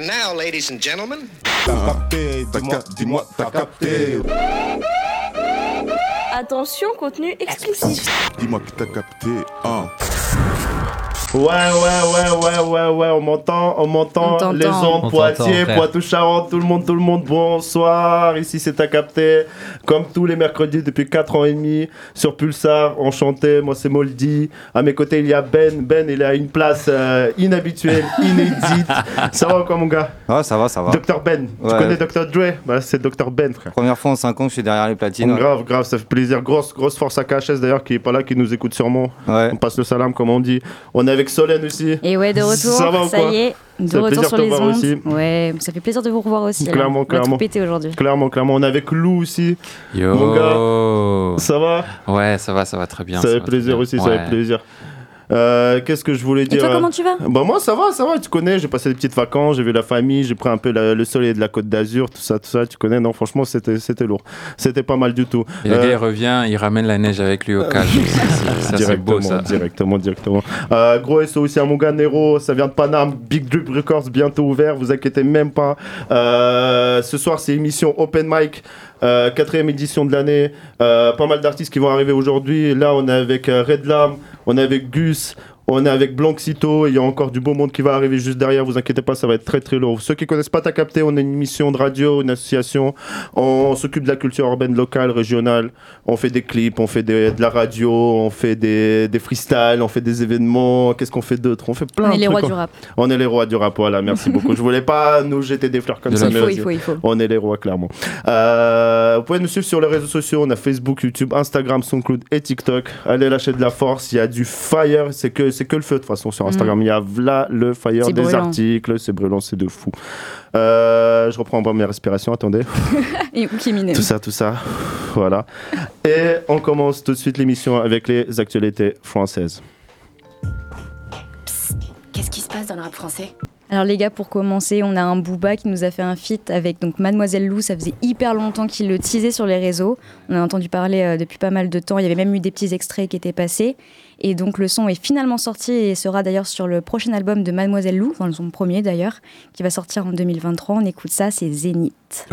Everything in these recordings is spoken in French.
And now, ladies and gentlemen. T'as capté, dis-moi, t'as capté. Attention, contenu explicite. Dis-moi que t'as capté. Hein. Ouais, ouais, ouais, ouais, ouais, ouais, on m'entend, on m'entend, les gens, Poitiers. Poitou-Charentes, tout le monde, tout le monde, bonsoir, ici c'est à capter, comme tous les mercredis depuis 4 ans et demi, sur Pulsar, enchanté, moi c'est Moldy, à mes côtés il y a Ben, Ben il a une place euh, inhabituelle, inédite, ça va ou quoi mon gars? Ouais, ça va, ça va. Dr Ben, tu connais Dr Dre? Bah c'est Dr Ben frère. Première fois en 5 ans que je suis derrière les platines. Grave, grave, ça fait plaisir. Grosse, grosse force à KHS d'ailleurs qui est pas là, qui nous écoute sûrement. On passe le salam comme on dit. On est avec Solène aussi. Et ouais, de retour, Ça va y est, de retour sur les ondes. aussi. Ouais, ça fait plaisir de vous revoir aussi. Clairement, clairement. péter aujourd'hui. Clairement, clairement. On est avec Lou aussi. Yo. Mon gars, ça va Ouais, ça va, ça va très bien. Ça fait plaisir aussi, ça fait plaisir. Euh, Qu'est-ce que je voulais dire toi, euh, comment tu vas? Bah moi ça va, ça va, tu connais, j'ai passé des petites vacances, j'ai vu la famille, j'ai pris un peu la- le soleil de la côte d'Azur, tout ça, tout ça, tu connais, non franchement c'était c'était lourd, c'était pas mal du tout. Et le Euh, gars, il revient, il ramène la neige avec lui au cage. Ça, c'est- ça, c'est beau, ça. Directement, directement. Euh, gros SO aussi à mon gars Nero, ça vient de Paname, Big Drip Records bientôt ouvert, vous inquiétez même pas. Euh, ce soir c'est émission Open Mic, euh, quatrième édition de l'année. Euh, pas mal d'artistes qui vont arriver aujourd'hui. Là on est avec euh, Red Lam, on est avec Gus. On est avec Blanxito, il y a encore du beau monde qui va arriver juste derrière, vous inquiétez pas, ça va être très très lourd. Ceux qui connaissent pas T'as capté, on est une émission de radio, une association, on s'occupe de la culture urbaine locale, régionale, on fait des clips, on fait des- de la radio, on fait des, des freestyles, on fait des événements, qu'est-ce qu'on fait d'autre? On fait plein On est de les trucs. rois du rap. On est les rois du rap, voilà, merci beaucoup. Je voulais pas nous jeter des fleurs comme Il ça, faut, mais il faut, il faut. On est les rois, clairement. Euh, vous pouvez nous suivre sur les réseaux sociaux. On a Facebook, YouTube, Instagram, SoundCloud et TikTok. Allez lâcher de la force. Il y a du fire. C'est que, c'est que le feu, de toute façon, sur Instagram. Mm. Il y a là le fire des brûlant. articles. C'est brûlant, c'est de fou. Euh, je reprends mes respirations. Attendez. Et. Tout ça, tout ça. Voilà. Et on commence tout de suite l'émission avec les actualités françaises. Qu'est-ce qui se passe dans le rap français? Alors les gars, pour commencer, on a un Booba qui nous a fait un feat avec donc Mademoiselle Lou. Ça faisait hyper longtemps qu'il le teasait sur les réseaux. On a entendu parler euh, depuis pas mal de temps. Il y avait même eu des petits extraits qui étaient passés. Et donc le son est finalement sorti et sera d'ailleurs sur le prochain album de Mademoiselle Lou, enfin son premier d'ailleurs, qui va sortir en 2023. On écoute ça, c'est Zénith.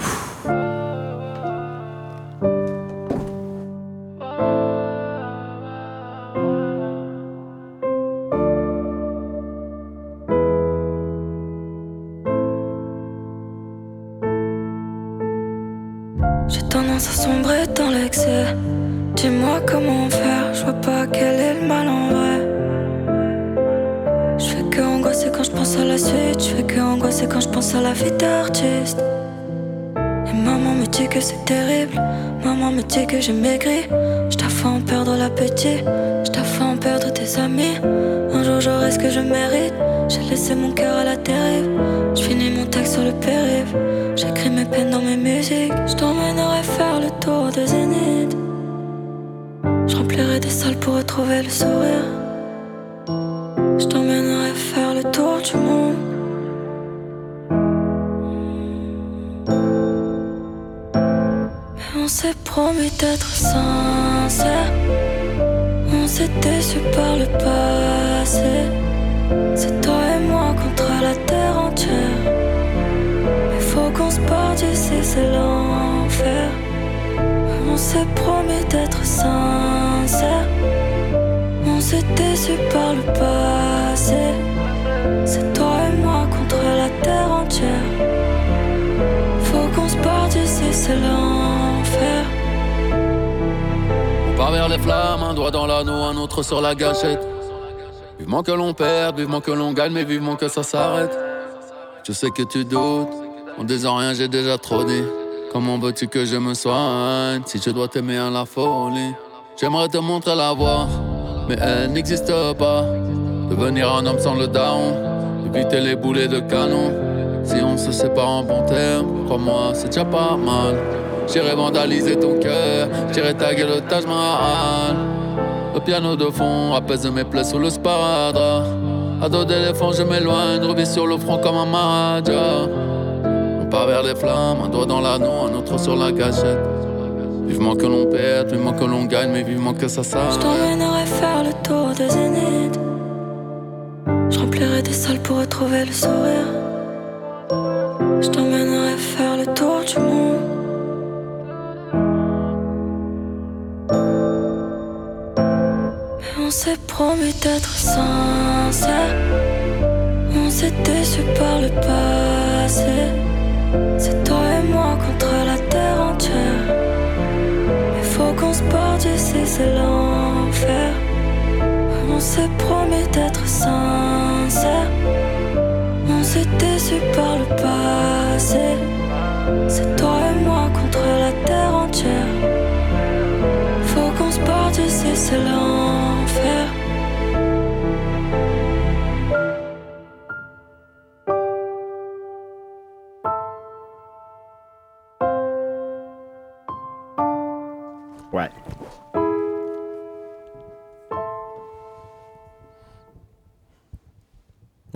J'ai tendance à sombrer dans l'excès. Dis-moi comment faire, je vois pas quel est le mal en vrai. Je fais que angoisser quand je pense à la suite, je fais que angoisser quand je pense à la vie d'artiste. Et maman me dit que c'est terrible, maman me dit que j'ai maigri. Je fait perdre l'appétit, je fait en perdre tes amis. Un jour j'aurai ce que je mérite, j'ai laissé mon cœur à la dérive. Je finis mon texte sur le périph', j'écris mes peines dans mes musiques. Je t'emmènerai faire le tour des zéniths. Je remplirai des salles pour retrouver le sourire. Je t'emmènerai faire le tour du monde. Mais on s'est promis d'être sincère. On s'est déçu par le passé. C'est toi et moi contre la terre entière. Mais faut qu'on se parte d'ici, c'est l'enfer. On s'est promis d'être sincère. On s'est déçu par le passé. C'est toi et moi contre la terre entière. Faut qu'on se parte d'ici, c'est l'enfer. On part vers les flammes, un doigt dans l'anneau, un autre sur la gâchette. Vivement que l'on perde, vivement que l'on gagne, mais vivement que ça s'arrête. Je sais que tu doutes, en disant rien, j'ai déjà trop dit. Comment veux-tu que je me soigne si je dois t'aimer à la folie? J'aimerais te montrer la voie, mais elle n'existe pas. Devenir un homme sans le down, éviter les boulets de canon. Si on se sépare en bon terme, crois-moi, c'est déjà pas mal. J'irai vandaliser ton cœur, j'irai taguer le Taj Mahal. Le piano de fond apaise mes plaies sous le sparadrap. À dos d'éléphant, je m'éloigne, revis sur le front comme un Maharaja. Part vers les flammes, un doigt dans l'anneau, un autre sur la gâchette. Vivement que l'on perde, vivement que l'on gagne, mais vivement que ça Je s'arrête. t'emmènerai faire le tour des zéniths. Je remplirai des salles pour retrouver le sourire. Je t'emmènerai faire le tour du monde. Mais on s'est promis d'être sincère. On s'est déçu par le passé. C'est toi et moi contre la terre entière. Il faut qu'on se porte ici, c'est l'enfer. On s'est promis d'être sincère. On s'est déçu par le passé. C'est toi et moi contre la terre entière. Faut qu'on se porte ici, c'est l'enfer.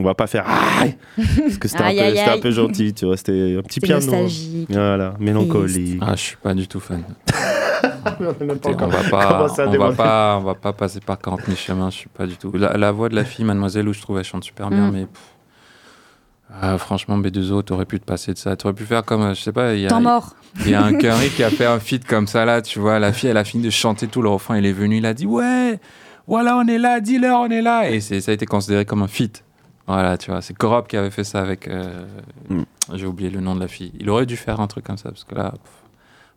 On va pas faire aïe parce que c'était un, peu- un gentil, tu vois, c'était un petit piano. nostalgique. Voilà, mélancolique. Ah, je suis pas du tout fan. On va pas, on va pas, on va pas passer par 40 000 chemins. Je suis pas du tout. La, la voix de la fille, Mademoiselle, où je trouve elle chante super bien, Mm. mais pff, ah, franchement, B2O, t'aurais pu te passer de ça. T'aurais pu faire comme, euh, je sais pas, il y a, mort. il y a un Curry qui a fait un feat comme ça là, tu vois. La fille, elle a fini de chanter tout le refrain. Il est venu, il a dit ouais, voilà, on est là, dis-leur, on est là, et ça a été considéré comme un feat. Voilà, tu vois, c'est Corop qui avait fait ça avec. euh, Mm. J'ai oublié le nom de la fille. Il aurait dû faire un truc comme ça parce que là, pff,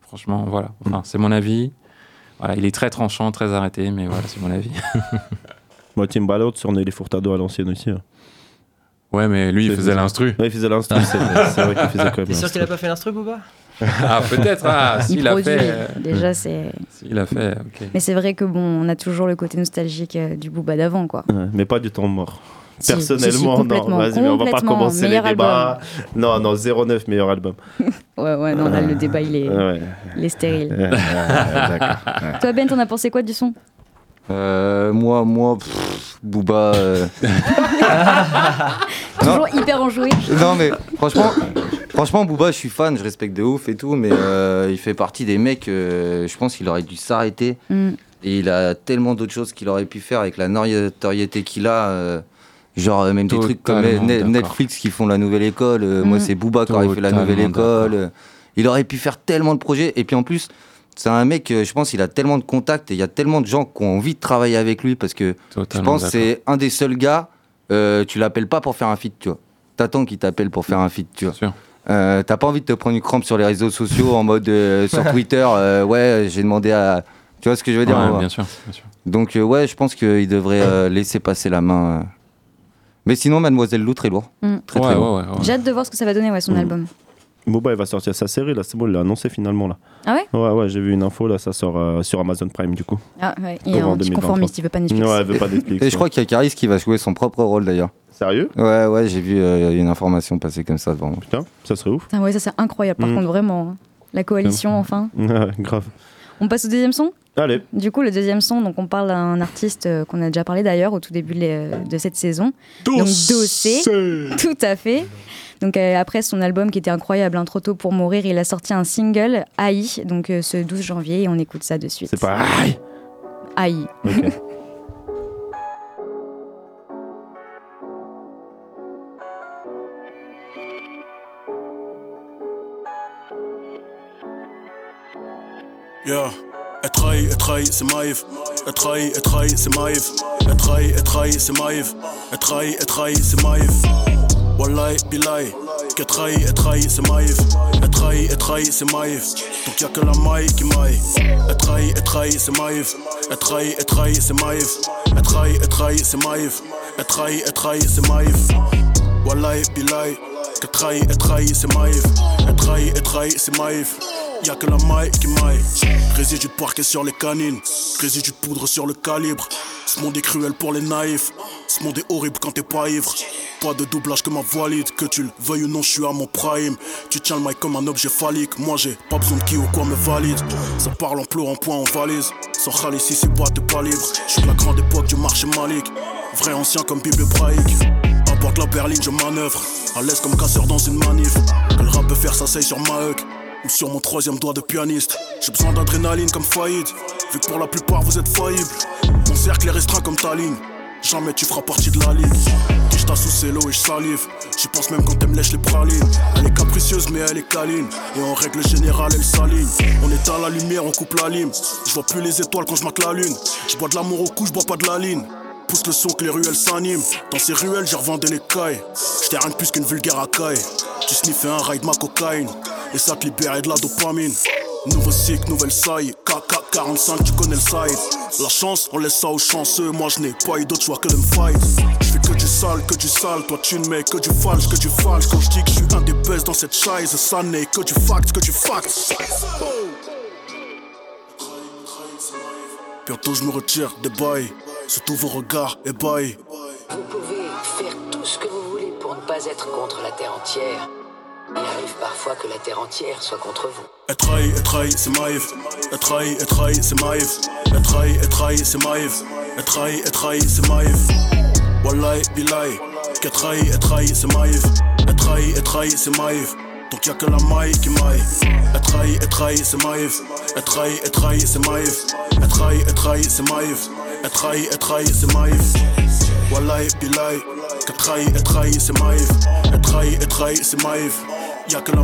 franchement, voilà. Enfin, c'est mon avis. Voilà, il est très tranchant, très arrêté, mais voilà, c'est mon avis. Moi, Timbaland surné les Furtado à l'ancienne aussi. hein. Ouais, mais lui, il faisait l'instru. Ouais, il faisait l'instru, c'est vrai, c'est vrai qu'il faisait quand même T'es sûr qu'il a pas fait l'instru, Booba? Ah, peut-être. Ah, Il s'il a produit. fait. euh, Déjà, c'est. S'il a fait, ok. Mais c'est vrai que bon, on a toujours le côté nostalgique euh, du Booba d'avant, quoi. Ouais, mais pas du temps mort. Personnellement, non. Vas-y, mais on va pas commencer les Meilleur débats. Non, non, 09, meilleur album. Ouais, ouais, non, là, le débat, il est, Ouais. il est stérile. Ouais. Toi, Ben, t'en as pensé quoi du son? Euh, moi, moi, pff, Booba. euh, Toujours hyper enjoué. Non mais franchement, franchement Booba, je suis fan, je respecte de ouf et tout, mais euh, il fait partie des mecs. euh, je pense qu'il aurait dû s'arrêter. Mm. Et il a tellement d'autres choses qu'il aurait pu faire avec la notoriété qu'il a. genre euh, même des trucs comme Ne-. Netflix qui font la nouvelle école. euh, Moi Mm. c'est Booba qui aurait fait la nouvelle école. euh, Il aurait pu faire tellement de projets. Et puis en plus, c'est un mec, euh, je pense, il a tellement de contacts et il y a tellement de gens qui ont envie de travailler avec lui parce que je pense que c'est un des seuls gars, euh, tu l'appelles pas pour faire un feat, tu vois. T'attends qu'il t'appelle pour faire un feat, tu vois. Sûr. Euh, T'as pas envie de te prendre une crampe sur les réseaux sociaux en mode euh, sur Twitter, euh, ouais, j'ai demandé à. Tu vois ce que je veux dire Ouais, moi bien sûr, bien sûr. Donc, euh, ouais, je pense qu'il devrait euh, laisser passer la main. Mais sinon, Mademoiselle Lou, très lourd. Mm. Très, Ouais, très ouais, lourd. ouais, ouais. J'ai hâte de voir ce que ça va donner, ouais, son Mm. album. Booba, il va sortir sa série, là, c'est bon, il l'a annoncé finalement, là. Ah ouais? Ouais, ouais, j'ai vu une info, là, ça sort euh, sur Amazon Prime, du coup. Ah ouais, il est en un petit 2023. conformiste, il veut pas Netflix. Ouais, elle veut pas Netflix. Et je crois qu'il y a Caris qui va jouer son propre rôle d'ailleurs. Sérieux? Ouais, ouais, j'ai vu euh, une information passer comme ça devant moi. Putain, ça serait ouf. Putain, ouais, ça c'est incroyable, par Mm. contre, vraiment. hein. La coalition, enfin. Ouais, grave. On passe au deuxième son Allez, Du coup, le deuxième son, donc on parle d'un artiste euh, qu'on a déjà parlé d'ailleurs au tout début de, de cette saison. Donc Dossé, tout à fait. Donc euh, après son album qui était incroyable, hein, Trop tôt pour mourir, il a sorti un single, AI, donc euh, ce 12 janvier, et on écoute ça de suite. c'est pas. Aïe AI. Ok. Yeah. Elle trahit, c'est Maïf. Elle trahit, c'est Maïf. Elle trahit, c'est Maïf. Elle trahit, c'est Maïf. Wallahi, Bilay. Qu'elle trahit, elle trahit, c'est Maïf. Elle trahit, c'est Maïf. Donc y'a que la maille qui maille. Elle trahit, elle trahit, c'est Maïf. Elle trahit, c'est Maïf. Elle trahit, c'est Maïf. Elle trahit, c'est Maïf. Wallahi, Bilay. Qu'elle trahit, elle c'est Maïf. Elle trahit, elle trahit, c'est Maïf. Y'a que la maille qui maille. Résidu de parquet sur les canines. Résidu de poudre sur le calibre. Ce monde est cruel pour les naïfs. Ce monde est horrible quand t'es pas ivre. Pas de doublage que ma valide. Que tu le veuilles ou non, je suis à mon prime. Tu tiens le mic comme un objet phallique. Moi j'ai pas besoin de qui ou quoi me valide. Ça parle en pleurant, point en valise. Sans râler si c'est boîte pas libre. Je suis de la grande époque du marché malique. Vrai ancien comme Bible hébraïque. Importe la berline, je manœuvre. À l'aise comme casseur dans une manif. Que le rap peut faire ça, sur ma huck. Ou sur mon troisième doigt de pianiste. J'ai besoin d'adrénaline comme faillite. Vu que pour la plupart vous êtes faillibles. Mon cercle est restreint comme ta ligne. Jamais tu feras partie de la ligne. Qui je sous l'eau et je salive. J'y pense même quand me lèche les pralines. Elle est capricieuse, mais elle est câline. Et en règle générale, elle s'aligne. On éteint la lumière, on coupe la lime. Je vois plus les étoiles quand je la lune. Je bois de l'amour au cou, je bois pas de la ligne. Pousse le son que les ruelles s'animent. Dans ces ruelles, j'ai revendu les cailles. J'étais rien de plus qu'une vulgaire acaille. Tu sniffais un ride ma cocaïne. Et ça te libérait de la dopamine. Nouveau cycle, nouvelle saille. KK45, tu connais le side. La chance, on laisse ça aux chanceux. Moi, je n'ai pas eu d'autre choix que de me fight. Je fais que du sale, que du sale. Toi, tu ne mets que du falche, que du falche. Quand je dis que je suis un des best dans cette chaise, ça n'est que du fact, que du fact. Bientôt, je me retire des bails. Sous tous vos regards ébahis. Vous pouvez faire tout ce que vous voulez pour ne pas être contre la terre entière. Il arrive parfois que la terre entière soit contre vous. Et trahi, et trahi, c'est Maïf. Et trahi, et trahi, c'est Maïf. Et trahi, et trahi, c'est Maïf. Et trahi, et trahi, c'est Maïf. Wallahi, bilay. Que trahi, et trahi, c'est Maïf. Et trahi, et trahi, c'est Maïf. Donc y'a que la maille qui maille. Et trahi, et trahi, c'est Maïf. Et trahi, et trahi, c'est Maïf. Et trahi, et trahi, c'est Maïf. Et trahi, et trahi, c'est Maïf. Wallahi, bilay. Que trahi, et trahi, c'est Maïf. Et trahi, et trahi, c'est Maïf. Y'a que la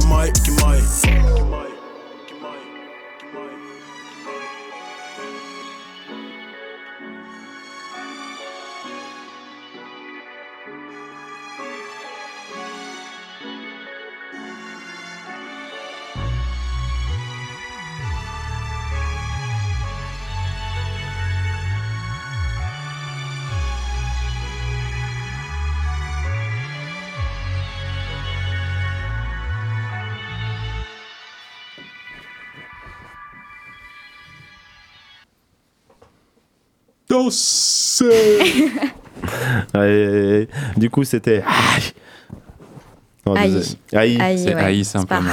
du coup, c'était. Non, Aïe. désolé. Aïe. Aïe, C'est ouais. haï C'est pas simplement.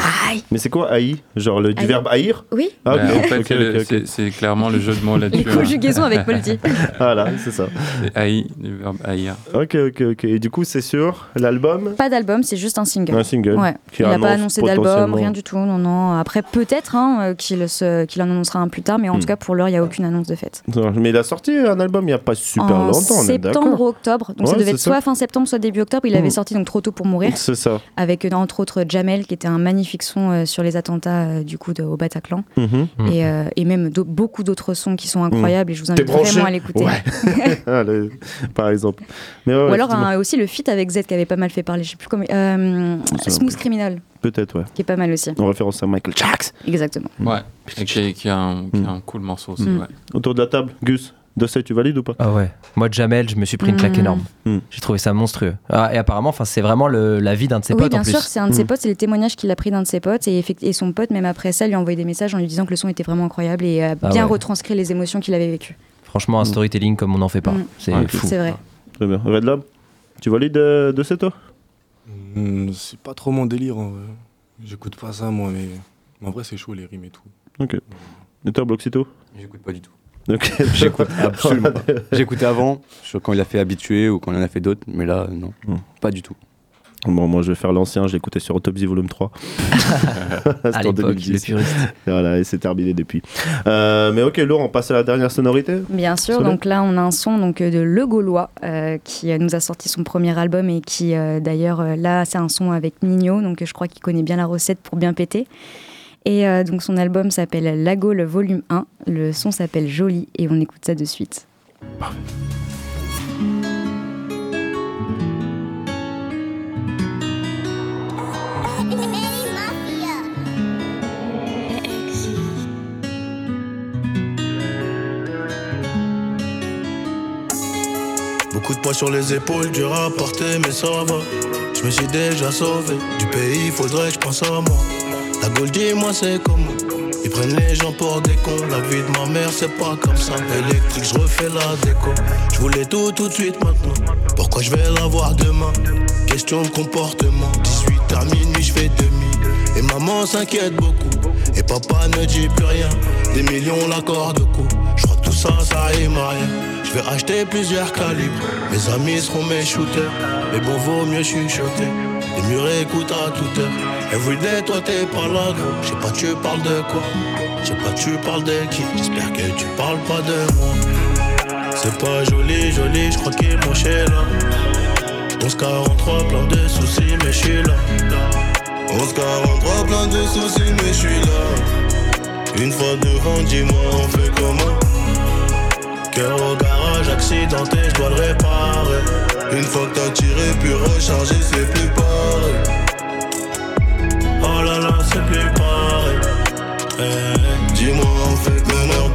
Mais c'est quoi haï Genre le, du verbe haïr Oui, Ah, en fait, c'est clairement le jeu de mots là-dessus. les hein. conjugaisons avec Polti. Voilà, c'est ça. C'est haï, du verbe haïr. Ok, ok, ok. Et du coup, c'est sur l'album? Pas d'album, c'est juste un single. Un single. Ouais. qui Il n'a pas annoncé d'album, rien du tout. Non, non. Après, peut-être hein, euh, qu'il en annoncera un plus tard, mais en Hmm. tout cas, pour l'heure, il n'y a aucune annonce de fête. Mais il a sorti un album il n'y a pas super en longtemps, on est d'accord septembre-octobre. Donc ça devait être soit fin septembre, soit début octobre. Il avait Hmm. sorti donc Trop tôt pour mourir, C'est ça. Avec euh, entre autres Jamel, qui était un magnifique son euh, sur les attentats euh, du coup de, au Bataclan. Mhm. Mm. Et, euh, et même beaucoup d'autres sons qui sont incroyables. Et je vous invite vraiment à l'écouter. Ouais. Par exemple. Mais ouais, Ou alors un- aussi le feat avec Z qui avait pas mal fait parler. Je sais plus comment. euh, Smooth. Criminal, Peut-être, ouais. qui est pas mal aussi. En référence à Michael Jackson. Exactement. Ouais. Et qui, qui a un, qui a un cool morceau aussi. Mm. ouais. Autour de la table, Gus, de ça, tu valides ou pas? Ah ouais. Moi, de Jamel, je me suis pris une claque Mm. énorme. J'ai trouvé ça monstrueux. Ah, et apparemment, enfin, c'est vraiment le- la vie d'un de ses oui, potes bien en plus. sûr, c'est un de ses Mm. potes, c'est les témoignages qu'il a pris d'un de ses potes. Et, et son pote, même après ça, lui a envoyé des messages en lui disant que le son était vraiment incroyable et a Ah bien ouais. retranscrit les émotions qu'il avait vécues. Franchement, un Mm. storytelling comme on n'en fait pas. C'est Ouais, fou. C'est vrai. Très bien. Red Lab, tu valides euh, de ça, toi? Hmm, c'est pas trop mon délire en vrai. J'écoute pas ça moi, mais, mais en vrai c'est chaud les rimes et tout. Ok. Et toi, Bloxito? J'écoute pas du tout. J'écoute absolument pas. J'écoutais avant, je- quand il a fait Habitué ou quand il en a fait d'autres, mais là, non, Hmm. pas du tout. Bon, moi, je vais faire l'ancien, j'ai écouté sur Autopsy Volume 3. C'était À en l'époque, 2010. le puriste. Voilà, et c'est terminé depuis. Euh, mais ok, Laurent, on passe à la dernière sonorité. Bien sûr, Soleil donc là on a un son donc, euh, de Le Gaulois euh, qui nous a sorti son premier album et qui euh, d'ailleurs là c'est un son avec Nino, donc je crois qu'il connaît bien la recette pour bien péter. Et euh, donc son album s'appelle La Gaule Volume 1, le son s'appelle Joli et on écoute ça de suite. Beaucoup de poids sur les épaules, dur à porter, mais ça va. Je me suis déjà sauvé du pays, faudrait que je pense à moi. La Gaule, dis-moi, c'est comment Ils prennent les gens pour des cons. La vie de ma mère, c'est pas comme ça. Électrique, je refais la déco. Je voulais tout, tout de suite maintenant. Pourquoi je vais l'avoir demain? Question de comportement. 18 à minuit, je fais demi. Et maman s'inquiète beaucoup. Et papa ne dit plus rien. Des millions, l'accord de coup. Je crois tout ça, ça rime à rien. Je vais acheter plusieurs calibres. Mes amis seront mes shooters. Mais bon, vaut mieux chuchoter. Les murs écoutent à toute heure. Everyday, toi t'es pas là, gros. Je sais pas, tu parles de quoi? Je sais pas, tu parles de qui? J'espère que tu parles pas de moi. C'est pas joli, joli, je crois qu'il est là. 1143, plein de soucis, mais je suis là. 1143, plein de soucis, mais je suis là. Une fois devant, dis-moi, on fait comment? Cœur au accidenté, je dois le réparer. Une fois que t'as tiré, puis rechargé, c'est plus pareil. Oh là là, c'est plus pareil. Eh, Dis-moi, on fait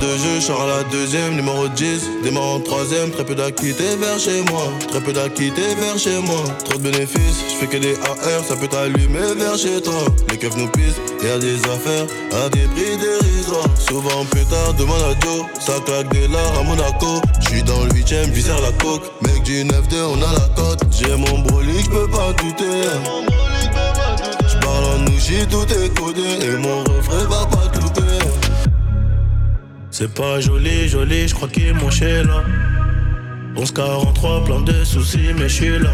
jeu, Charles la deuxième, numéro 10. Démarre en troisième, très peu d'acquittés vers chez moi. Très peu d'acquittés vers chez moi. Trop de bénéfices, je fais que des AR, ça peut t'allumer vers chez toi. Les keufs nous pissent, y a des affaires à des prix dérisoires. Souvent plus tard, demande à Joe, ça claque des lards à Monaco. J'suis dans le 8ème, visère la coque. Mec du 9-2, on a la cote. J'ai mon brolic, j'peux pas douter. J'parle en nouchi, tout est codé. Et mon refrain va pas louper. C'est pas joli, joli, je crois qu'il est moché là. 1143, plein de soucis, mais je suis là.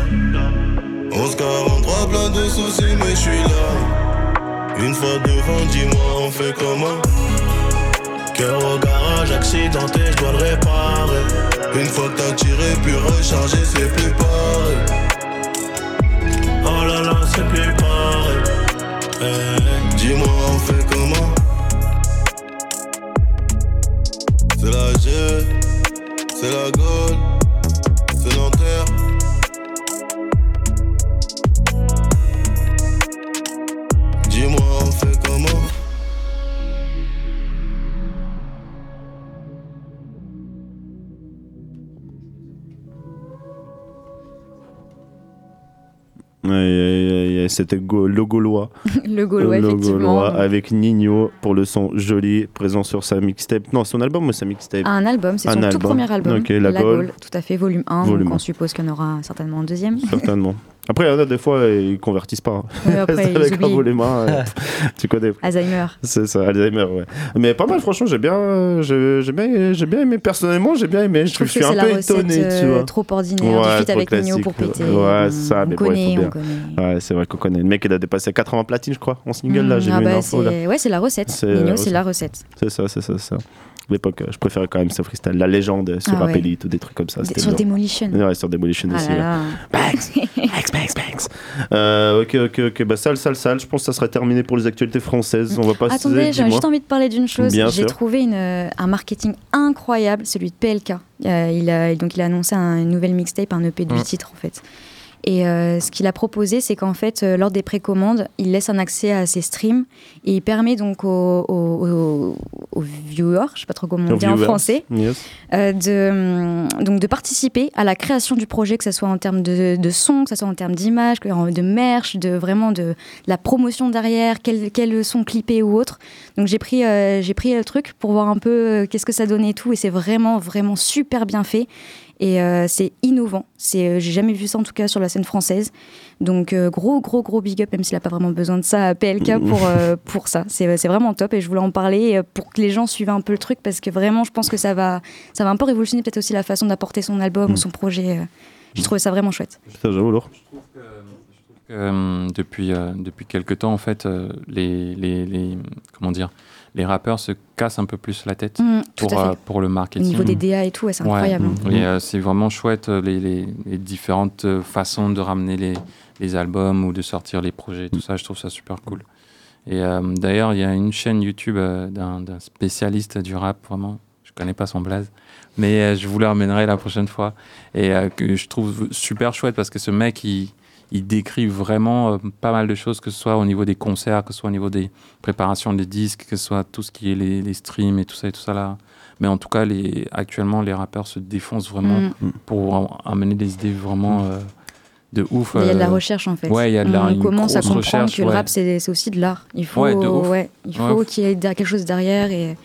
1143, plein de soucis, mais je suis là. Une fois devant, dis-moi, on fait comment? Cœur au garage, accidenté, je dois le réparer. Une fois que t'as tiré, puis rechargé, c'est plus pareil. Oh là là, c'est plus pareil. Eh, Dis-moi, on fait comment? C'est la G, c'est la Gaule, c'est Nanterre. C'était le Gaulois. Le Gaulois, Le effectivement. Gaulois avec Nino pour le son joli présent sur sa mixtape. Non, son album ou sa mixtape Un album, c'est son tout album. premier album. Ok, La Gaule. tout à fait, volume 1. Volume donc un. on suppose qu'il y en aura certainement un deuxième. Certainement. Après, il y en a des fois, ils convertissent pas. Ouais, après, ils avec un volume un, euh, tu connais. Alzheimer. C'est ça, Alzheimer, ouais. Mais pas mal, franchement, j'ai bien, j'ai j'ai bien, j'ai bien aimé. Personnellement, j'ai bien aimé. Je, suis un c'est la peu recette étonné, tu euh, vois. trop ordinaire, Ouais, du trop avec Nino classique. pour péter. Ouais, on, ça, mais on bon, il faut connaît, bien. on connaît. Ouais, c'est vrai qu'on connaît. Le mec, il a dépassé 80 platines, je crois, en single, là. J'ai Ah bah, une info, là. c'est- Ouais, c'est la recette. C'est Nino, c'est la recette. C'est ça, c'est ça, c'est ça. L'époque, euh, je préférais quand même ce freestyle. La légende sur Ah ouais. Ou des trucs comme ça. Sur. Demolition. Ouais, sur Demolition Ah aussi. ouais. Banks, Banks, Banks. Euh, ok, ok, ok. Bah, sale, sale, sale. Je pense que ça serait terminé pour les actualités françaises. On va pas Attendez, j'ai juste envie de parler d'une chose. J'ai trouvé une, euh, un marketing incroyable, celui de PLK. Euh, il a, donc il a annoncé un- une nouvelle mixtape, un EP de 8 Mm. titres en fait. Et euh, ce qu'il a proposé, c'est qu'en fait, euh, lors des précommandes, il laisse un accès à ses streams et il permet donc aux, aux- aux- aux viewers, je sais pas trop comment on dit en français, Yes. euh, de, hum, donc de participer à la création du projet, que ce soit en termes de, de son, que ce soit en termes d'image, de merch, de vraiment de, la promotion derrière, quels quels sont clippés ou autres. Donc j'ai pris, j'ai pris le truc pour voir un peu qu'est-ce que ça donnait et tout, et c'est vraiment, vraiment super bien fait. Et c'est innovant. C'est, j'ai jamais vu ça en tout cas sur la scène française. Donc euh, gros, gros, gros big up, même s'il a pas vraiment besoin de ça à PLK pour, euh, pour ça. C'est, c'est vraiment top et je voulais en parler euh, pour que les gens suivent un peu le truc parce que vraiment, je pense que ça va, ça va un peu révolutionner peut-être aussi la façon d'apporter son album ou son projet. euh. J'ai trouvé ça vraiment chouette. Putain, j'avoue, lourd. Euh, depuis, euh, depuis quelques temps, en fait, euh, les, les, les- comment dire, les rappeurs se cassent un peu plus la tête Mm, pour, euh, pour le Au marketing. niveau des DA et tout, ouais, c'est incroyable. hein. Et euh, c'est vraiment chouette euh, les, les- les différentes façons de ramener les, les albums ou de sortir les projets, tout ça, je trouve ça super cool. Et euh, d'ailleurs, il y a une chaîne YouTube euh, d'un spécialiste du rap, vraiment, je connais pas son blaze, mais euh, je vous le ramènerai la prochaine fois. Et que je trouve super chouette parce que ce mec, il, il décrit vraiment euh, pas mal de choses, que ce soit au niveau des concerts, que ce soit au niveau des préparations des disques, que ce soit tout ce qui est les, les streams et tout ça et tout ça là. Mais en tout cas, les, actuellement, les rappeurs se défoncent vraiment Mm. pour am- amener des idées vraiment euh, de ouf. Il y a de la euh, recherche en fait. Ouais, il y a de la, On commence à comprendre recherche, que le ouais. rap c'est aussi de l'art. Il faut, Ouais, de ouf. ouais, il faut qu'il y ait quelque chose derrière et,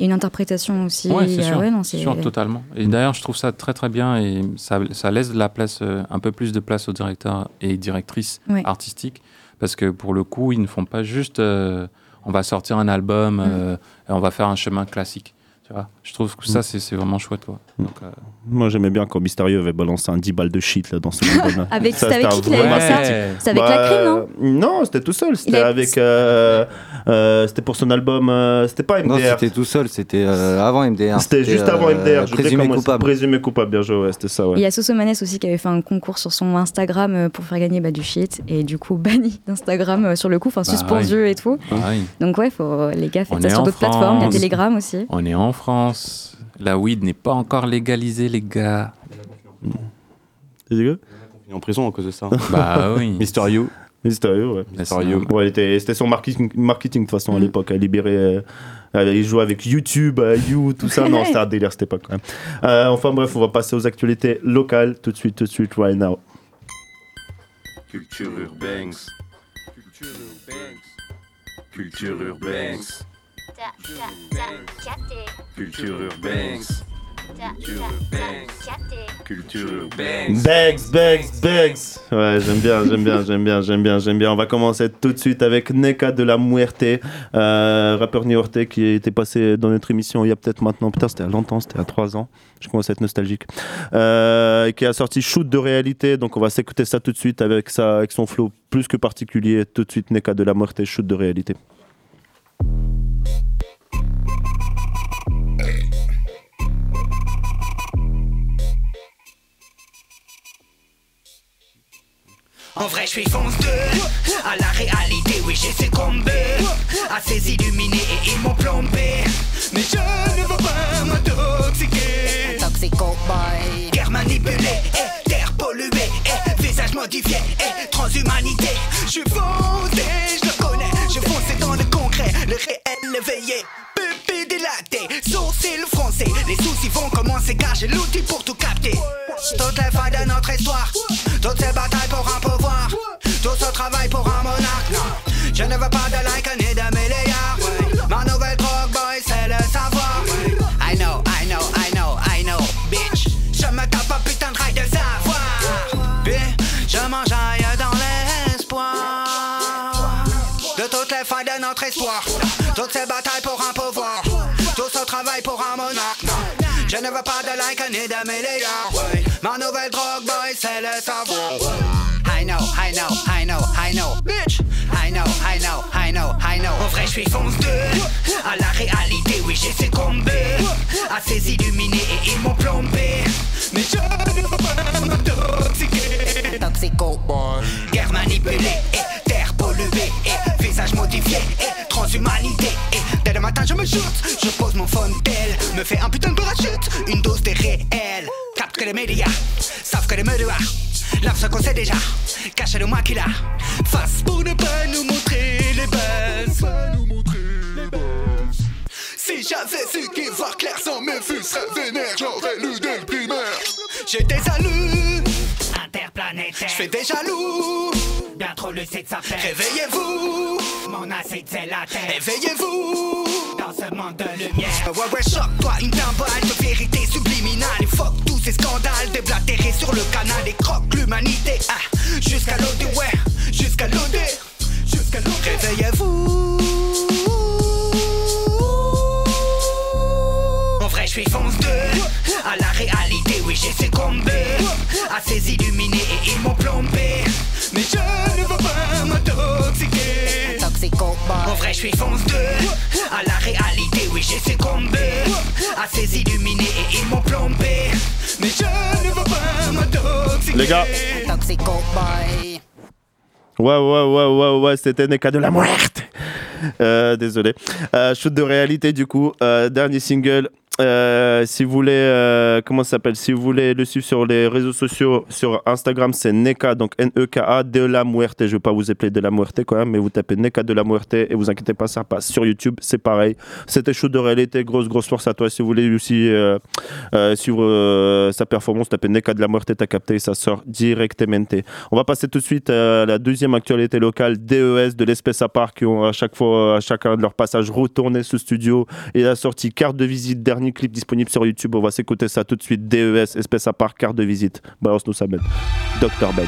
et une interprétation aussi. Ouais, c'est Euh, sûr, ouais, non, sûr, totalement. Et d'ailleurs, je trouve ça très très bien et ça, ça laisse de la place, euh, un peu plus de place aux directeurs et directrices Ouais. artistiques parce que pour le coup, ils ne font pas juste euh, on va sortir un album, Mm. euh, et on va faire un chemin classique. Tu vois je trouve que ça, c'est vraiment chouette. Quoi. Donc, euh, Moi j'aimais bien quand Mysterio avait balancé un 10 balles de shit là, dans son album. là. Avec- Ça, c'était avec qui qu'il avait vrai fait ça marketing. C'était avec la crime, non Non, c'était tout seul. C'était a- avec. euh, euh, c'était pour son album. euh, c'était pas MDR. Non, c'était tout seul, c'était euh, avant MDR. C'était juste avant MDR. j'oublie Présumé coupable. Présumé coupable, bien joué, ouais, c'était ça, ouais. Il y a Sosomanes aussi qui avait fait un concours sur son Instagram pour faire gagner bah, du shit et du coup banni d'Instagram euh, sur le coup, enfin Bah suspendu oui. et tout. Bah oui. Donc ouais, faut, les gars, faites On ça sur d'autres plateformes. Il y a. Telegram aussi. On est en France. La weed n'est pas encore légalisée, les gars. Il est en prison à cause de ça. Bah oui. Mysterio. Mysterio, ouais. Mysterio. Ouais, il était- c'était son marketing, marketing de toute façon à l'époque. À libérer. euh, il jouait avec YouTube, euh, You, tout ça. Non, c'était un délire cette époque quand même. Euh, enfin bref, on va passer aux actualités locales tout de suite, tout de suite, right now. Culture urbaine. Culture urbaine. Culture urbaine. Culture urbaine. Bags, bags, bags. Ouais, j'aime bien, j'aime bien, j'aime bien, j'aime bien, j'aime bien. On va commencer tout de suite avec Neka de la Muerte, euh, rappeur new-yorkais qui était passé dans notre émission il y a peut-être maintenant, putain, c'était il y a longtemps, c'était a 3 ans. Je commence à être nostalgique. Euh, et qui a sorti Shoot de réalité. Donc on va s'écouter ça tout de suite avec, ça, avec son flow plus que particulier. Tout de suite, Neka de la Muerte, Shoot de réalité. En vrai, je suis fonce 2 À la réalité, oui, j'ai succombé À ces illuminés et ils m'ont plombé. Mais je ne veux pas m'intoxiquer. Toxico boy. Guerre manipulée, et terre polluée et Visage modifié, et transhumanité Je suis foncé, je le connais. Je foncé dans le concret, le réel éveillé Pupille dilatée, sourcils froncés. Les soucis vont commencer car j'ai l'outil pour tout capter. Toutes les failles de notre histoire Toutes ces batailles pour un pouvoir Tout ce travail pour un monarque Non, je ne veux pas de like ni de milliards ouais. Ma nouvelle drogue boy c'est le savoir. I know, I know, I know, I know Bitch, je me tape un putain de rail de savoir. Puis, je m'enjaille dans l'espoir De toutes les failles de notre histoire. Toutes ces batailles pour un pouvoir. Tout ce travail pour un monarque Non, je ne veux pas de like ni de milliards. Ma nouvelle drogue boy c'est le savoir I know, I know, I know, bitch. I know, I know, I know, I know. En vrai, je suis fonce 2 À la réalité, oui, j'ai succombé À ces illuminés et ils m'ont plombé. Mais je. Toxico. Guerre manipulée et terre polluée et visage modifié et transhumanité. Et dès le matin, je me shoot. Je pose mon phone tel, me fais un putain de parachute. Une dose de réel. Capte que les médias savent que les médias Ce qu'on sait déjà, cache le moi qui l'a. Face pour ne pas nous montrer les bases Si j'avais su qu'y voir clair sans mes fus serait vénère J'aurais lu dès le primaire J'étais jaloux. Interplanétaire. J'fais des jaloux. Bien trop lucide ça fait. Réveillez-vous. Mon acide c'est la terre. Éveillez-vous Dans ce monde de lumière. Ouais ouais choque-toi une timbale de vérité subliminale. Et fuck ces scandales déblatérés sur le canal Et croque l'humanité. Ah, Jusqu'à l'OD ouais Jusqu'à l'OD Jusqu'à l'OD Réveillez-vous. En vrai, je suis fonce 2 À la réalité, oui, j'ai succombé À ces illuminés et ils m'ont plombé. Mais je ne veux pas m'intoxiquer. En vrai, je suis fonce 2 À la réalité, oui, j'ai succombé À ces illuminés et ils m'ont plombé. Les gars. Ouais, ouais, ouais, ouais, ouais, c'était Neka de la Muerte. Euh, désolé. Euh, shoot de réalité, du coup. Euh, dernier single. Euh, si vous voulez, euh, comment ça s'appelle? Si vous voulez le suivre sur les réseaux sociaux, sur Instagram, c'est Neka, donc N-E-K-A, de la Muerte. Je vais pas vous appeler de la Muerte quand même, mais vous tapez Neka de la Muerte et vous inquiétez pas, ça passe. Sur YouTube, c'est pareil. C'était Shoot de réalité, grosse, grosse force à toi. Si vous voulez aussi euh, suivre sa performance, tapez Neka de la Muerte, t'as capté, ça sort directement. On va passer tout de suite à la deuxième actualité locale, DES de l'espèce à part, qui ont à chaque fois, à chacun de leur passage, retourné ce studio et a sorti carte de visite, dernier clip disponible sur YouTube. On va s'écouter ça tout de suite. DES, espèce à part, carte de visite. Balance-nous ça, Ben. Dr. Ben.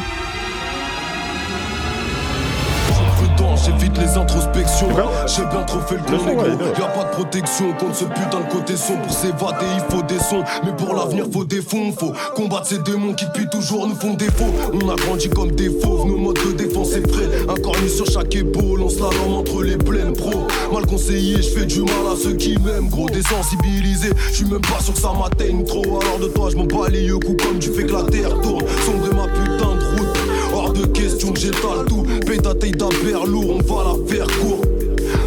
J'évite les introspections. J'ai bien trop fait le con. Y'a pas de protection contre ce putain de côté son. Pour s'évader, il faut des sons. Mais pour l'avenir, faut des fonds. Faut combattre ces démons qui depuis toujours nous font défaut. On a grandi comme des fauves, nos modes de défense est prêt. Incornu sur chaque épaule, on se la lame entre les plaines pro. Mal conseillé, je fais du mal à ceux qui m'aiment, gros. Désensibilisé, je suis même pas sûr que ça m'atteigne trop. Alors de toi, je m'en bats les yeux coups comme tu fais que la terre tourne. Sombrer ma putain de route. Hors de question que j'étale tout. Taille d'abert lourd, on va la faire court.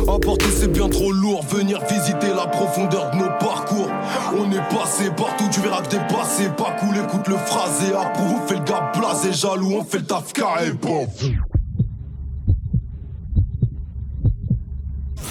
Apporter c'est bien trop lourd, venir visiter la profondeur de nos parcours. On est passé partout, tu verras que t'es passé pas cool. Écoute le phrasé, approuve, on fait le gars blasé, jaloux, on fait le taf carré, bon.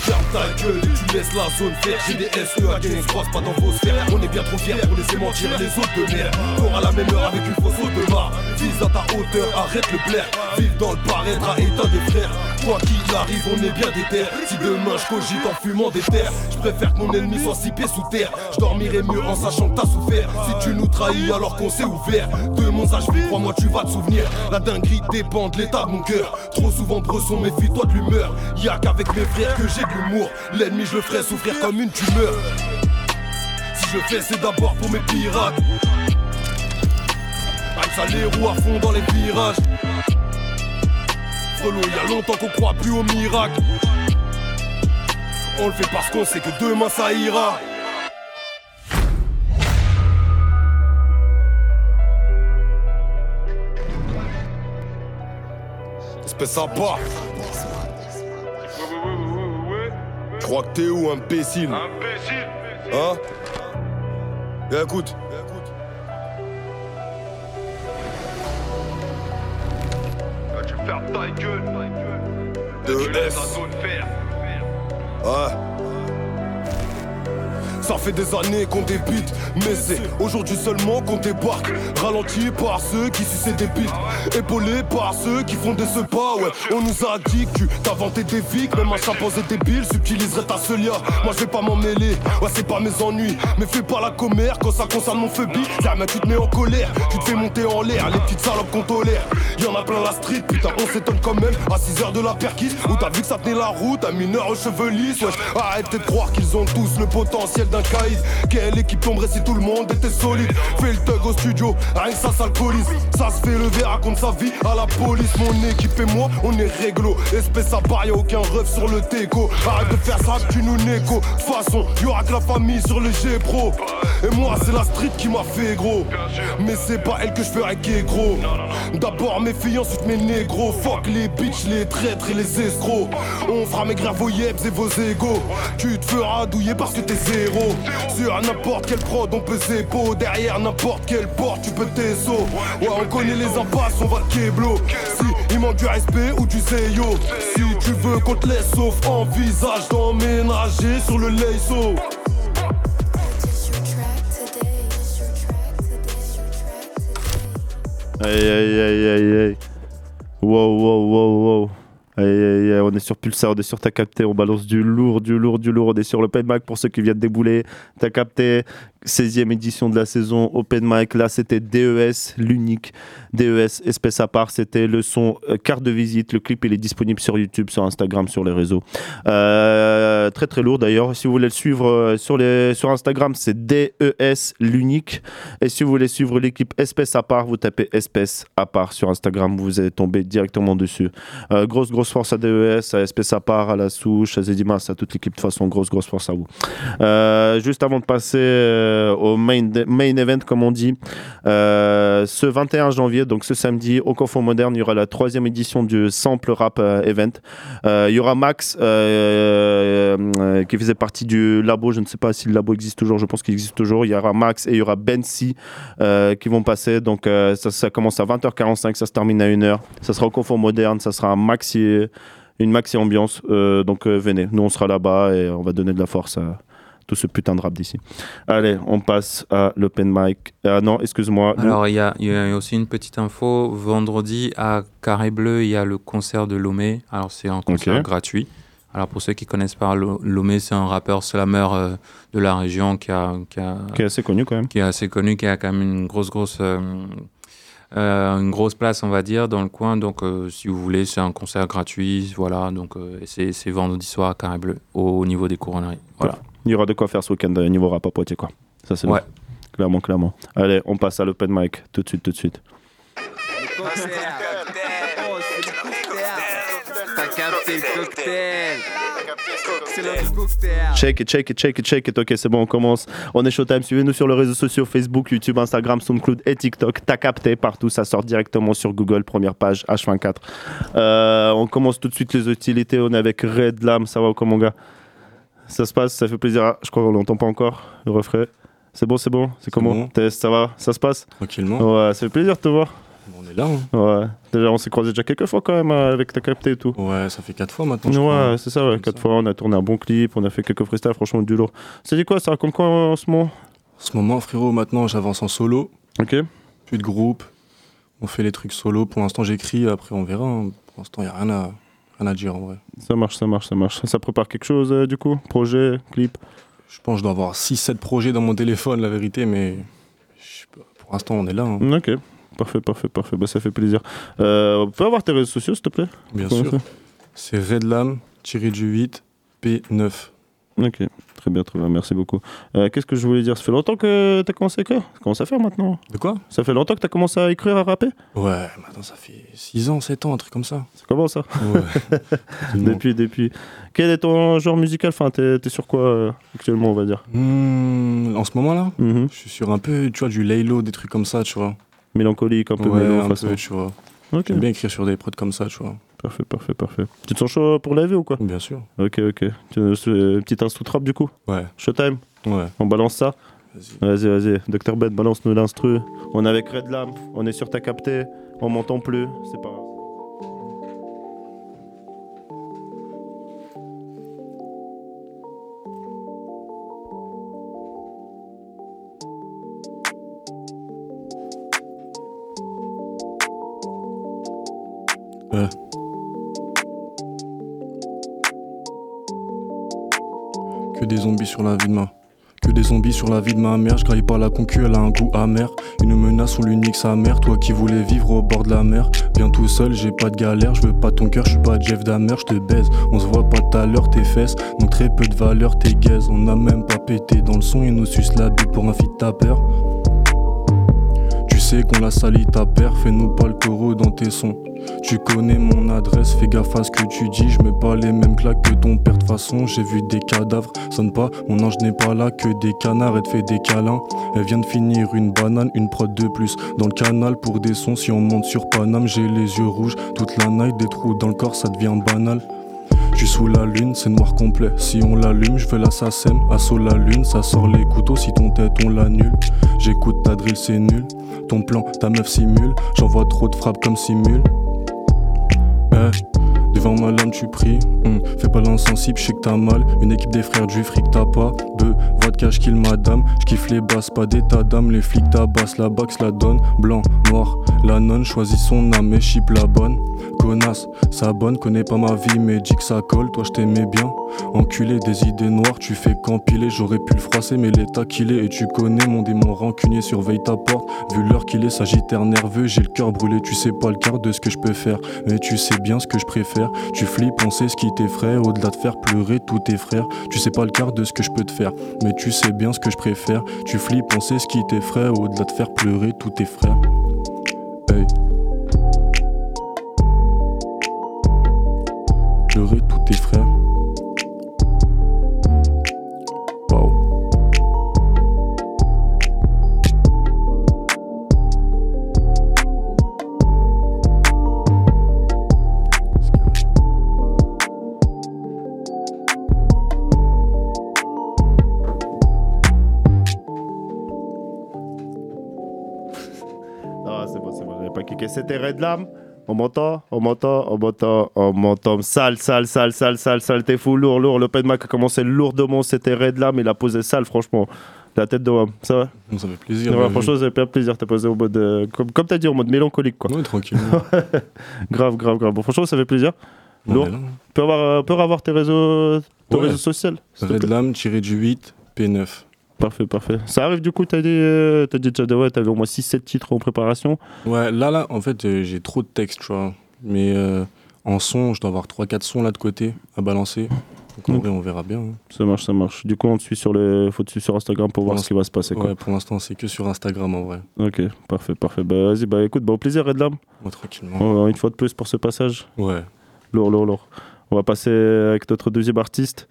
Ferme ta gueule tu laisses la zone faire. J'ai des SE à Guinness, croise pas dans vos sphères. On est bien trop fiers pour laisser mentir les autres de merde T'auras la même heure avec une fausse haute de marre. Vise à ta hauteur, arrête le blaire. Vive dans le paraître à état de frère Quoi qu'il arrive, on est bien déter Si demain je cogite en fumant des terres Je préfère que mon ennemi soit six pieds sous terre. Je dormirai mieux en sachant que t'as souffert. Si tu nous trahis alors qu'on s'est ouvert De mon âge, crois-moi tu vas te souvenir. La dinguerie dépend de l'état de mon cœur. Trop souvent bresson, méfie-toi de l'humeur. Y'a qu'avec mes frères que j'ai de l'humour. L'ennemi je le ferai souffrir comme une tumeur. Si je fais c'est d'abord pour mes pirates. Aïe ça les roues à fond dans les virages Frelot y'a longtemps qu'on croit plus au miracle. On le fait parce qu'on sait que demain ça ira. Espèce sympa. Je crois que t'es où, imbécile? Imbécile. Hein? Eh, écoute Tu fermes ta gueule. De faire. Ouais. Ça fait des années qu'on débite, mais c'est aujourd'hui seulement qu'on débarque. Ralenti par ceux qui sucent des bites, épaulé par ceux qui font des pas. Ouais, on nous a dit que t'inventais des vies, que même un chimpanzé débile subtiliserait ta seule Moi je vais pas m'en mêler, ouais c'est pas mes ennuis, mais fais pas la commère quand ça concerne mon phobie. Jamais tu te mets en colère, tu te fais monter en l'air, les petites salopes qu'on tolère. Y'en a plein la street, putain on s'étonne quand même. À 6 heures de la perquise, où t'as vu que ça tenait la route, un mineur aux cheveux lisses. Wesh, arrêtez de croire qu'ils ont tous le potentiel Quelle équipe tomberait si tout le monde était solide? Fais le thug au studio, rien que ça s'alcoolise. Ça se fait lever, raconte sa vie à la police. Mon équipe et moi, on est réglo. Espèce à part, y'a aucun rêve sur le déco. Arrête de faire ça, tu nous négo. De toute façon, y'aura que la famille sur le G-Pro. Et moi, c'est la street qui m'a fait gros. Mais c'est pas elle que je ferai qui gros. D'abord mes filles, ensuite mes négros. Fuck les bitches, les traîtres et les escrocs. On fera maigrir vos yebs et vos égos. Tu te feras douiller parce que t'es zéro. Sur n'importe quel prod, on peut zépo. Derrière n'importe quelle porte, tu peux tes. Ouais, on connaît les impasses, on va te kéblo. Si il manque du respect ou du zéyo. Si tu veux qu'on te laisse sauf, envisage d'emménager sur le laisseau. Aïe aïe aïe aïe aïe. Wow wow wow wow. On est sur Pulsar, on est sur Ta Capté, on balance du lourd, du lourd, du lourd. On est sur l'Open Mic pour ceux qui viennent débouler. Ta Capté, 16e édition de la saison Open Mic. Là, c'était DES, l'unique. DES, espèce à part. C'était le son euh, carte de visite. Le clip, il est disponible sur YouTube, sur Instagram, sur les réseaux. Euh, très très lourd d'ailleurs. Si vous voulez le suivre euh, sur, les, sur Instagram, c'est DES, l'unique. Et si vous voulez suivre l'équipe Espèce à part, vous tapez Espèce à part sur Instagram. Vous allez tomber directement dessus. Grosse, grosse force à DES, à Espèce à part, à la souche, à Zedimas, à toute l'équipe. De toute façon, grosse, grosse force à vous. Juste avant de passer au main, main event, comme on dit, euh, ce 21 janvier, donc ce samedi, au Confort Moderne, il y aura la troisième édition du Sample Rap euh, Event. Euh, il y aura Max, euh, euh, qui faisait partie du labo. Je ne sais pas si le labo existe toujours, je pense qu'il existe toujours. Il y aura Max et il y aura Bensi euh, qui vont passer. Donc euh, ça, ça commence à 20h45, ça se termine à 1h. Ça sera au Confort Moderne, ça sera un maxi, une maxi ambiance. Euh, donc euh, venez, nous on sera là-bas et on va donner de la force à tout ce putain de rap d'ici. Allez, on passe à l'open mic. Ah non, excuse-moi. Alors, il y a, il y a aussi une petite info. Vendredi, à Carré Bleu, il y a le concert de Lomé. Alors, c'est un concert gratuit. Alors, pour ceux qui connaissent pas Lo- Lomé, c'est un rappeur slammer euh, de la région qui, a, qui, a- Qui est assez connu quand même. qui est assez connu, qui a quand même une grosse, grosse euh, Euh, une grosse place, on va dire, dans le coin. Donc, euh, si vous voulez, c'est un concert gratuit. Voilà. Donc, euh, c'est vendredi soir à Carré Bleu, au niveau des couronneries. Voilà. Il y aura de quoi faire ce week-end euh, niveau rap à Poitiers, quoi. Ça, c'est Ouais. bon. Clairement, clairement. Allez, on passe à l'open mic tout de suite, tout de suite. Check it, check it, check it, check it. Ok, c'est bon, on commence. On est Showtime. Suivez-nous sur les réseaux sociaux Facebook, YouTube, Instagram, SoundCloud et TikTok. T'as capté partout. Ça sort directement sur Google, première page H24. Euh, on commence tout de suite les hostilités. On est avec Red Lam. Ça va mon gars? Ça se passe, ça fait plaisir. Ah, je crois qu'on l'entend pas encore, le refrain. C'est bon, c'est bon C'est comment bon. Test, ça va Ça se passe Tranquillement. Ouais, ça fait plaisir de te voir. On est là. hein. Ouais. Déjà, on s'est croisé déjà quelques fois quand même euh, avec ta capté et tout. Ouais, ça fait 4 fois maintenant. je. Ouais, c'est ça, ouais. Quatre fois, on a tourné un bon clip, on a fait quelques freestyles, franchement, du lourd. Ça dit quoi Ça raconte quoi en ce moment? En ce moment, frérot, maintenant, j'avance en solo. Ok. Plus de groupe. On fait les trucs solo. Pour l'instant, j'écris. Après, on verra. hein. Pour l'instant, il n'y a rien à, rien à dire en vrai. Ça marche, ça marche, ça marche. Ça prépare quelque chose euh, du coup? Projet, clip? Je pense que je dois avoir 6-7 projets dans mon téléphone, la vérité, mais pour l'instant, on est là. hein. Ok. Parfait, parfait, parfait. Bah, ça fait plaisir. Euh, on peut avoir tes réseaux sociaux, s'il te plaît? Bien Comment sûr. C'est Redlam, tiré du 8, P9. Ok, très bien, très bien, merci beaucoup. Euh, Qu'est-ce que je voulais dire? Ça fait longtemps que tu as commencé à écrire? Ça commence à faire maintenant De quoi? Ça fait longtemps que tu as commencé à écrire, à rapper? Ouais, maintenant, ça fait 6 ans, 7 ans, un truc comme ça. Ça commence ça? Ouais. Depuis, depuis. Quel est ton genre musical? Enfin, t'es es sur quoi euh, actuellement, on va dire? Hmm, en ce moment-là, Mhm. je suis sur un peu, tu vois, du Laylo, des trucs comme ça, tu vois. Mélancolique, un peu ouais, mélo, un façon. peu, tu vois. Ok. J'aime bien écrire sur des prods comme ça, tu vois. Parfait, parfait, parfait. Tu te sens chaud pour la vie ou quoi Bien sûr. Ok, ok. Euh, petit instru trap du coup Ouais. Showtime Ouais. On balance ça Vas-y. Vas-y, vas-y. Dr Ben, balance-nous l'instru. On est avec Red Lam, on est sur ta capté, on m'entend plus, c'est pas grave. Ouais. Zombies sur la vie de ma. Que des zombies sur la vie de ma mère. Je pas la concu, elle a un goût amer. Une menace ou l'unique sa mère. Toi qui voulais vivre au bord de la mer. Viens tout seul, j'ai pas de galère. Je veux pas ton cœur, je suis pas Jeff Damer. Je te baise. On se voit pas tout à l'heure, tes fesses. Donc très peu de valeur, tes gaises. On a même pas pété dans le son et nous suce la bite pour un fit ta peur. Qu'on la sali ta père, fais-nous pas le dans tes sons. Tu connais mon adresse, fais gaffe à ce que tu dis, je mets pas les mêmes claques que ton père de façon, j'ai vu des cadavres, sonne pas, mon ange n'est pas là que des canards, elle te fait des câlins. Elle vient de finir une banane, une prod de plus. Dans le canal pour des sons, si on monte sur Paname, j'ai les yeux rouges, toute la night, des trous dans le corps, ça devient banal. Je suis sous la lune, c'est noir complet. Si on l'allume, je fais l'assassin. Assaut la lune, ça sort les couteaux. Si ton tête, on l'annule. J'écoute ta drill, c'est nul. Ton plan, ta meuf simule. J'envoie trop de frappes comme simule. Eh, devant ma lame, tu pries. Hum, Fais pas l'insensible, je sais que t'as mal. Une équipe des frères du fric, t'as pas. Be, voix de cash, kill madame. J'kiffe les basses, pas d'état d'âme. Les flics tabassent la box, la donne. Blanc, noir, la nonne choisit son âme et chip la bonne. Connasse, ça bonne, connais pas ma vie, mais dis que ça colle. Toi, je t'aimais bien. Enculé des idées noires, tu fais qu'empiler. J'aurais pu le froisser, mais l'état qu'il est. Et tu connais mon démon rancunier, surveille ta porte. Vu l'heure qu'il est, sagittaire nerveux, j'ai le cœur brûlé. Tu sais pas le quart de ce que je peux faire, mais tu sais bien ce que je préfère. Tu flippes, on sait ce qui t'effraie. Au-delà de faire pleurer tous tes frères, tu sais pas le quart de ce que je peux te faire, mais tu sais bien ce que je préfère. Tu flippes, on sait ce qui t'effraie. Au-delà de faire pleurer tous tes frères. Pleurer tous tes frères. C'était Red Lam. On m'entend, on m'entend, on m'entend, on m'entend. Sale, sale, sale, sale, sale, sale. T'es fou, lourd, lourd. L'open mic a commencé lourdement. C'était Red Lam. Il a posé sale, franchement. La tête de homme. Ça va? Ça fait plaisir. Ouais, franchement, ça fait plaisir. T'as posé au mode. euh, comme comme t'as dit, au mode mélancolique, quoi. Ouais, tranquillement. grave, grave, grave. Bon, franchement, ça fait plaisir. Lourd. est là. Peut avoir, euh, peut avoir tes réseaux, ton Ouais. réseau social Red Lame tiré du 8, P9. Parfait, parfait. Ça arrive du coup, t'as dit, euh, t'as dit déjà, ouais, t'avais au moins 6-7 titres en préparation. Ouais, là, là, en fait, euh, j'ai trop de textes, tu vois. Mais euh, en son, je dois avoir 3-4 sons là de côté à balancer. Donc en Mm. vrai, on verra bien. hein. Ça marche, ça marche. Du coup, on te suit sur le, faut te suivre sur Instagram pour voir Pour ce qui va se passer. Quoi. Ouais, pour l'instant, c'est que sur Instagram en vrai. Ok, parfait, parfait. Bah vas-y, bah écoute, bah au plaisir Redlam. Ouais, tranquillement. Ouais, une fois de plus pour ce passage. Ouais. Lourd, lourd, lourd. On va passer avec notre deuxième artiste.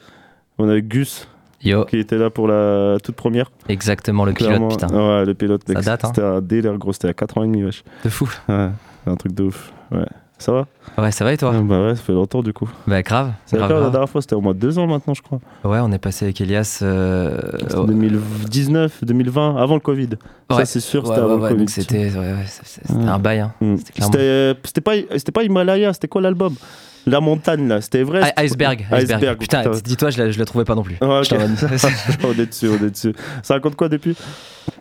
On a Gus. Yo. Qui était là pour la toute première. Exactement, le pilote, putain. Ouais, le pilote, mec. Ça date, hein. C'était un délire, gros. C'était à 4 ans et demi, wesh. De fou. Ouais, un truc de ouf. Ouais. Ça va? Ouais, ça va et toi? Bah ouais, ça fait longtemps du coup. Bah grave. C'est grave, la dernière fois C'était au moins deux ans maintenant, je crois. Ouais, on est passé avec Elias. euh, C'était au- 2019, 2020, avant le Covid. Ça, Ouais. c'est sûr, Ouais, c'était ouais, avant le Covid. C'était un bail. hein. Mm. C'était clairement- c'était pas, c'était pas Himalaya, c'était quoi l'album? La montagne là, c'était vrai Ah, Iceberg, Iceberg. Putain, dis-toi, je, la- je le trouvais pas non plus. Ouais, ok. J'étais en mode- on est dessus, on est dessus. Ça raconte quoi depuis?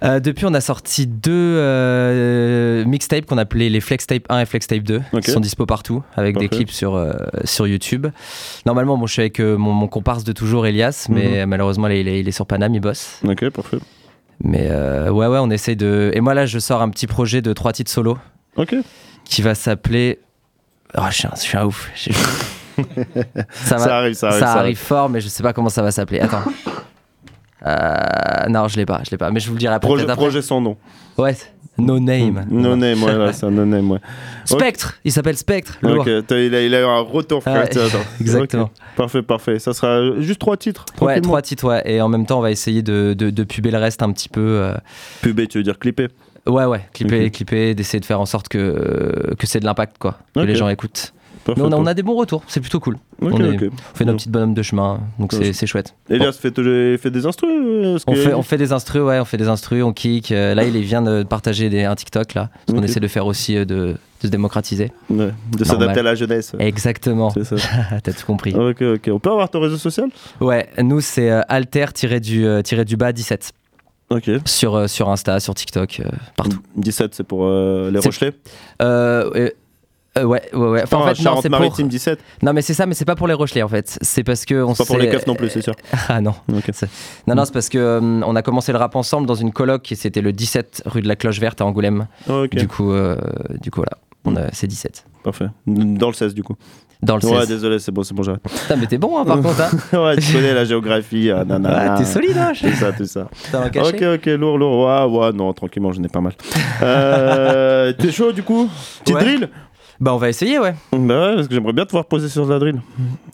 Euh, depuis, on a sorti deux euh, mixtapes qu'on appelait les Flex Tape 1 et Flex Tape 2, Ok. qui sont dispo partout, avec des clips sur, euh, sur YouTube. Normalement, bon, je suis avec mon, mon comparse de toujours, Elias, mais malheureusement, là, il est, il est sur Paname, il bosse. Ok, parfait. Mais euh, ouais, ouais, on essaye de. Et moi, là, je sors un petit projet de trois titres solo. Ok. Qui va s'appeler. Oh, je suis un, je suis un ouf. Je- Ça arrive, ça arrive, ça arrive arrive. fort, mais je sais pas comment ça va s'appeler. Attends. Euh, non, je l'ai pas, je l'ai pas. Mais je vous le dirai après. Projet, après. projet sans nom. Ouais, No Name. No name, ouais, là, c'est un no name, ouais. Spectre, il s'appelle Spectre. Ok, il, a, il a eu un retour, frère. Ouais, exactement. Parfait, parfait. Ça sera juste trois titres. Ouais, trois titres, ouais. Et en même temps, on va essayer de, de, de puber le reste un petit peu. euh. Puber, tu veux dire clipper? Ouais, ouais, clipper, Ok. clipper, d'essayer de faire en sorte que, que c'est de l'impact, quoi. Que les gens écoutent. Parfait, on, a, on a parfait. des bons retours, c'est plutôt cool. On, est- ok. on fait nos petites bonhommes de chemin, donc c'est Ouais. c'est chouette. Elias fait, fait des instrus euh, On que- fait, on fait des instrus, ouais, on fait des instrus, on kick. Euh, là, il vient de partager des, un TikTok, là. Parce qu'on Ok. essaie de faire aussi euh, de, de se démocratiser. Ouais, de s'adapter à la jeunesse. Exactement. T'as tout compris. Ok, ok. On peut avoir ton réseau social? Ouais, nous, c'est euh, alter-du euh, tiré du bas 17. Sur, euh, sur Insta, sur TikTok, euh, partout. 17, c'est pour euh, les Rochelais? Euh, ouais, ouais, ouais. Enfin, en fait, non, c'est pour. Charente-Maritime 17. Non, mais c'est ça, mais c'est pas pour les Rochelais en fait. C'est parce que on C'est pas pour les keufs non plus, c'est sûr. ah non. Non, non, c'est parce que euh, on a commencé le rap ensemble dans une coloc et c'était le 17 rue de la Cloche Verte à Angoulême. Du coup, euh, du coup voilà, on a c'est 17. Parfait. Dans le 16 du coup. Dans le Ouais, 16. désolé, c'est bon, c'est bon, j'arrête. Putain, mais t'es bon hein, par contre. Hein. ouais, tu connais la géographie, ah, nanana. Ouais, t'es solide, hein, Tout ça, tout ça. Cacher Ok, ok, lourd, lourd. Ouais, ouais, non, tranquillement, j'en ai pas mal. Euh, T'es chaud du coup? Petite Ouais. drill? Bah on va essayer ouais. Bah ouais, parce que j'aimerais bien te voir poser sur de la drill.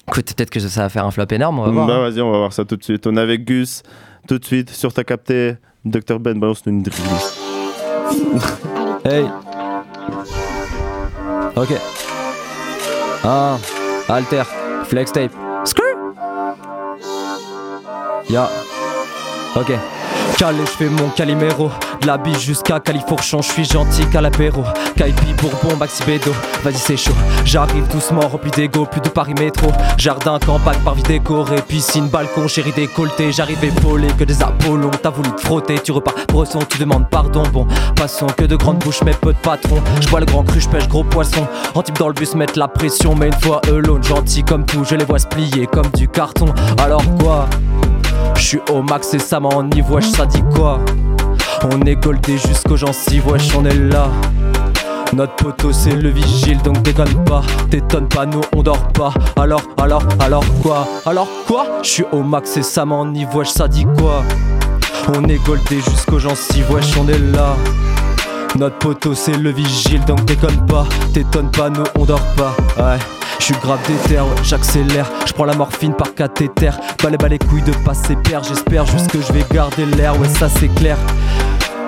Écoute, peut-être que ça va faire un flop énorme, on va voir. Bah hein. vas-y, on va voir ça tout de suite. On est avec Gus, tout de suite, sur ta captée. Dr Ben balance une drill. Hey. Ok. Ah, alter, flex tape. Screw. Ya. Ok. Calé, je fais mon calimero. De la bise jusqu'à Califourchon, je suis gentil qu'à l'apéro. Kaipi, Bourbon, Maxi Bédo. Vas-y, c'est chaud. J'arrive doucement, rempli d'ego, plus de Paris métro. Jardin, campagne, parvis décoré. Piscine, balcon, chérie décolleté. J'arrive épaulé que des Apollons. T'as voulu te frotter, tu repars bresson, tu demandes pardon. Bon, passons que de grandes bouches, mais peu de patrons. Je bois le grand cru, pêche gros poisson. En type dans le bus, mettre la pression. Mais une fois alone, gentil comme tout, je les vois se plier comme du carton. Alors quoi? Je suis au max et ça m'enivre, wesh, ça dit quoi On est goldé jusqu'aux gencives, wesh, on est là. Notre poteau c'est le vigile donc déconne pas. T'étonnes pas nous on dort pas. Alors alors alors quoi Alors quoi Je suis au max et ça m'enivre wesh ça dit quoi On est goldé jusqu'aux gencives wesh on est là. Notre poteau c'est le vigile donc déconne pas. T'étonnes pas nous on dort pas. Ouais je suis grave déter, ouais, j'accélère, je prends la morphine par cathéter, balai bas les couilles de passer père, j'espère juste que je vais garder l'air, ouais ça c'est clair.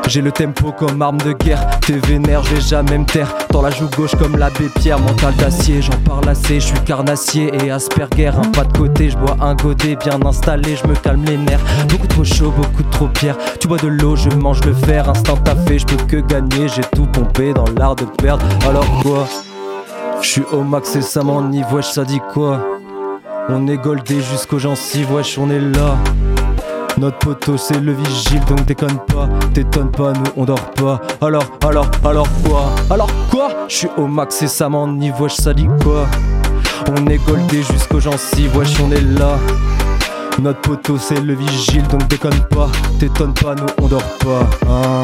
J'ai le tempo comme arme de guerre, t'es vénère, je vais jamais me taire. Dans la joue gauche comme l'abbé Pierre, mental d'acier, j'en parle assez, je suis carnassier et Asperger. Un pas de côté, je bois un godet bien installé, je me calme les nerfs. Beaucoup trop chaud, beaucoup trop pierre. Tu bois de l'eau, je mange le fer, instant fait, je peux que gagner, j'ai tout pompé dans l'art de perdre. Alors quoi? Je suis au max et ça m'enivre, wesh, ça dit quoi On est goldé jusqu'aux gencives, wesh, on est là. Notre poteau c'est le vigile donc déconne pas T'étonnes pas nous on dort pas Alors alors alors quoi Alors quoi Je suis au max et ça m'enivre wesh ça dit quoi On est goldé jusqu'aux gencives wesh on est là Notre poteau c'est le vigile donc déconne pas T'étonne pas nous on dort pas hein.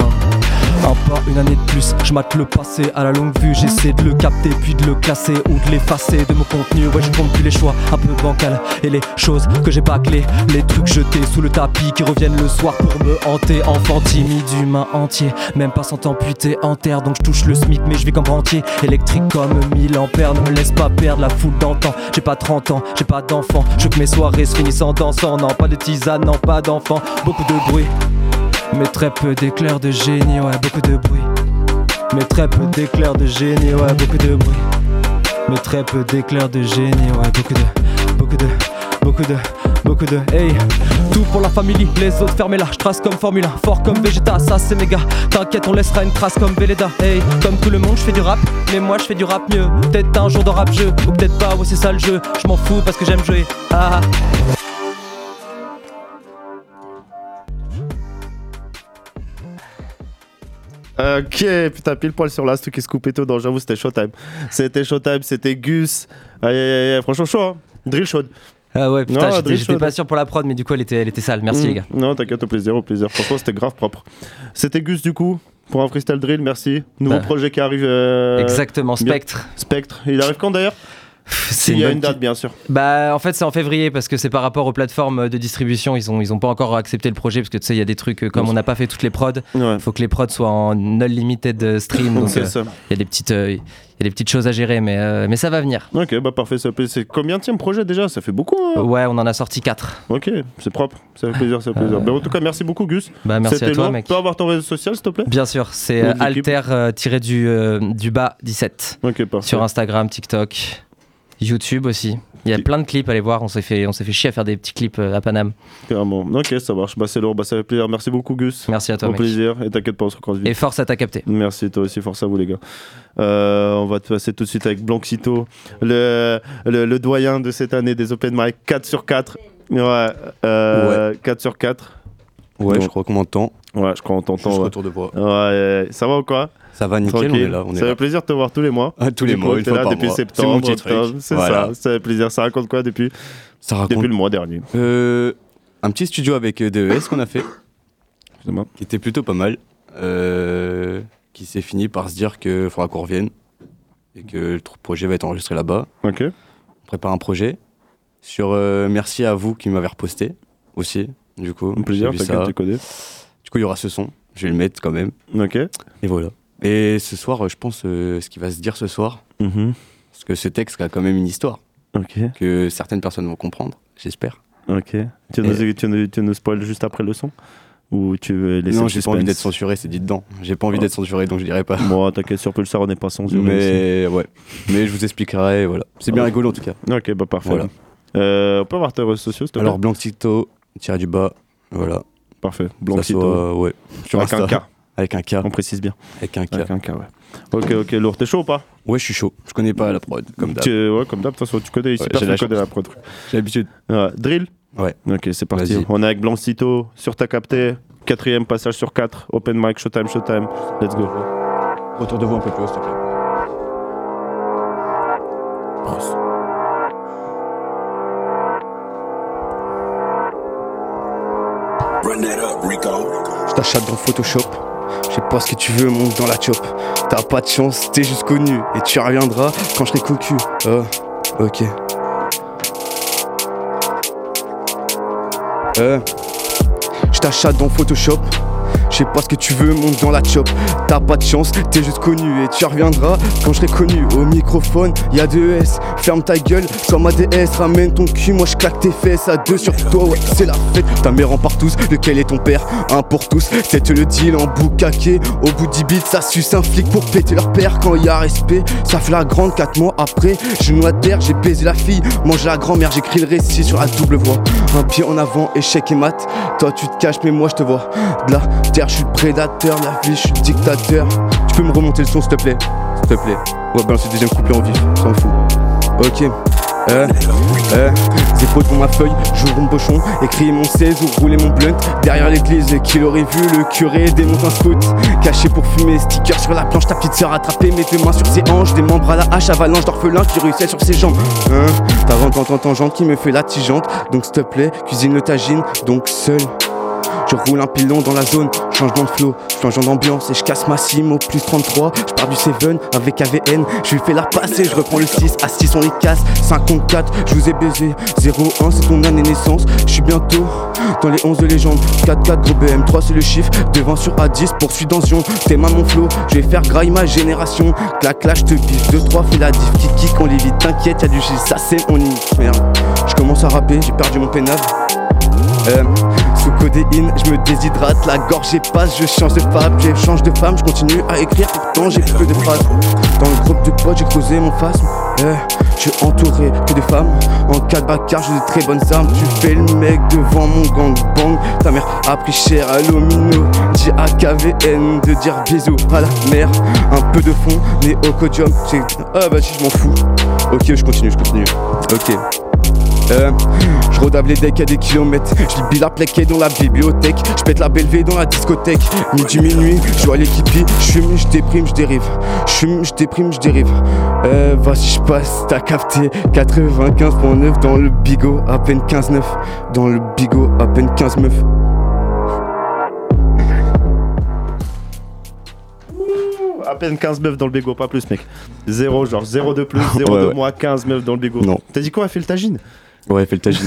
Un pas, une année de plus, je mate le passé à la longue vue, j'essaie de le capter puis de le classer ou de l'effacer de mon contenu. Ouais, je compte plus les choix, un peu bancal et les choses que j'ai bâclées, les trucs jetés sous le tapis qui reviennent le soir pour me hanter. Enfant timide, humain entier, même pas sans amputé en terre, donc je touche le SMIC mais je vis comme rentier. Électrique comme 1000 ampères, ne me laisse pas perdre la foule d'antan. J'ai pas 30 ans, j'ai pas d'enfant, je veux que mes soirées se finissent en dansant. Non, pas de tisane, non, pas d'enfant, beaucoup de bruit. Mais très peu d'éclairs de génie, ouais, beaucoup de bruit. Mais très peu d'éclairs de génie, ouais, beaucoup de bruit. Mais très peu d'éclairs de génie, ouais, beaucoup de, beaucoup de, beaucoup de, beaucoup de, hey. Tout pour la famille, les autres fermez-la. Je trace comme Formule 1, fort comme Vegeta, ça c'est méga. T'inquiète, on laissera une trace comme Véleda, hey. Comme tout le monde, je fais du rap, mais moi je fais du rap mieux. Peut-être un jour de rap jeu, ou peut-être pas, ouais, c'est ça le jeu. Je m'en fous parce que j'aime jouer. Ah. Ok, putain, pile poil sur l'ast qui se coupait tout. Donc j'avoue, c'était Showtime. C'était Showtime, c'était Gus. Aïe, aïe, aïe, franchement, chaud, hein. Drill chaude. Ah ouais, putain, Non, j'étais- j'étais pas sûr pour la prod, mais du coup elle était, elle était sale. Merci Mm. les gars. Non, t'inquiète, au plaisir, au plaisir. Franchement, c'était grave propre. C'était Gus, du coup, pour un freestyle drill, merci. Nouveau Bah. projet qui arrive. euh, Exactement, Spectre. Spectre. Il arrive quand d'ailleurs? C'est S'il y a une date, bien sûr. Bah en fait c'est en février parce que c'est par rapport aux plateformes de distribution ils ont ils ont pas encore accepté le projet parce que tu sais il y a des trucs euh, comme on n'a pas fait toutes les prods il faut que les prods soient en unlimited stream donc euh, il y a des petites euh, il y a des petites choses à gérer mais euh, mais ça va venir Ok, bah parfait, ça fait- c'est combien de projet déjà? Ça fait beaucoup. hein ouais on en a sorti 4 Ok, c'est propre, ça fait plaisir, ça fait plaisir. Bah, en tout cas, merci beaucoup, Gus. Bah, merci C'était à toi, mec. Tu peux avoir ton réseau social, s'il te plaît? Bien sûr c'est Ou euh, de l'équipe. alter euh, tiré du euh, du bas 17 Ok, parfait. sur Instagram TikTok YouTube aussi il y a plein de clips allez voir on s'est fait on s'est fait chier à faire des petits clips euh, à Paname Carrément. Ok, ça marche. Bah, c'est lourd, bah, ça fait plaisir. Merci beaucoup, Gus. merci à toi Au mec. plaisir. Et t'inquiète pas, on se recroise vite. et force à ta capté Merci, toi aussi, force à vous, les gars. Euh, on va te passer tout de suite avec Blanxito, le, le, le doyen de cette année des Open Mic, 4 sur 4. Ouais, euh, 4 sur 4. Ouais, je crois qu'on m'entend. Ouais, je crois qu'on t'entend. Juste ouais. retour de voix. Ouais, ça va ou quoi? Ça va nickel, on est là. On est ça là. fait plaisir de te voir tous les mois. Ah, tous les coup, mois, une fois là par depuis mois. septembre, C'est Voilà. ça, ça fait plaisir. Ça raconte quoi depuis Ça raconte Depuis le mois dernier. Euh, un petit studio avec euh, DES qu'on a fait, qui était plutôt pas mal, euh, qui s'est fini par se dire qu'il faudra qu'on revienne et que le projet va être enregistré là-bas. Ok. On prépare un projet. Sur euh, merci à vous qui m'avez reposté aussi, du coup. Un plaisir, connais. Du coup, il y aura ce son. Je vais le mettre quand même. Ok. Et voilà. Et ce soir, euh, je pense euh, ce qui va se dire ce soir, Mhm. parce que ce texte a quand même une histoire que certaines personnes vont comprendre, j'espère. Ok. Tu nous, tu, nous, tu nous spoil juste après le son Ou tu veux laisser non, j'ai pas envie d'être censuré, c'est dit dedans. J'ai pas envie d'être censuré, donc je dirais pas. Moi, t'inquiète, sur Pulsar, on n'est pas censuré. Mais ouais, mais je vous expliquerai, voilà. C'est bien Ouais. rigolo en tout cas. Ok, bah parfait. Voilà. Euh, on peut avoir tes réseaux sociaux, s'il te plaît? Alors Blancito, tiré du bas, voilà. Parfait. Blancito. soit, ouais. Sur Avec un Insta. K. Avec un K. On précise bien. Avec un K. Avec un K, ouais. Ok, ok, lourd. T'es chaud ou pas? Ouais, je suis chaud. Je connais pas la prod, comme d'hab. Tu- Ouais, comme d'hab, de toute façon, tu connais ici, Ouais, personne j'ai la connaît chance. la prod. J'ai l'habitude. Ouais. Drill? Ouais. Ok, c'est parti. On est avec Blancito sur ta capté. Quatrième passage sur 4. Open mic, showtime, showtime. Let's go. Retour de vous un peu plus haut, s'il te plaît. Je t'achète dans Photoshop. Je sais pas ce que tu veux, monte dans la chop. T'as pas de chance, t'es juste connu. Et tu reviendras quand je serai cocu. Oh, ok. Euh, je t'achète dans Photoshop. Je sais pas ce que tu veux, monte dans la chop. T'as pas de chance, t'es juste connu. Et tu reviendras quand je serai connu. Au microphone, y'a deux S. Ferme ta gueule comme ADS. Ramène ton cul, moi je claque tes fesses. À deux sur toi, ouais, c'est la fête. Ta mère en part tous, lequel est ton père? Un pour tous, c'est le deal en boucaquet. Au bout du beat, ça suce un flic pour péter leur père. Quand y a respect, ça fait la grande. Quatre mois après, genou à terre, j'ai baisé la fille. Mange la grand-mère, j'écris le récit sur la double voix. Un pied en avant, échec et mat. Toi tu te caches, mais moi je te vois. De la terre, je suis prédateur. La vie, je suis dictateur. Tu peux me remonter le son, s'il te plaît? S'il te plaît. Ouais, balance le deuxième couplet en vif, s'en fout. Ok. Euh, Euh, pour ma feuille, j'ouvre mon pochon, écris mon 16 ou rouler mon blunt. Derrière l'église, qui l'aurait vu, le curé démonte un scout. Caché pour fumer, sticker sur la planche, ta petite sœur attrapée, mes deux mains sur ses hanches, des membres à la hache, avalanche d'orphelin qui ruisselle sur ses jambes. Hein, t'as rencontre tangente qui me fait la tigeante, donc s'il te plaît, cuisine le tagine, donc seul. Je roule un pilon dans la zone, changement de flow, changeant d'ambiance et je casse ma sim au plus 33. Je pars du 7 avec AVN, je lui fais la passe et je reprends le 6. À 6 on les casse, 54, je vous ai baisé. 01 c'est ton année naissance, je suis bientôt dans les 11 de légende. 4-4 gros BM3 c'est le chiffre, devant sur A10 poursuis dans Zion. T'es mal mon flow, je vais faire graille ma génération. Clac clac, je te biffe 2-3, fais la diff, kick kick, on l'évite, t'inquiète, y'a du gis, ça c'est on y merde. Je commence à rapper, j'ai perdu mon pénal. Euh, sous codéine, je me déshydrate, la gorge épasse, je change de femme, je change de femme, je continue à écrire, pourtant j'ai peu de phrases. Dans le groupe de potes, j'ai creusé mon phasme. Euh, je suis entouré que de femmes. En cas de j'ai de très bonnes armes. Tu fais le mec devant mon gang bang. Ta mère a pris cher à l'omino. Dis à KVN de dire bisous à la mère. Un peu de fond, mais au codium. Ah bah si, je m'en fous. Ok, je continue, je continue. Ok. Euh, je rodave les decks à des kilomètres. Je lis Billard plaqué dans la bibliothèque. Je pète la belvé dans la discothèque. Midi, minuit, je vois l'équipier. Je fume, je déprime, je dérive. Je fume, je déprime, je dérive. Euh, vas-y, je passe, t'as capté. 95.9 dans le bigot, à peine 15-9. Dans le bigot, à peine 15 meufs. À peine 15 meufs dans le bégo, pas plus, mec. Zéro, genre 0 de plus, 0 Ouais, de ouais. moins, 15 meufs dans le bégo. Non. T'as dit quoi, elle fait le tagine? Ouais, fais le tagine.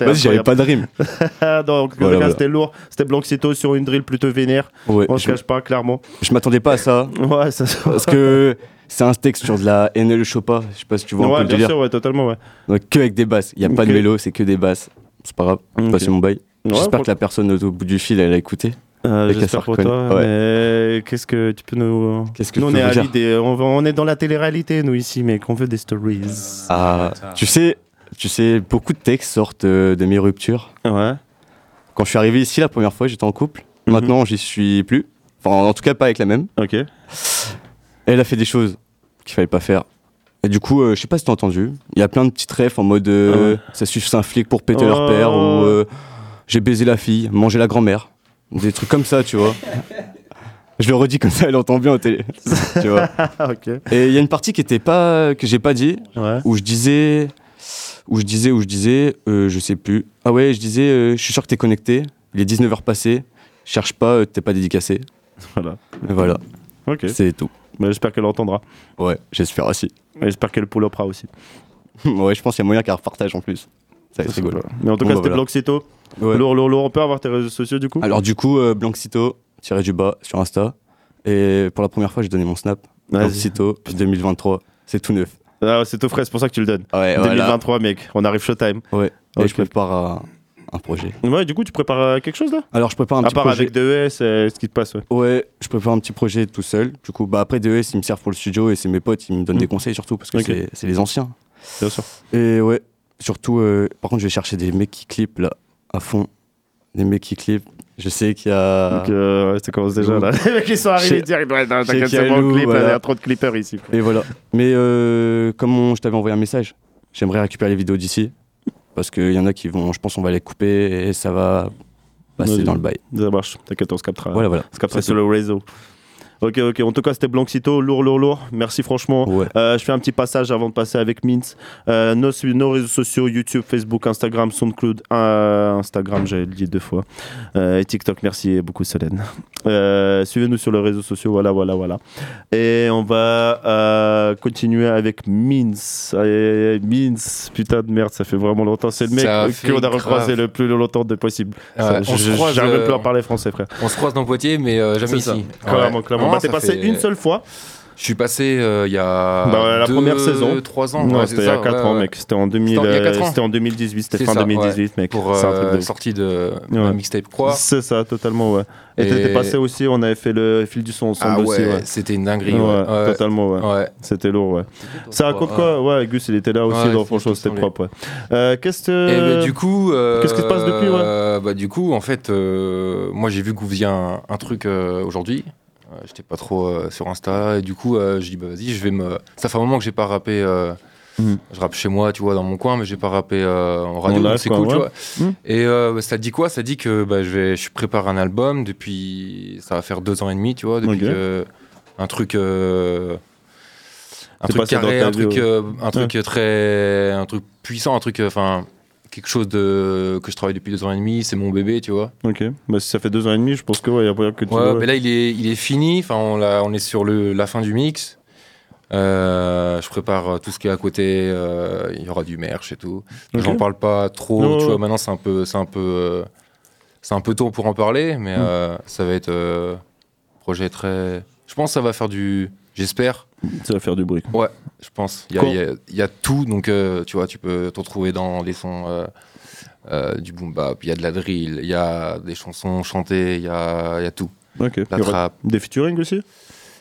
Vas-y, j'avais pas de rime. Donc, Voilà, le voilà. c'était lourd. C'était Blanxito sur une drill plutôt vénère. Ouais, On se je- cache pas, clairement. Je m'attendais pas à ça. Ouais, ça Parce que c'est un texte sur de la NL Chopa. Je sais pas si tu vois un Ouais, peu le bien délire. sûr, ouais, totalement, ouais. Donc, que avec des basses. Il y a pas de mélo, c'est que des basses. C'est pas grave. Je Ok. passe mon bail. Ouais, J'espère pour- que la personne au bout du fil, elle a écouté. Euh, J'espère pour toi. Ouais. Mais qu'est-ce que tu peux nous. Qu'est-ce que nous, on est des- on, va- on est dans la télé-réalité, nous, ici, mec. On veut des stories. Ah, tu sais, tu sais, beaucoup de textes sortent euh, de mes ruptures. Ouais. Quand je suis arrivé ici la première fois, j'étais en couple. Mhm. Maintenant, j'y suis plus. Enfin, en tout cas, pas avec la même. Ok. Elle a fait des choses qu'il fallait pas faire. Et du coup, euh, je sais pas si t'as entendu. Il y a plein de petites refs en mode euh, Ah ouais. ça suffit un flic pour péter leur Oh. père ou euh, j'ai baisé la fille, mangé la grand-mère. Des trucs comme ça, tu vois. Je le redis comme ça, elle entend bien au télé. tu vois. ok. Et il y a une partie qui était pas que j'ai pas dit Ouais. où je disais où je disais où je disais euh, je sais plus. Ah ouais, je disais euh, je suis sûr que t'es connecté. Il est 19h passé. Cherche pas, euh, t'es pas dédicacé. Voilà. Et voilà. Ok. C'est tout. Bah, J'espère qu'elle entendra. Ouais, j'espère aussi. Et J'espère qu'elle pull-upera aussi. ouais, je pense qu'il y a moyen qu'elle repartage en plus. Ça va être rigolo. Mais en tout Bon, cas, bah, c'était voilà. Blanxito. Ouais. Lourd, lourd, lourd. On peut avoir tes réseaux sociaux du coup? Alors du coup, euh, Blanxito, tiré du bas sur Insta. Et pour la première fois, j'ai donné mon snap. Blanxito, 2023. C'est tout neuf. Ah, c'est tout frais, c'est pour ça que tu le donnes. Ouais, voilà. 2023, mec. On arrive showtime. Ouais. Et je prépare un, un projet. Ouais, du coup, tu prépares euh, quelque chose là? Alors je prépare un À petit part projet. avec DES, euh, ce qui te passe, ouais. Ouais, je prépare un petit projet tout seul. Du coup, bah après DES, ils me servent pour le studio et c'est mes potes, ils me donnent Mm. des conseils surtout parce que c'est- les anciens. Bien sûr. Et ouais, surtout, euh, par contre, je vais chercher des mecs qui clippent là, à fond. Des mecs qui clippent. Je sais qu'il y a. Donc, euh, ça commence déjà là. Les mecs, ils sont arrivés direct. Ouais, t'inquiète, c'est bon, le clip, voilà. il y a trop de clippers ici. Et voilà. Mais euh, comme on- je t'avais envoyé un message, j'aimerais récupérer les vidéos d'ici. Parce qu'il y en a qui vont, je pense, on va les couper et ça va passer dans le bail. Ça marche, t'inquiète, on se captera. Voilà, voilà. On se captera sur tout. le réseau. Ok, ok. En tout cas, c'était Blanxito, lourd, lourd, lourd. Merci franchement. Euh, je fais un petit passage avant de passer avec Mint. Euh, nos, nos réseaux sociaux YouTube, Facebook, Instagram, SoundCloud, euh, Instagram, j'ai dit deux fois. Et TikTok, merci beaucoup, Solène. Suivez-nous sur les réseaux sociaux, voilà, voilà, voilà. Et on va continuer avec. Allez, Mince, putain de merde, ça fait vraiment longtemps. C'est le mec qu'on a recroisé le plus longtemps de possible. Ouais, Ça, on je- se je- croise, plus à parler français, frère. On se croise dans Poitiers, mais jamais ici. Clairement, clairement. Bah, t'es passé fait- une seule fois. Je suis passé euh, il y a. Bah, la deux, première saison. 3 ans. Ouais, c'était il y a ça, 4 ouais, ans, mec. C'était en, 2000, C'était quatre en 2018. C'était fin ça, 2018, ouais. mec. Pour C'est un truc euh, de sortie de mixtape quoi. C'est ça, totalement, ouais. Et, Et- t'étais passé aussi, on avait fait le fil du son ensemble Ah aussi, c'était une dinguerie, totalement, ouais. C'était lourd, ouais. Ça raconte quoi Ouais, Gus, il était là aussi, donc franchement, c'était propre, ouais. Euh, Qu'est-ce que. Et bah, du coup, euh, Qu'est-ce qui se passe depuis, ouais? bah, Du coup, en fait, moi j'ai vu que vous faisiez un, truc aujourd'hui. Euh, J'étais pas trop euh, sur Insta et du coup, euh, je dis bah vas-y, je vais me. Ça fait un moment que j'ai pas rappé Euh, Je rappe chez moi, tu vois, dans mon coin, mais j'ai pas rappé euh, en radio, c'est cool, tu vois. Mhm. Et euh, bah, ça dit quoi? Ça dit que bah, je, vais, je prépare un album depuis. Ça va faire deux ans et demi, tu vois, depuis que. Un truc. euh, un truc carré, un truc, un truc Ouais. très. Un truc puissant, un truc. Enfin. Quelque chose de, que je travaille depuis deux ans et demi, c'est mon bébé, tu vois. Ok, bah, si ça fait deux ans et demi, je pense que ouais, y a moyen que tu. Ouais, mais là il est, il est fini, enfin on, est sur le, la fin du mix. Euh, je prépare euh, tout ce qui est à côté, euh, il y aura du merch et tout. Ok. J'en parle pas trop, tu vois, maintenant c'est un peu, c'est un peu, euh, c'est un peu tôt pour en parler, mais Mm. ça va être euh, projet très. Je pense que ça va faire du, j'espère. Ça va faire du bruit. Ouais, je pense. Il y a, y y tout, donc euh, tu vois, tu peux te retrouver dans des sons euh, euh, du boom bap, il y a de la drill, il y a des chansons chantées, il y a, y a tout. Ok. La Y aura trap. Des featuring aussi?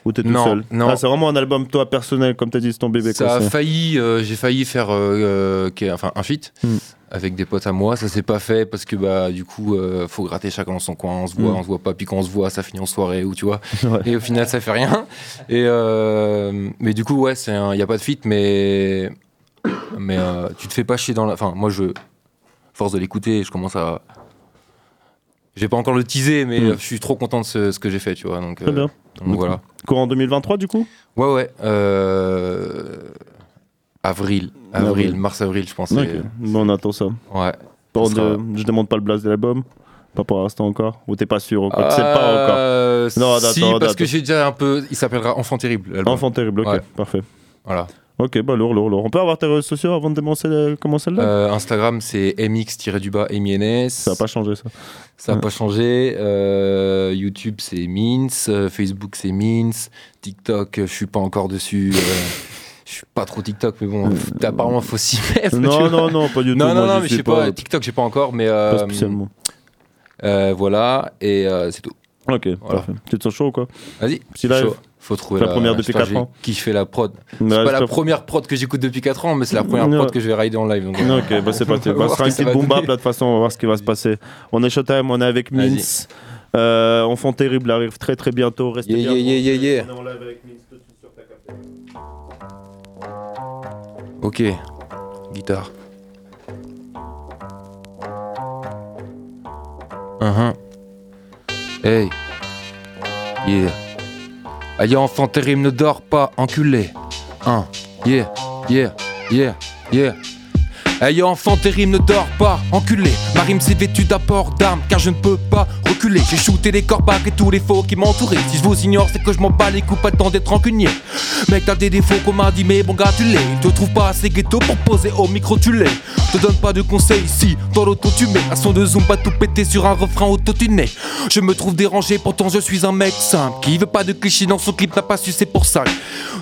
Ou t'es tout Non, seul? non. Ah, c'est vraiment un album toi personnel, comme t'as dit, c'est ton bébé. Ça quoi, a failli, j'ai failli faire enfin, un feat Hmm. Avec des potes à moi. Ça s'est pas fait parce que bah du coup euh, faut gratter chacun dans son coin. On se voit, Hmm. on se voit pas. Puis quand on se voit, ça finit en soirée ou tu vois. Ouais. Et au final ça fait rien. Et euh, mais du coup ouais, c'est il y a pas de feat, mais mais euh, tu te fais pas chier dans la. Enfin moi je force de l'écouter, je commence à j'ai pas encore le teaser, mais Hmm. euh, je suis trop content de ce, ce que j'ai fait, tu vois. Donc, Très euh, bien. donc Donc, voilà. Courant 2023 du coup? Ouais, ouais. Avril, avril, Avril. mars-avril, je pense. Ok, c'est- bon, on attend ça. Ouais. Bon, Ça sera- Je demande pas le blast de l'album Pas pour l'instant encore Ou t'es pas sûr quoi? Tu sais pas encore Euh, Non, attends, si, attends, parce que j'ai déjà un peu. Il s'appellera Enfant Terrible. Enfant terrible, ok, Ouais. parfait. Voilà. Ok, bah lourd, lourd, lourd. On peut avoir tes réseaux sociaux avant de commencer le, commencer le Euh, Instagram, c'est mx-du-bas MINS. Ça a pas changé ça. Ça n'a Ouais. pas changé. Euh, YouTube, c'est Mince. Euh, Facebook, c'est Mince. TikTok, euh, je suis pas encore dessus. euh, Je suis pas trop TikTok, mais bon, pff, apparemment, faut s'y mettre. Non, non, non, pas du tout, Non, non, non, mais je sais pas. pas. TikTok, j'ai pas encore, mais. euh, Pas spécialement. euh, voilà, et euh, c'est tout. Ok, Voilà. parfait. Tu te sens chaud ou quoi? Vas-y. Petit live. Chaud. Faut trouver La première depuis j'espère 4 que j'ai ans. kiffé la prod. C'est Ouais, pas la première prod que j'écoute depuis 4 ans, mais c'est la première prod que je vais rider en live. Donc, euh, Ok, bah c'est parti. Bah, ce sera une petite boom bap là, de toute façon, on va voir ce qui va se passer. On est Showtime, on est avec. Euh, Enfant terrible arrive très très bientôt. Restez Yeah, bien. yeah, yeah, yeah, yeah. On est en live avec Mince Ok, guitare. Uh-huh. Hey, yeah. Aïe, enfant terrible, ne dors pas, enculé. Hein, yeah, yeah, yeah, yeah. Aïe, enfant terrible, ne dors pas, enculé. Ma rime s'est vêtue d'apport d'armes, car je ne peux pas reculer. J'ai shooté les corbacs et tous les faux qui m'entouraient. Si je vous ignore, c'est que je m'en bats les coups, pas temps d'être rancunier. Mec, t'as des défauts qu'on m'a dit, mais bon gars, tu l'es. Te trouve pas assez ghetto pour poser au micro, tu l'es. Te donne pas de conseils ici, dans l'auto tu mets. Un son de zoom, pas tout péter sur un refrain autotuné. Je me trouve dérangé, pourtant je suis un mec simple. Qui veut pas de cliché dans son clip, n'a pas su, c'est pour ça.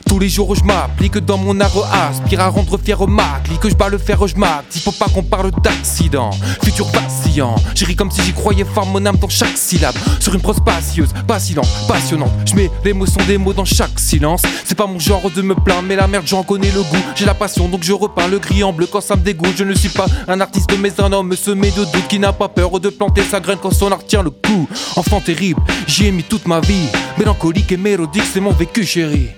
Tous les jours je m'applique dans mon art aspire à rendre fier au Mac. que je bats le fer, je m'active. Faut pas qu'on parle d'accident. Futur vacillant, j'ai ri comme si j'y croyais fort mon âme dans chaque syllabe. Sur une prose spacieuse, vacillante, passionnante. Je mets l'émotion des mots dans chaque silence. C'est pas mon genre de me plaindre, mais la merde j'en connais le goût. J'ai la passion donc je repeins le gris en bleu quand ça me dégoûte. Je ne suis pas un artiste mais un homme semé de doute qui n'a pas peur de planter sa graine quand son art tient le coup. Enfant terrible, j'y ai mis toute ma vie. Mélancolique et mélodique, c'est mon vécu chéri.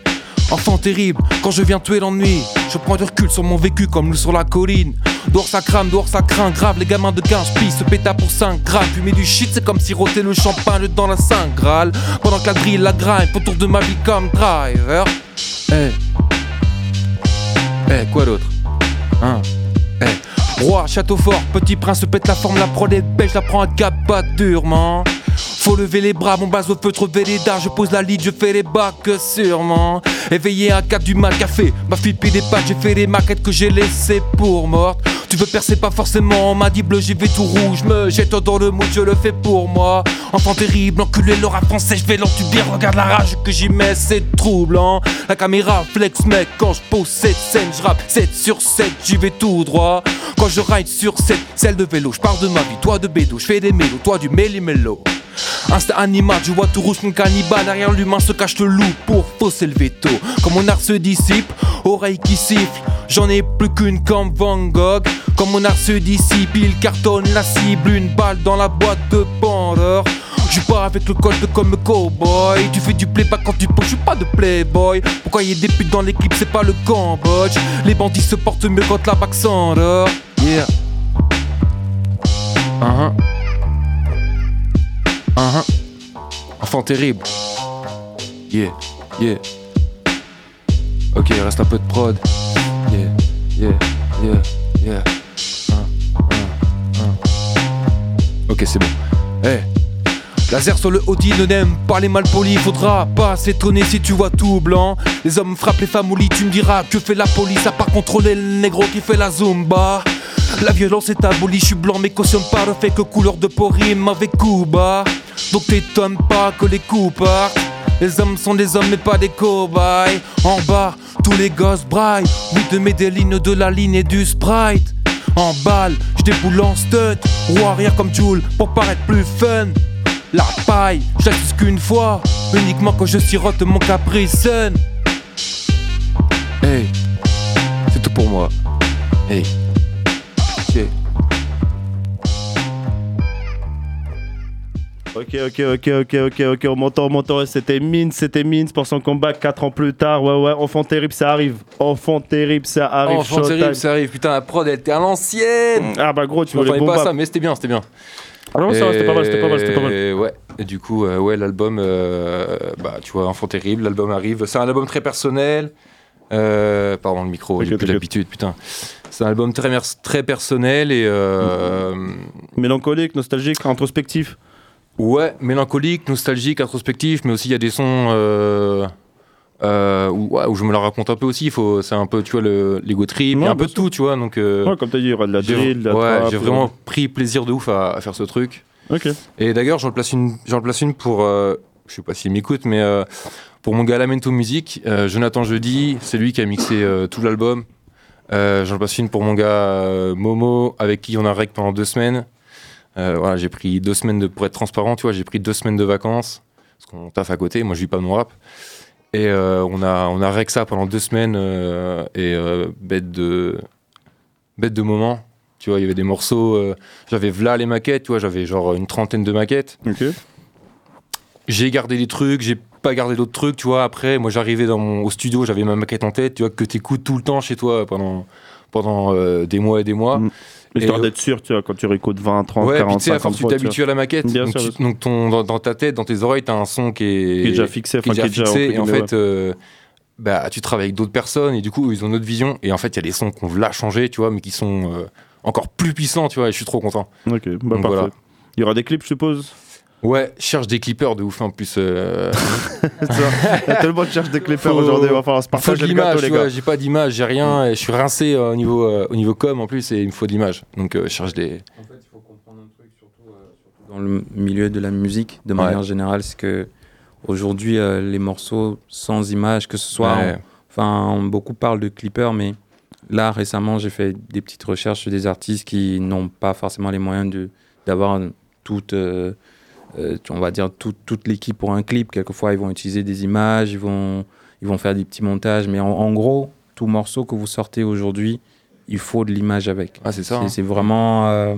Enfant terrible, quand je viens tuer l'ennui, je prends du recul sur mon vécu comme nous sur la colline. Dehors ça crame, dehors ça craint grave, les gamins de 15 pistes se péta pour 5 grammes. Fumer du shit, c'est comme siroter le champagne dans la Saint Graal. Pendant que la grille, la grind, autour de ma vie comme driver. Eh, eh, quoi d'autre? Hein? Eh, roi, château fort, petit prince se pète la forme, la prod est belle, je la prends à pas durement. Faut lever les bras, mon base au feutre, lever les dards, je pose la lead, je fais les bacs sûrement. Éveillé à 4 du mat café, ma fille pile des pattes, j'ai fait les maquettes que j'ai laissées pour mortes. Tu veux percer pas forcément, m'a dit bleu, j'y vais tout rouge, me jette dans le mood, je le fais pour moi. Enfant terrible, enculé le rap français, je vais regarde la rage que j'y mets, c'est troublant. La caméra flex mec, quand je pose cette scène, je rappe 7 sur 7, j'y vais tout droit. Quand je ride sur cette celle de vélo, je de ma vie, toi de bédo, je fais des mélos, toi du méli-mélo. Instinct animal, je vois tout rouge, mon cannibale. Derrière l'humain se cache le loup pour fausser le veto. Comme mon art se dissipe, oreille qui siffle. J'en ai plus qu'une comme Van Gogh. Comme mon art se dissipe, il cartonne la cible. Une balle dans la boîte de Pandore. Je pas avec le code comme cowboy. Tu fais du playback quand tu peux, je suis pas de playboy. Pourquoi y a des putes dans l'équipe, c'est pas le Cambodge. Les bandits se portent mieux quand la bac s'endort. Yeah. Uh-huh. Uh-huh. Enfant terrible. Yeah, yeah. Ok, reste un peu de prod. Yeah, yeah, yeah, yeah. Ok, c'est bon. Laser sur le Audi ne n'aime pas les malpolis, faudra pas s'étonner si tu vois tout blanc. Les hommes frappent les femmes au lit, tu me diras que fait la police à part contrôler le négro qui fait la zumba. La violence est abolie, je suis blanc mais cautionne pas le fait que couleur de peau rime avec Cuba. Donc t'étonnes pas que les coups partent. Les hommes sont des hommes mais pas des cobayes. En bas, tous les gosses braillent. Oui, de mes de la ligne et du sprite. En balle, je déboule en stud. Roue arrière comme Joule pour paraître plus fun. La paille, j'accuse qu'une fois. Uniquement quand je sirote mon Capri Sun. Hey, c'est tout pour moi. Hey. Ok, ok, ok, ok, ok, ok, on m'entend, on m'entend. C'était Mins, c'était Mins pour son combat 4 ans plus tard. Ouais, ouais, enfant terrible, ça arrive. Enfant terrible, ça arrive. Enfant Showtime. terrible, ça arrive. Putain, la prod, elle était à l'ancienne. Ah bah gros, tu voulais pas ça, mais c'était bien, c'était bien. Ah non, ça va, c'était pas mal, c'était pas mal, c'était pas mal. Et Ouais, et du coup, euh, ouais, l'album, euh, bah, tu vois, Enfant Terrible, l'album arrive. C'est un album très personnel. Euh, pardon, le micro, j'ai plus l'habitude, putain. C'est un album très, très personnel et. euh, Mélancolique, nostalgique, introspectif. Ouais, mélancolique, nostalgique, introspectif, mais aussi il y a des sons euh, euh, où, ouais, où je me la raconte un peu aussi. Faut, c'est un peu, tu vois, le l'ego trip, il y Ouais, a un peu de tout, tu vois. Donc, euh, Ouais, comme t'as dit, il y aura de la drill, de la ouais, j'ai euh, vraiment pris plaisir de ouf à, à faire ce truc. Ok. Et d'ailleurs, j'en place une, j'en place une pour, euh, je sais pas s'il m'écoute, mais euh, pour mon gars Lamento Music, euh, Jonathan Jeudi, c'est lui qui a mixé euh, tout l'album. Euh, j'en place une pour mon gars euh, Momo, avec qui on a rec pendant deux semaines. Euh, voilà, j'ai pris deux semaines de, pour être transparent, tu vois, j'ai pris deux semaines de vacances parce qu'on taffe à côté. Moi, je vis pas mon rap. Et euh, on a on a rec ça pendant deux semaines euh, et euh, bête de bête de moments. Tu vois, il y avait des morceaux. j'avais v'là les maquettes, tu vois, j'avais genre une trentaine de maquettes. J'ai gardé des trucs, j'ai pas gardé d'autres trucs, tu vois. Après, moi, j'arrivais dans mon, au studio, j'avais ma maquette en tête, tu vois, que t'écoutes tout le temps chez toi pendant pendant euh, des mois et des mois. Histoire Et, euh, d'être sûr, tu vois, quand tu réécoutes 20, 30, ouais, 40, puis tu sais, à 50 force, tu t'habitues à la maquette. Bien donc, sûr, tu- donc ton, dans, dans ta tête, dans tes oreilles, t'as un son qui est, Qui est déjà fixé, qui est enfin, déjà qui est déjà, fixé, entre et en fait, euh, bah, tu travailles avec d'autres personnes, et du coup, ils ont une autre vision. Et en fait, il y a des sons qu'on veut changer, tu vois, mais qui sont euh, encore plus puissants, tu vois, et je suis trop content. Ok, bah Donc, parfait. voilà. Il y aura des clips, je suppose? Ouais, je cherche des clippers de ouf en plus. euh. Il y a tellement de cherche des clippers Faut- aujourd'hui, il va falloir se faut partager de le gâteau, l'image, les tu vois, gars. J'ai pas d'image, j'ai rien, et je suis rincé euh, au niveau euh, au niveau com en plus, et il me faut de l'image. Donc euh, je cherche des. dans le milieu de la musique de Ouais. manière générale, c'est que aujourd'hui euh, les morceaux sans image, que ce soit, Ouais. en- enfin on- beaucoup parlent de clippers, mais là récemment j'ai fait des petites recherches sur des artistes qui n'ont pas forcément les moyens de d'avoir toute, euh, on va dire toute, toute l'équipe pour un clip. Quelquefois ils vont utiliser des images, ils vont ils vont faire des petits montages, mais en, en gros tout morceau que vous sortez aujourd'hui, il faut de l'image avec. Ah c'est ça. hein. C'est vraiment. euh,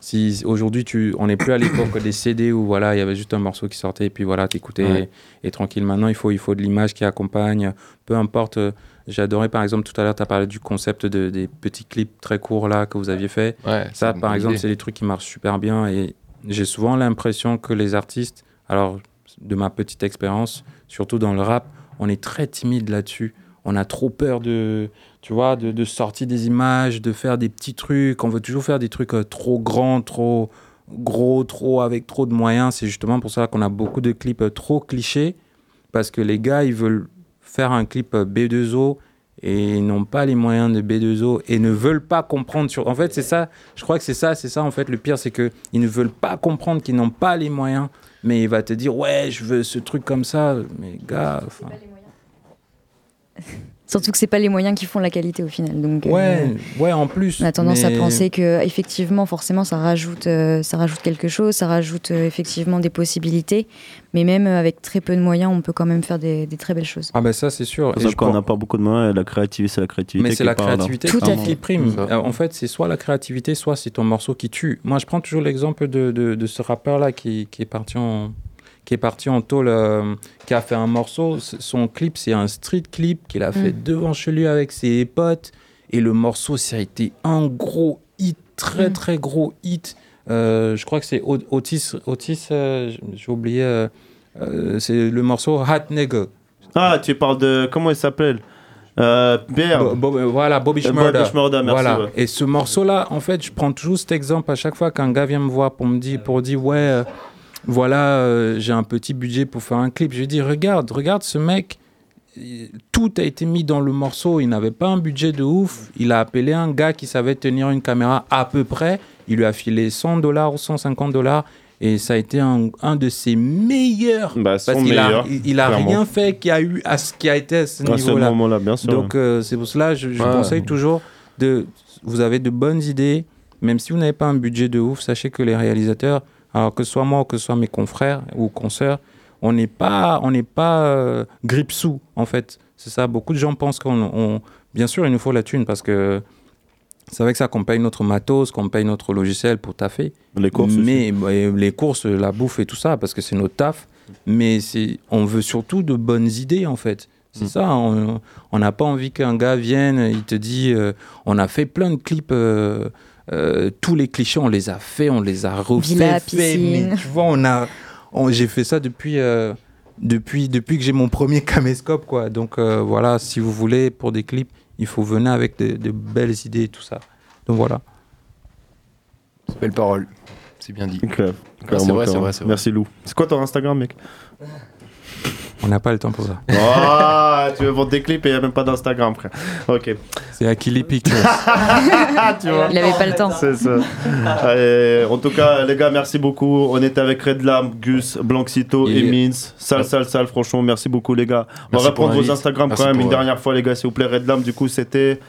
si aujourd'hui tu, on n'est plus à l'époque des CD où voilà il y avait juste un morceau qui sortait et puis voilà t'écoutais Ouais. et, et tranquille. Maintenant il faut il faut de l'image qui accompagne. Peu importe. euh, J'ai adoré par exemple tout à l'heure tu as parlé du concept de, des petits clips très courts là que vous aviez fait. Ouais, Ça par exemple c'est des trucs qui marchent super bien et j'ai souvent l'impression que les artistes, alors de ma petite expérience, surtout dans le rap, on est très timide là-dessus. On a trop peur de, tu vois, de, sortir des images, de faire des petits trucs. On veut toujours faire des trucs euh, trop grands, trop gros, trop avec trop de moyens. C'est justement pour ça qu'on a beaucoup de clips euh, trop clichés parce que les gars, ils veulent faire un clip euh, B2O et ils n'ont pas les moyens de B2O et ne veulent pas comprendre sur en fait c'est ça je crois que c'est ça c'est ça en fait le pire c'est que ils ne veulent pas comprendre qu'ils n'ont pas les moyens mais il va te dire ouais je veux ce truc comme ça mais gars enfin Surtout que c'est pas les moyens qui font la qualité au final. Donc, euh, Ouais, ouais, en plus. on a tendance mais- à penser que effectivement, forcément, ça rajoute, euh, ça rajoute quelque chose, ça rajoute euh, effectivement des possibilités. Mais même avec très peu de moyens, on peut quand même faire des, des très belles choses. Ah, ben ça, c'est sûr. Et je qu'on pense- n'a pas beaucoup de moyens, la créativité, c'est la créativité. Mais c'est qui la parle, créativité Tout à qui, prime. En fait, c'est soit la créativité, soit c'est ton morceau qui tue. Moi, je prends toujours l'exemple de, de, de ce rappeur-là qui, qui est parti en qui est parti en tôle, euh, qui a fait un morceau. Son clip, c'est un street clip qu'il a fait Mm. devant chez lui avec ses potes. Et le morceau, ça a été un gros hit, très Mm. très gros hit. Euh, je crois que c'est Otis, Otis euh, j'ai oublié, c'est le morceau Hot Nigga. Ah, tu parles de. Comment il s'appelle? Euh, Merde. Bo- Bo- voilà, Bobby Schmurda. Bobby Shmurda, merci, Voilà. ouais. Et ce morceau-là, en fait, je prends toujours cet exemple à chaque fois qu'un gars vient me voir pour me dire, pour dire ouais, euh, voilà, euh, j'ai un petit budget pour faire un clip. Je lui dis, regarde, regarde ce mec. Tout a été mis dans le morceau. Il n'avait pas un budget de ouf. Il a appelé un gars qui savait tenir une caméra à peu près. Il lui a filé 100 dollars ou 150 dollars. Et ça a été un, un de ses meilleurs. Bah, son parce qu'il a, meilleur, il, il a rien fait qui a eu à ce qui a été à ce À ce niveau-là. moment-là, bien sûr. Donc euh, c'est pour cela je, je Ouais. conseille toujours de vous avez de bonnes idées, même si vous n'avez pas un budget de ouf, sachez que les réalisateurs, alors que ce soit moi ou que ce soit mes confrères ou consoeurs, on n'est pas on n'est pas euh, grippe sous en fait. C'est ça. Beaucoup de gens pensent qu'on on- bien sûr il nous faut la thune parce que c'est avec ça qu'on paye notre matos, qu'on paye notre logiciel pour taffer. Les courses Mais mais les courses, la bouffe et tout ça, parce que c'est notre taf. Mais c'est, on veut surtout de bonnes idées, en fait. C'est ça. On on n'a pas envie qu'un gars vienne, il te dit euh, on a fait plein de clips. euh, euh, tous les clichés, on les a fait, on les a refait. Villa, fait, mais piscine. tu vois, on a, on- j'ai fait ça depuis, euh, depuis, depuis que j'ai mon premier caméscope, quoi. Donc euh, voilà, si vous voulez pour des clips, il faut venir avec de, de belles idées et tout ça. Donc voilà. Belle parole. C'est bien dit. C'est Clairement, vrai, vrai, c'est vrai. Merci Lou. C'est quoi ton Instagram, mec? On n'a pas le temps pour ça. Ah, tu veux vendre des clips et il n'y a même pas d'Instagram, frère. Ok. C'est Akili Pictures. tu vois Il avait pas le temps. C'est ça. Allez, en tout cas, les gars, merci beaucoup. On était avec Redlam, Gus, Blanxito et Yeah. Mins. Sale, sale, sale, franchement, merci beaucoup, les gars. On Merci va reprendre vos. Instagram Merci quand même une euh, dernière fois, les gars, s'il vous plaît. Redlam, du coup, c'était.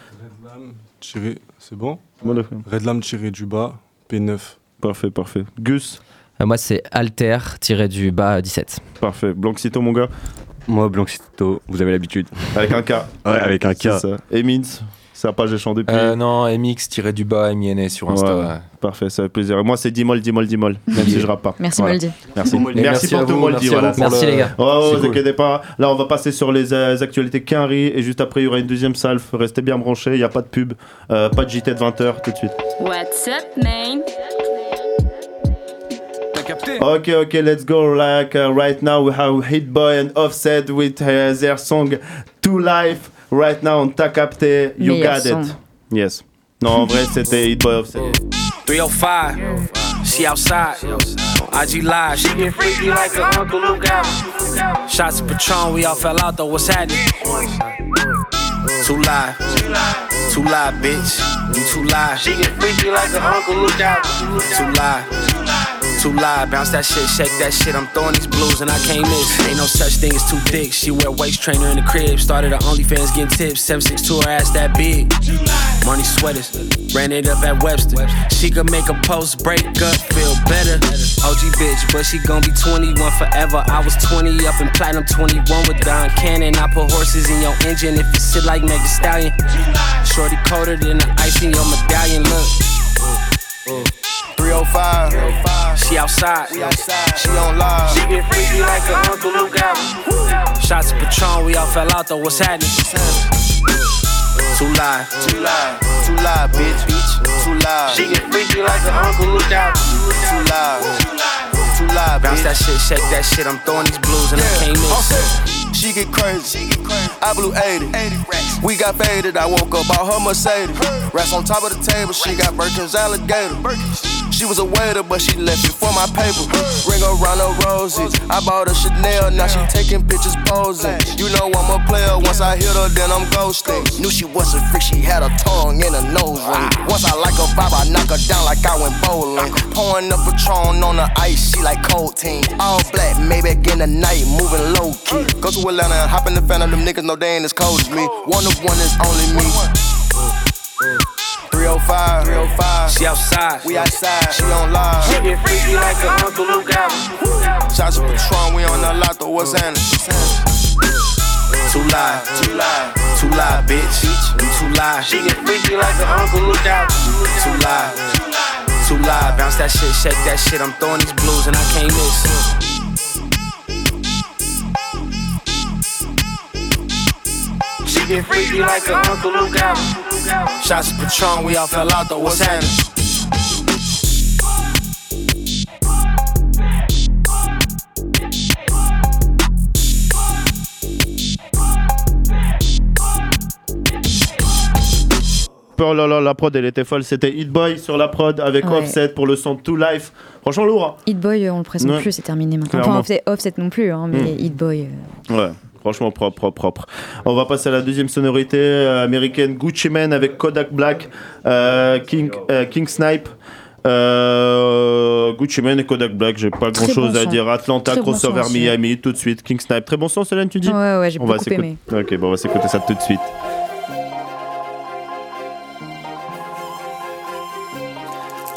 Tiré- C'est bon? Voilà. Redlam tiré du bas, P9. Parfait, parfait. Gus Moi, c'est Alter tiré du bas 17. Parfait. Blanxito, mon gars Moi, Blanxito, vous avez l'habitude. Avec un K. Ouais, avec un K. Ça. Et Mins C'est la page j'ai chanté depuis. Euh, non, MX tiré du bas, MINS sur Insta. Ouais, Parfait, ça fait plaisir. Et moi, c'est Dimol, Dimol, Dimol. Même si je rappe pas. Merci, Voilà. Moldy. Merci. Merci, merci pour tout, Moldy. merci voilà. Merci, le- les gars. Ouais, C'est vous cool. inquiétez pas. Là, on va passer sur les euh, actualités Quinry et juste après, il y aura une deuxième salve. Restez bien branchés. Il n'y a pas de pub, euh, pas de JT de 20h tout de suite. What's up, man? Ok, ok, let's go. Like uh, right now, we have Hit Boy and Offset with uh, their song To Life. Right now, on t'a capté. You Meilleur got son. it. Yes. Non, en vrai, c'était Hit Boy Offset. 305, she outside. IG live, she get freaky like her Uncle Luke out. Shots of Patron, we all fell out though, what's happening? Too live, too live, bitch. You too live. She get freaky like her Uncle Luke out. Too live. Too live, bounce that shit, shake that shit. I'm throwing these blues and I can't miss. Ain't no such thing as too thick. She wear waist trainer in the crib. Started her OnlyFans getting tips. 762 her ass that big. Money sweaters, ran it up at Webster. She could make a post break up, feel better. OG bitch, but she gon' be 21 forever. I was 20 up in platinum, 21 with Don Cannon. I put horses in your engine if you sit like Megan Stallion. Shorty colder than the ice in your medallion. Look. Uh, uh. 305. She outside. She on live. She get freaky like her Uncle Luke out. Shots of Patron, we all fell out though. What's happening? Too live. Too live. Too live, bitch. bitch. Too live. She get freaky like her Uncle Luke out. Too live. Too live, Bounce that shit, shake that shit. I'm throwing these blues and I can't miss. She get crazy. I blew 80. We got faded. I woke up, bought her Mercedes. Rest on top of the table. She got Birkin's alligator. She was a waiter, but she left it for my paper. Ring around the roses. I bought a Chanel, now she taking pictures posing. You know I'm a player, once I hit her, then I'm ghosting. Knew she was a freak, she had a tongue in a nose ring. Once I like a vibe, I knock her down like I went bowling. Pouring up a Patron on the ice, she like cold team. All black, maybe in the night, moving low key. Go to Atlanta and hop in the fan of them niggas, know they ain't as cold as me. One of one is only me. Uh, uh. 305, 305. She outside. We outside. She on live. She get freaky like a Uncle Luke album. Shots of Patron, we on the lot, though. What's happening? Too live, too live, too live, bitch. You too live. She get freaky like a Uncle Luke album. Too live, too live. Bounce that shit, shake that shit. I'm throwing these blues and I can't miss. She get freaky like a Uncle Luke album. Shots of Patron, we all fell out though. What's happening? Oh là là, la prod elle était folle. C'était Hit Boy sur la prod avec Ouais. Offset pour le son To Life. Franchement lourd. hein. Hit Boy, on le présente Ouais. plus, c'est terminé maintenant. Clairement. Enfin, offset, offset non plus, hein, mais Mm. Hit Boy. euh, Ouais, franchement propre, propre, propre. On va passer à la deuxième sonorité euh, américaine Gucci Mane avec Kodak Black, euh, King, euh, King Snipe. Euh, Gucci Mane et Kodak Black, j'ai pas Très grand chose bon à son. dire. Atlanta, Très bon crossover aussi. Miami, tout de suite. King Snipe, très bon son, Solène, tu dis? Ouais, ouais, j'ai On va beaucoup s'écouter- aimé. Ok, bon, on va s'écouter ça tout de suite.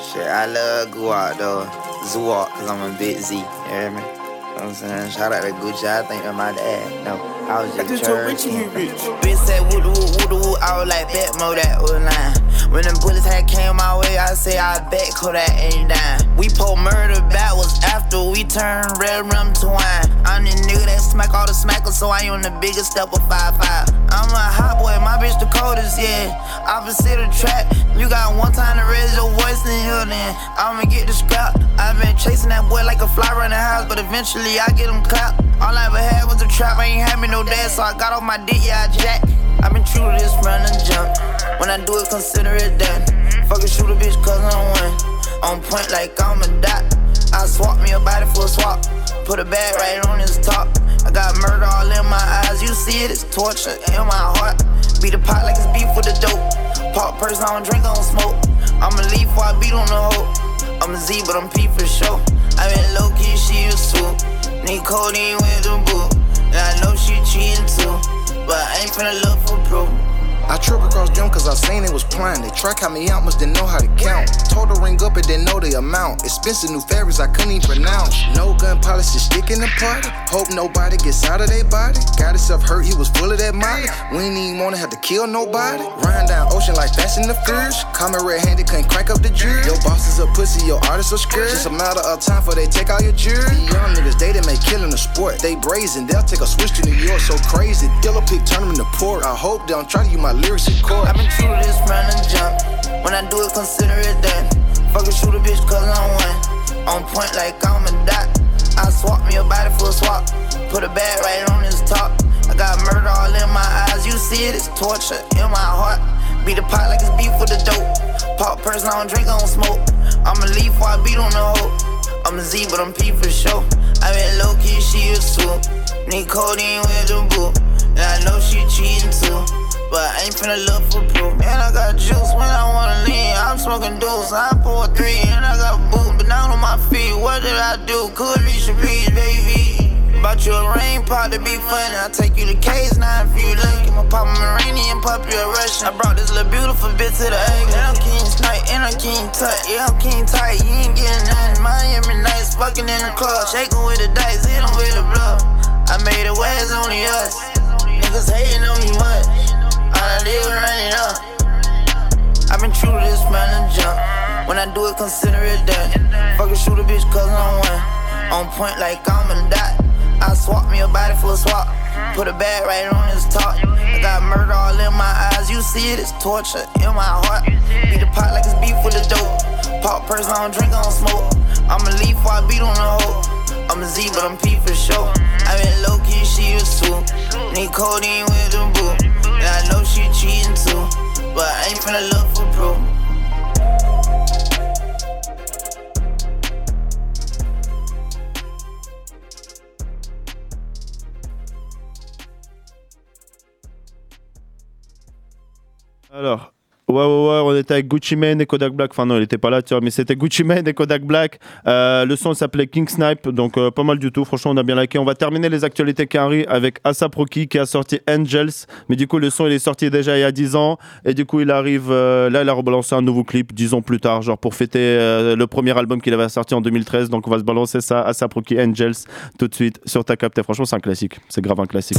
Shit, I love. Zuwalk, cause I'm a big Z. You hear me? You know what I'm saying? Shout out to Gucci, I think I'm my dad. No, I was just churching. Bitch said woo woo woo woo, I was like bet mo that was line. When them bullets had came my way, I say I bet call that ain't dying. We pull murder backwards after we turn red rum to wine. I'm the nigga that smack all the smackers, so I on the biggest step of 5'5. I'm a hot boy, my bitch the coldest, yeah. Opposite of trap, you got one time to raise your voice in here, then I'ma get the scrap. I've been chasing that boy like a fly around the house, but eventually I get him clapped. All I ever had was a trap, I ain't had me no dad, so I got off my dick, yeah, I jack. I've been true to this run and jump. When I do it, consider it done. Shoot a bitch cause I'm one. On point like I'm a dot. I swap me a body for a swap. Put a bag right on his top. I got murder all in my eyes. You see it, it's torture in my heart. Beat the pot like it's beef with the dope. Pop person, I don't drink, I don't smoke. I'ma leave before I beat on the hoe. I'm a Z, but I'm P for sure. I been low key, she a swoop. Need codeine with the boot. And I know she cheating too. But I ain't finna look for proof. I trip across them cause I seen it was planned. They track how me out, must didn't know how to count. Told her ring up and didn't know the amount. Expensive new fabrics I couldn't even pronounce. No gun policy stick in the party. Hope nobody gets out of their body. Got himself hurt, he was full of that molly. We ain't even wanna have to kill nobody. Run down ocean like Fast and the Furious. Coming red handed, couldn't crank up the jury. Your boss is a pussy, your artist are scared. Just a matter of time for they take all your jewelry. These young niggas, they done make killing a sport. They brazen, they'll take a switch to New York so crazy. Yellow pig turn them into port. I hope they don't try to use my lyrics court. I've been true to this run and jump. When I do it, consider it done. Shoot a bitch cause I'm one. On point like I'm a dot. I swap me a body for a swap. Put a bag right on his top. I got murder all in my eyes. You see it, it's torture in my heart. Beat the pot like it's beef with the dope. Pop person, I don't drink, I don't smoke. I'ma leave before I beat on the hoe. I'm a Z, but I'm P for sure. I been low key, she a swoop. Need codeine with the boot. And I know she cheating too. But I ain't finna look for proof. And I got juice when I wanna lean. I'm smoking deuce. I pour three and I got boot. But down on my feet, what did I do? Could reach a piece, baby. Bought you a rain pot to be funny. I take you to K's now if you lucky. I'ma pop Iranian, pop you a Russian. I brought this little beautiful bitch to the egg. And I'm king snipe, and I'm king tut. Yeah, I'm king tight. You ain't getting nothing. Miami nights, fucking in the club. Shaking with the dice, hit 'em with the bluff. I made it where only us. Niggas hating on me much. All I did was up. I've been true to this run and jump. When I do it, consider it done. Fucking shoot a bitch cause I'm one. On point like I'm a dot. I swap me a body for a swap. Put a bag right on his top. I got murder all in my eyes. You see it, it's torture in my heart. Beat the pot like it's beef with the dope. Pop I don't drink, I don't smoke. I'ma leave before I beat on the hoe. I'm a Z, but I'm P for sure. I been low key, she was too. Need codeine with the boo. And I know she cheating too. But I ain't finna look for proof. Alors, ouais, ouais, ouais, on était avec Gucci Mane et Kodak Black. Enfin, non, il était pas là, tu vois, mais c'était Gucci Mane et Kodak Black. Euh, le son s'appelait King Snipe, donc euh, pas mal du tout. Franchement, on a bien liké. On va terminer les actualités Quinry avec Asap Rocky qui a sorti Angels. Mais du coup, le son, il est sorti déjà il y a 10 ans. Et du coup, il arrive, euh, là, il a rebalancé un nouveau clip 10 ans plus tard, genre pour fêter euh, le premier album qu'il avait sorti en 2013. Donc, on va se balancer ça, Asap Rocky Angels, tout de suite sur ta capte. Franchement, c'est un classique. C'est grave un classique.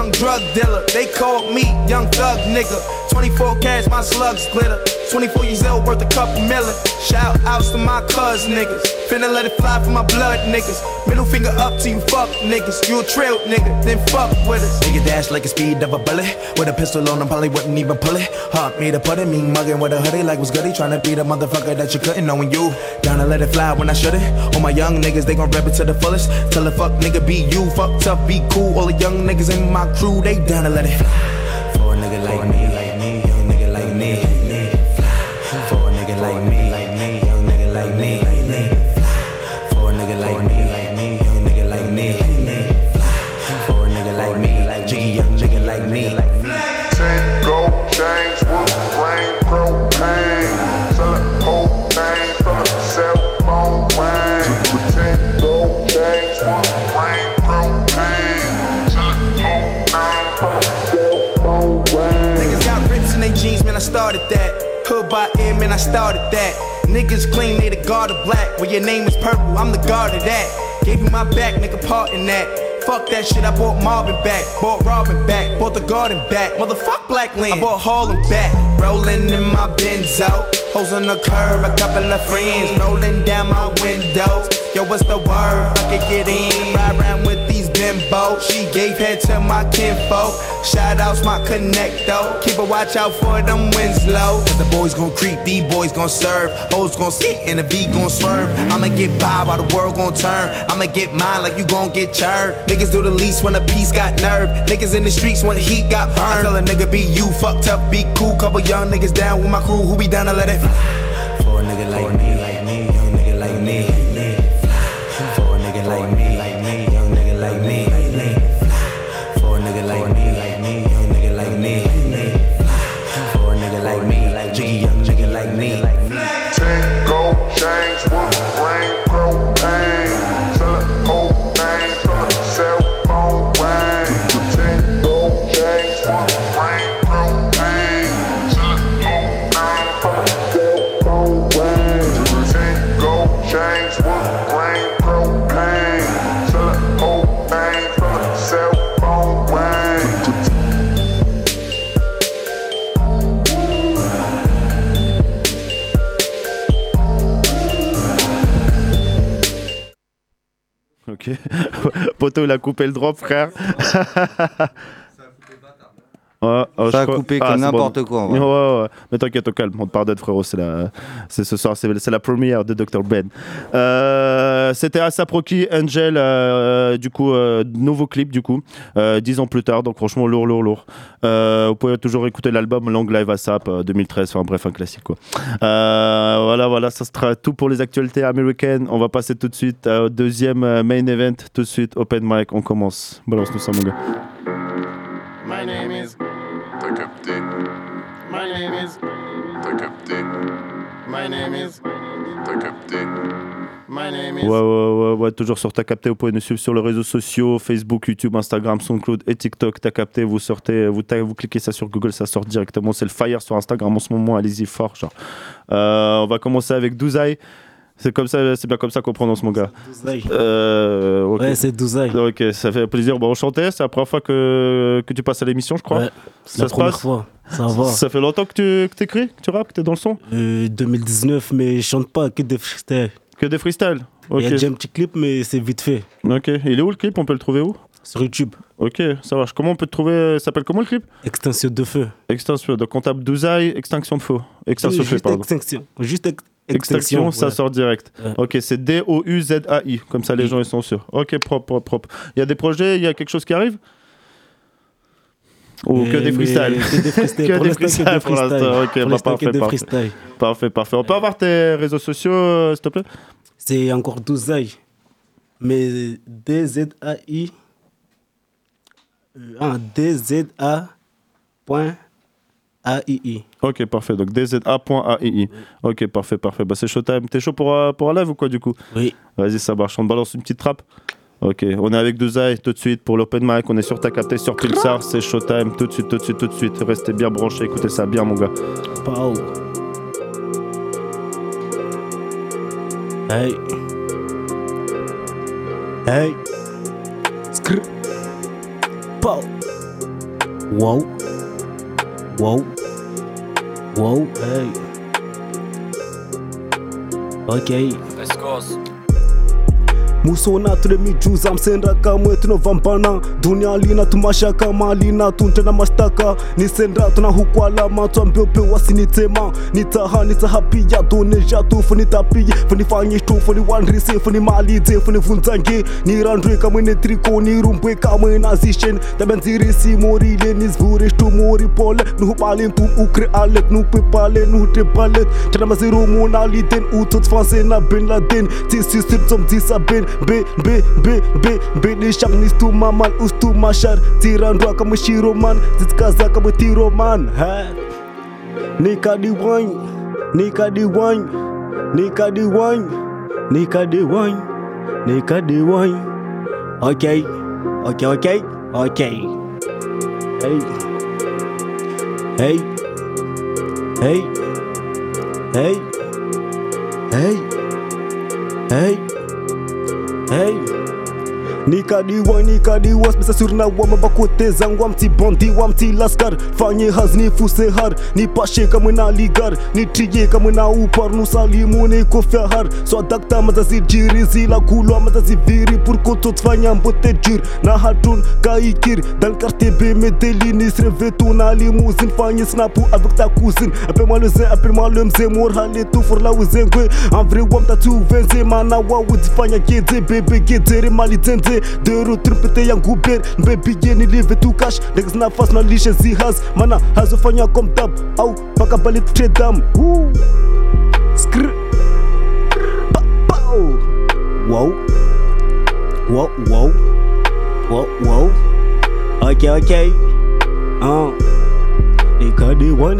young drug dealer. They call me young thug nigga. 24 carats, my slugs glitter. 24 years old, worth a couple million. Shout outs to my cuz niggas. Finna let it fly for my blood niggas. Middle finger up to you fuck niggas. You a trail nigga, then fuck with us. Nigga dash like a speed of a bullet. With a pistol on him, probably wouldn't even pull it. Hot me to put it, me mugging with a hoodie like was goody. Tryna be the motherfucker that you couldn't knowing you. Down to let it fly when I shouldn't. All my young niggas, they gon' rep it to the fullest. Tell a fuck nigga be you, fuck tough, be cool. All the young niggas in my crew, they down to let it fly. For a nigga like me, started that. Hood by ear, man, I started that. Niggas claim they the guard of black. Well, your name is purple, I'm the guard of that. Gave you my back, nigga, part in that. Fuck that shit, I bought Marvin back, bought Robin back, bought the garden back. Motherfuck Black Land, I bought Harlem back. Rolling in my Benzo, hoes on the curb, a couple of friends rolling down my window. Yo, what's the word? I can get in, ride around with bimbos. She gave head to my kinfolk. Shout outs my connecto. Keep a watch out for them Winslow. Cause the boys gon' creep, these boys gon' serve. Hoes gon' sit and the V gon' swerve. I'ma get by while the world gon' turn. I'ma get mine like you gon' get churned. Niggas do the least when a piece got nerve. Niggas in the streets when the heat got burned. I tell a nigga be you, fucked up, be cool. Couple young niggas down with my crew who be down to let it. For a nigga Poto, il a coupé le drop, frère. Ouais, Ça a crois- coupé comme c'est n'importe quoi, en vrai. Ouais, ouais. Mais t'inquiète, au calme, on te pardonne, frérot. C'est la... c'est ce soir, c'est c'est la première de Dr. Ben. Euh, C'était Asap Rocky, Angel, euh, du coup, euh, nouveau clip, du coup, euh, dix ans plus tard. Donc, franchement, lourd, lourd, lourd. Euh, vous pouvez toujours écouter l'album Long Live Asap euh, 2013. Enfin, bref, un classique, quoi. Euh, voilà, voilà, ça sera tout pour les actualités américaines. On va passer tout de suite au deuxième main event. Tout de suite, open mic, on commence. Balance-nous ça, mon gars. My name is. T'as capté. My name is. Ouais, ouais, ouais, ouais, toujours sur Ta Capté. Vous pouvez nous suivre sur les réseaux sociaux Facebook, YouTube, Instagram, SoundCloud et TikTok. Ta Capté, vous sortez, vous, ta- vous cliquez ça sur Google, ça sort directement. C'est le fire sur Instagram en ce moment. Allez-y fort. Genre. Euh, on va commencer avec Douzaï. C'est comme ça, c'est bien comme ça qu'on prononce mon gars. Douzaï. Euh. Ouais, c'est Douzaï. Ok, ça fait plaisir. Bon, enchanté. C'est la première fois que, que tu passes à l'émission, je crois. Ouais, c'est la se première passe fois. Ça va. Ça fait longtemps que tu que écris, que tu rappes, que tu es dans le son Euh, 2019, mais je chante pas que des freestyles. Que des freestyles Il y a Ok. déjà un petit clip, mais c'est vite fait. Ok. Il est où le clip? On peut le trouver où? Sur YouTube. Ok, ça marche. Comment on peut te trouver Ça s'appelle comment le clip? Extinction de feu. Extinction. Donc on tape Douzaï, extinction de feu. Extinction de feu, Juste pardon. extinction. Juste ex- Extinction, ça sort direct. Ok, c'est D-O-U-Z-A-I. Comme ça, les gens ils sont sûrs. Ok, propre, propre, propre. Il y a des projets, il y a quelque chose qui arrive? Ou que Mais- des freestyles que des freestyles. Que des l'instant, que des freestyles pour freestyles. l'instant. Ok, bah, parfait, parfait. freestyles. Parfait, parfait. On peut avoir tes réseaux sociaux, euh, s'il te plaît? C'est encore Douzaï. Mais D-Z-A-I. euh, Ah, D-Z-A.A-I-I. Ok, parfait. Donc dza.aii. Ok, parfait, parfait. Bah, c'est Showtime. T'es chaud pour, euh, pour un live ou quoi du coup? Oui. Vas-y, ça marche. On balance une petite trappe. Ok, on est avec Douzaï tout de suite pour l'open mic. On est sur ta capté sur Pulsar. C'est Showtime. Tout de suite, tout de suite, tout de suite. Restez bien branchés. Écoutez ça bien, mon gars. Pau. Hey. Hey. Skr. Pau. Wow. Wow. Wow. Hey. Okay. Let's go. musona tule mijuza msendraka mwe tunovambana dunia lina tumashaka malina tuntena mashtaka. Nisendra tuna hukwala matwa mbeupe wasinitema nitaha nitahapia doneja tufu nitapiye funifanye tufu ni wanrise funimalize funivunzange nirandwe kamwe netriko nirumbwe kamwe nazishen tabenzirisi morile nizvure shtumori pole. Nuhupalen tum ukre alet nupepale nuhtepalet tenamaziromona liten utot fansena ben laden. Tisisirtsom disaben be be be be. Be ni shang ni stu ma ustu ma tiran ra ka mushiro man zitka za ka tiro man ha ni di wine ni di wine ni di wine ni di wine ni di wine okay okay okay okay hey. Hey. Hey. Hey. Hey. Hey. Hey Nikadiwa, nikadiwa smesasurnawa mabakote zangu wamtibandiwa mtilaskar fanye haznifu sehar nipashe kamwe na ligar. Nitriye kamwe na upar nusalimu nikofyahar swadakta mazazijiri zilakulwa mazaziviri purkototfanya mbote jir. Na hatun kaikir dankarte be medelini srevetu na limuzin fanye snapu avec ta cousine appelle-moi le zin appelle-moi le mze morhale tu forla uzengwe en vrai wamtatuvenze mana wawudifanya gede bebe gedere zenze dero trimpete ya nguber mbebiye nilive tu cash. Niggas na fast na lishe zihas mana hazofanya comme dab au paka bali tredam Woo. skr. Pa pow wow. Wow wow. Wow wow. Okay okay. Uh Nikadi one,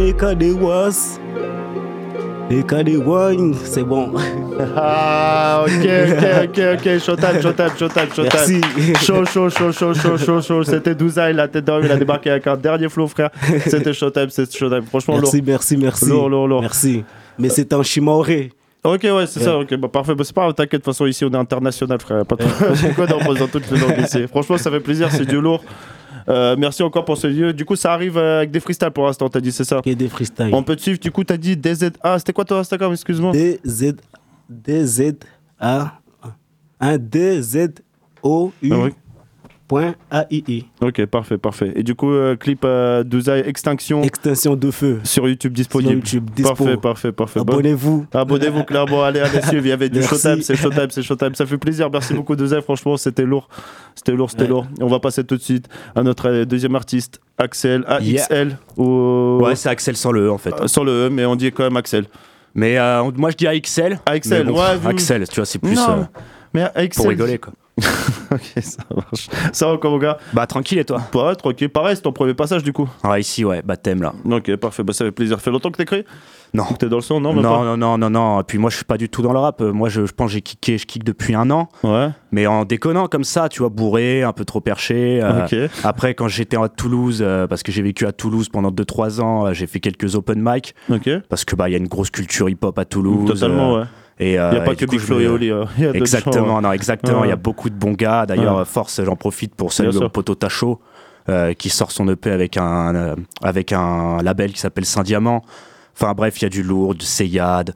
Was. Nikadi one, c'est bon. Ah, ok, ok, ok, ok. Showtime, showtime, showtime, showtime. Merci. Chaud, chaud, chaud, chaud, chaud, chaud, chaud. C'était Douzaï, la tête d'homme. Il a débarqué avec un dernier flow, frère. C'était showtime, c'est showtime. Franchement, Merci, lourd. merci, merci. Lourd, lourd, lourd. Merci. Mais c'est un chimaoré. Ok, ouais, c'est ça, ok, bah, parfait. Bah, c'est pas grave, t'inquiète, de toute façon, ici on est international, frère. Pas de Pourquoi on pose dans toutes les langues ici Franchement, ça fait plaisir, c'est du lourd. Euh, merci encore pour ce lieu. Du coup, ça arrive euh, avec des freestyles pour l'instant, t'as dit, c'est ça Et des freestyles. On peut te suivre, du coup, t'as dit DZA. C'était quoi ton Instagram, excuse-moi DZ. DZ. A. Un DZ. O. U. AII. Ok, parfait, parfait. Et du coup, euh, clip euh, Douzaï Extinction. Extinction de feu. Sur YouTube disponible. Sur YouTube, dispo. Parfait, parfait, parfait. Bon. Abonnez-vous. Abonnez-vous, clairement. Allez, allez suivre. Il y avait du showtime, c'est showtime, c'est showtime. Ça fait plaisir. Merci beaucoup, Douzaï. Franchement, c'était lourd. C'était lourd, c'était Ouais. lourd. On va passer tout de suite à notre euh, deuxième artiste, Axel. AXL. Ou... Ouais, c'est Axel sans le E en fait. Euh, sans le E, mais on dit quand même Axel. Mais euh, moi je dis AXL. AXL, bon, ouais, Axel, tu vois, c'est plus Non, euh, mais AXL. pour rigoler quoi. ok, ça marche. Ça va encore, mon gars? Bah tranquille et toi? Ouais, tranquille. Pareil, c'est ton premier passage du coup. Ouais, ici, ouais, baptême là. Ok, parfait. Bah, ça fait plaisir. Fait longtemps que t'écris? Non. T'es dans le son Non, même non, pas? non, non, non, non. Puis moi, je suis pas du tout dans le rap. Moi, je, je pense que j'ai kické, je kick depuis un an. Ouais. Mais en déconnant comme ça, tu vois, bourré, un peu trop perché. euh, Ok. Après, quand j'étais à Toulouse, euh, parce que j'ai vécu à Toulouse pendant 2-3 ans, euh, j'ai fait quelques open mic. Ok. Parce que bah, il y a une grosse culture hip-hop à Toulouse. Totalement, ouais. Et, Il euh, n'y a pas et que Big Flo et Oli. hein. Exactement, gens, non, exactement. Il y a beaucoup de bons gars. D'ailleurs, force, j'en profite pour saluer le poteau Tacho, euh, qui sort son EP avec un, euh, avec un label qui s'appelle Saint Diamant. Enfin bref, il y a du lourd, du Seyad,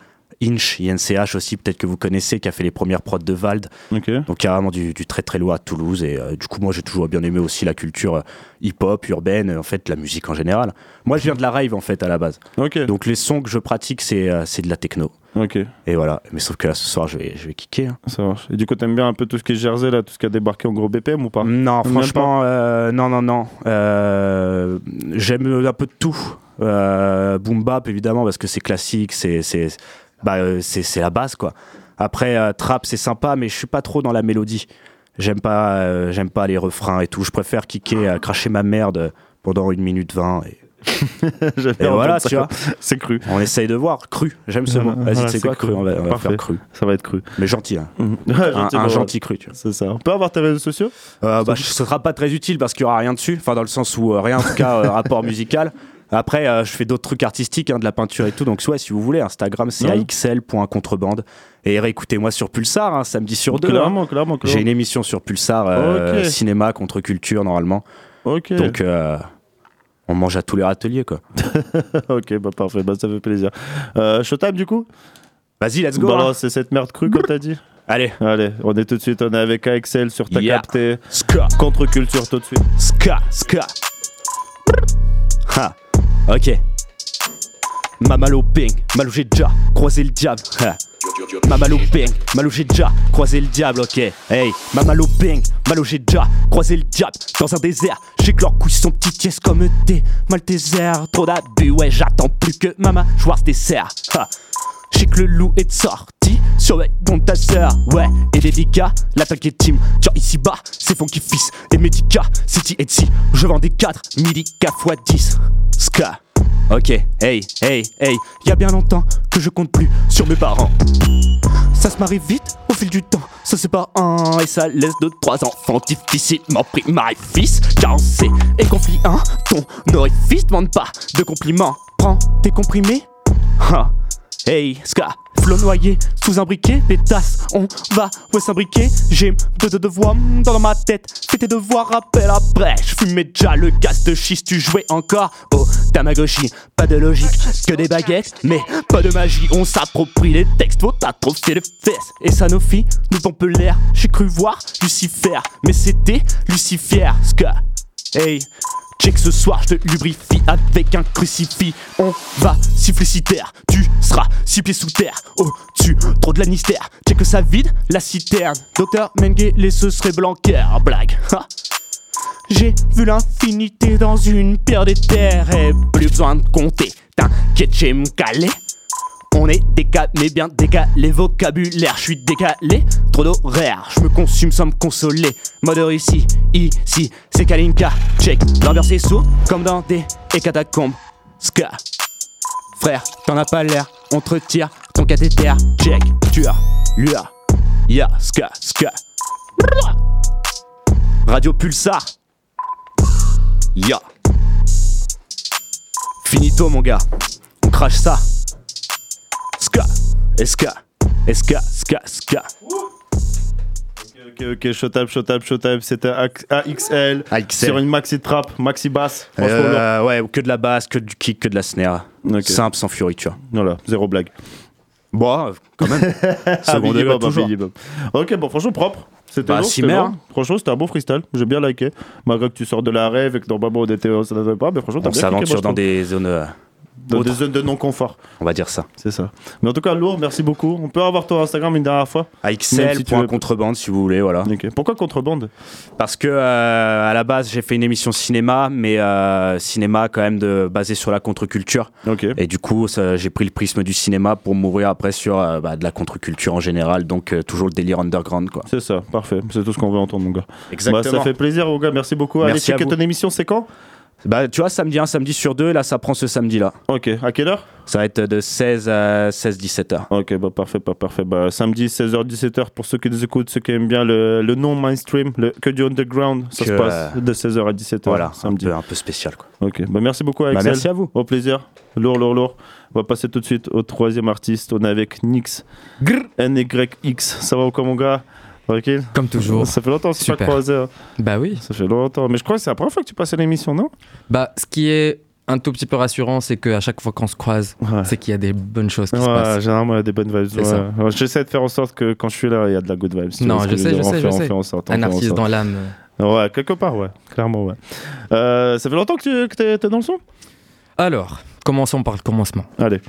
Inch, INCH aussi, peut-être que vous connaissez, qui a fait les premières prods de Vald. Donc vraiment du, du très très lourd à Toulouse. Et euh, du coup, moi j'ai toujours bien aimé aussi la culture euh, hip-hop, urbaine, euh, en fait, la musique en général. Moi je viens de la rave en fait à la base. Donc les sons que je pratique, c'est de la techno. Et voilà. Mais sauf que là ce soir, je vais, je vais kicker. hein. Ça marche. Et du coup, t'aimes bien un peu tout ce qui est Jersey, là, tout ce qui a débarqué en gros BPM ou pas? Non, franchement, non, non, non. J'aime un peu de tout. Boom bap, évidemment, parce que c'est classique, c'est bah, euh, c'est la base, quoi. Après, euh, trap, c'est sympa, mais je suis pas trop dans la mélodie. J'aime pas, euh, j'aime pas les refrains et tout. Je préfère kicker, euh, cracher ma merde pendant une minute vingt. Et, et voilà, tu vois. C'est cru. On essaye de voir. Cru. J'aime ce mot. Vas-y, c'est quoi cru, On va, on va Parfait. faire cru. Ça va être cru. Mais gentil, hein. Mhm. un, bah, gentil cru, tu vois. C'est ça. On peut avoir tes réseaux sociaux? Euh, bah, ce sera pas très utile parce qu'il y aura rien dessus. Enfin, dans le sens où euh, rien, en tout cas, euh, rapport musical. Après, euh, je fais d'autres trucs artistiques, hein, de la peinture et tout. Donc, soit si vous voulez, Instagram, c'est Ouais. axl.contrebande. Et réécoutez-moi sur Pulsar, hein, samedi sur deux. Clairement, hein. clairement, clairement. J'ai une émission sur Pulsar, euh, cinéma contre culture, normalement. Ok. Donc, euh, on mange à tous les râteliers, quoi. ok, bah parfait, bah, ça fait plaisir. Showtime du coup? Vas-y, let's go. Bah, hein. c'est cette merde crue comme t'as dit Allez. Allez, on est tout de suite, on est avec AXL sur ta Yeah. capté. Ska. Contre-culture tout de suite. Ska, ska. Ha, ok. Mamalo ping, Malou j'ai déjà croisé le diable. Mamalo ping, Malou j'ai déjà croisé le diable, ok. Hey, Mamalo ping, Malou j'ai déjà croisé le diable dans un désert. J'ai que leurs couilles sont petites comme des Maltesers. Trop d'abus, ouais, j'attends plus que Mama joueur se dessert. J'ai que le loup est sorti, surveille ton ta sœur, ouais, et délicat, l'attaque est team, tiens ici bas, c'est Funky Fils, et Medica, City et je vends des 4, midi K x 10, Ska, ok, hey, hey, hey, y a bien longtemps que je compte plus sur mes parents. Ça se marie vite au fil du temps, ça c'est pas un, et ça laisse deux, trois enfants difficilement pris, fils, carencé et conflit un, ton orifice demande pas de compliments, prends tes comprimés, ha. Hey, Ska, flot noyé sous un briquet, pétasse, on va, ouais, s'imbriquer. J'ai deux de mm, dans ma tête. Fais tes devoirs, rappel après. Je fumais déjà le gaz de schiste, tu jouais encore au Tamagotchi. Pas de logique, que des baguettes, mais pas de magie. On s'approprie les textes, faut t'atrophier les fesses. Et Sanofi nous pompe l'air. J'ai cru voir Lucifer, mais c'était Lucifer, Ska. Hey, check ce soir, je te lubrifie avec un crucifix. On va siffler si terre, tu seras six pieds sous terre. Au-dessus, trop de Lannister. Check que ça vide la citerne. Docteur Mengele, ce serait Blanquer. Blague. J'ai vu l'infinité dans une pierre des terres et plus besoin de compter. T'inquiète, j'ai me. On est décalé, bien décalé vocabulaire, je suis décalé, trop d'horaire, je me consume sans me consoler. Mode ici, ici, c'est Kalinka, check, l'ambiance est sourde comme dans des catacombes. Ska, frère, t'en as pas l'air, on te retire ton cathéter, check, tu as, lua, ya, ska, ska. Radio Pulsar, ya. Finito mon gars, on crache ça. Ska, ska, ska, ska, ska. Ok, ok, Showtime, Showtime, Showtime, c'était AX- AXL, sur une maxi trap, maxi basse. Euh, ouais, que de la basse, que du kick, que de la snare. Simple, sans fioriture. Voilà, zéro blague. Bon, quand même. Toujours. Biggie Bob. Ok, bon, franchement, propre. C'était Bah, lourd. Franchement, c'était un bon freestyle. J'ai bien liké. Malgré que tu sors de la rêve et que normalement on était, ça n'avait pas, mais franchement, t'as On bien kické, s'aventure dans des zones. euh, Dans des zones de non-confort. On va dire ça. C'est ça. Mais en tout cas, lourd, merci beaucoup. On peut avoir ton Instagram une dernière fois Même si veux- AXL.contrebande si vous voulez, voilà. Pourquoi contrebande? Parce que euh, à la base j'ai fait une émission cinéma, mais euh, cinéma quand même de, basé sur la contre-culture. Et du coup j'ai pris le prisme du cinéma pour m'ouvrir après sur euh, bah, de la contre-culture en général, donc toujours le délire underground quoi. C'est ça, parfait. C'est tout ce qu'on veut entendre, mon gars. Exactement. Bah, ça fait plaisir, mon gars. Merci beaucoup. Allez, Merci à checker vous. ton émission, c'est quand? Bah tu vois samedi un samedi sur deux, là ça prend ce samedi là. Ok, à quelle heure? Ça va être de 16 à 16-17 heures. Ok, bah parfait, pas parfait. Bah, samedi 16h-17h pour ceux qui nous écoutent, ceux qui aiment bien le, le non-mainstream, le, que du underground, ça Que, se passe de 16h à 17h. Voilà, samedi. un peu, un peu spécial quoi. Ok, bah merci beaucoup, Bah, Axel. merci à vous. Au plaisir. Lourd, lourd, lourd. On va passer tout de suite au troisième artiste. On est avec Nix. NYX. Ça va ou quoi, mon gars? Tranquille Comme toujours. Ça fait longtemps que tu pas croisé. hein. Bah oui. Ça fait longtemps. Mais je crois que c'est la première fois que tu passes à l'émission, non? Bah, ce qui est un tout petit peu rassurant, c'est qu'à chaque fois qu'on se croise, c'est qu'il y a des bonnes choses qui se Ouais, passent. généralement, il y a des bonnes vibes. Ouais. J'essaie de faire en sorte que quand je suis là, il y a de la good vibes. Non, je sais, je On sais, je sais. Un artiste dans l'âme. Ouais, quelque part, ouais. Clairement, ouais. Euh, ça fait longtemps que tu t'es dans le son? Alors, commençons par le commencement. Allez.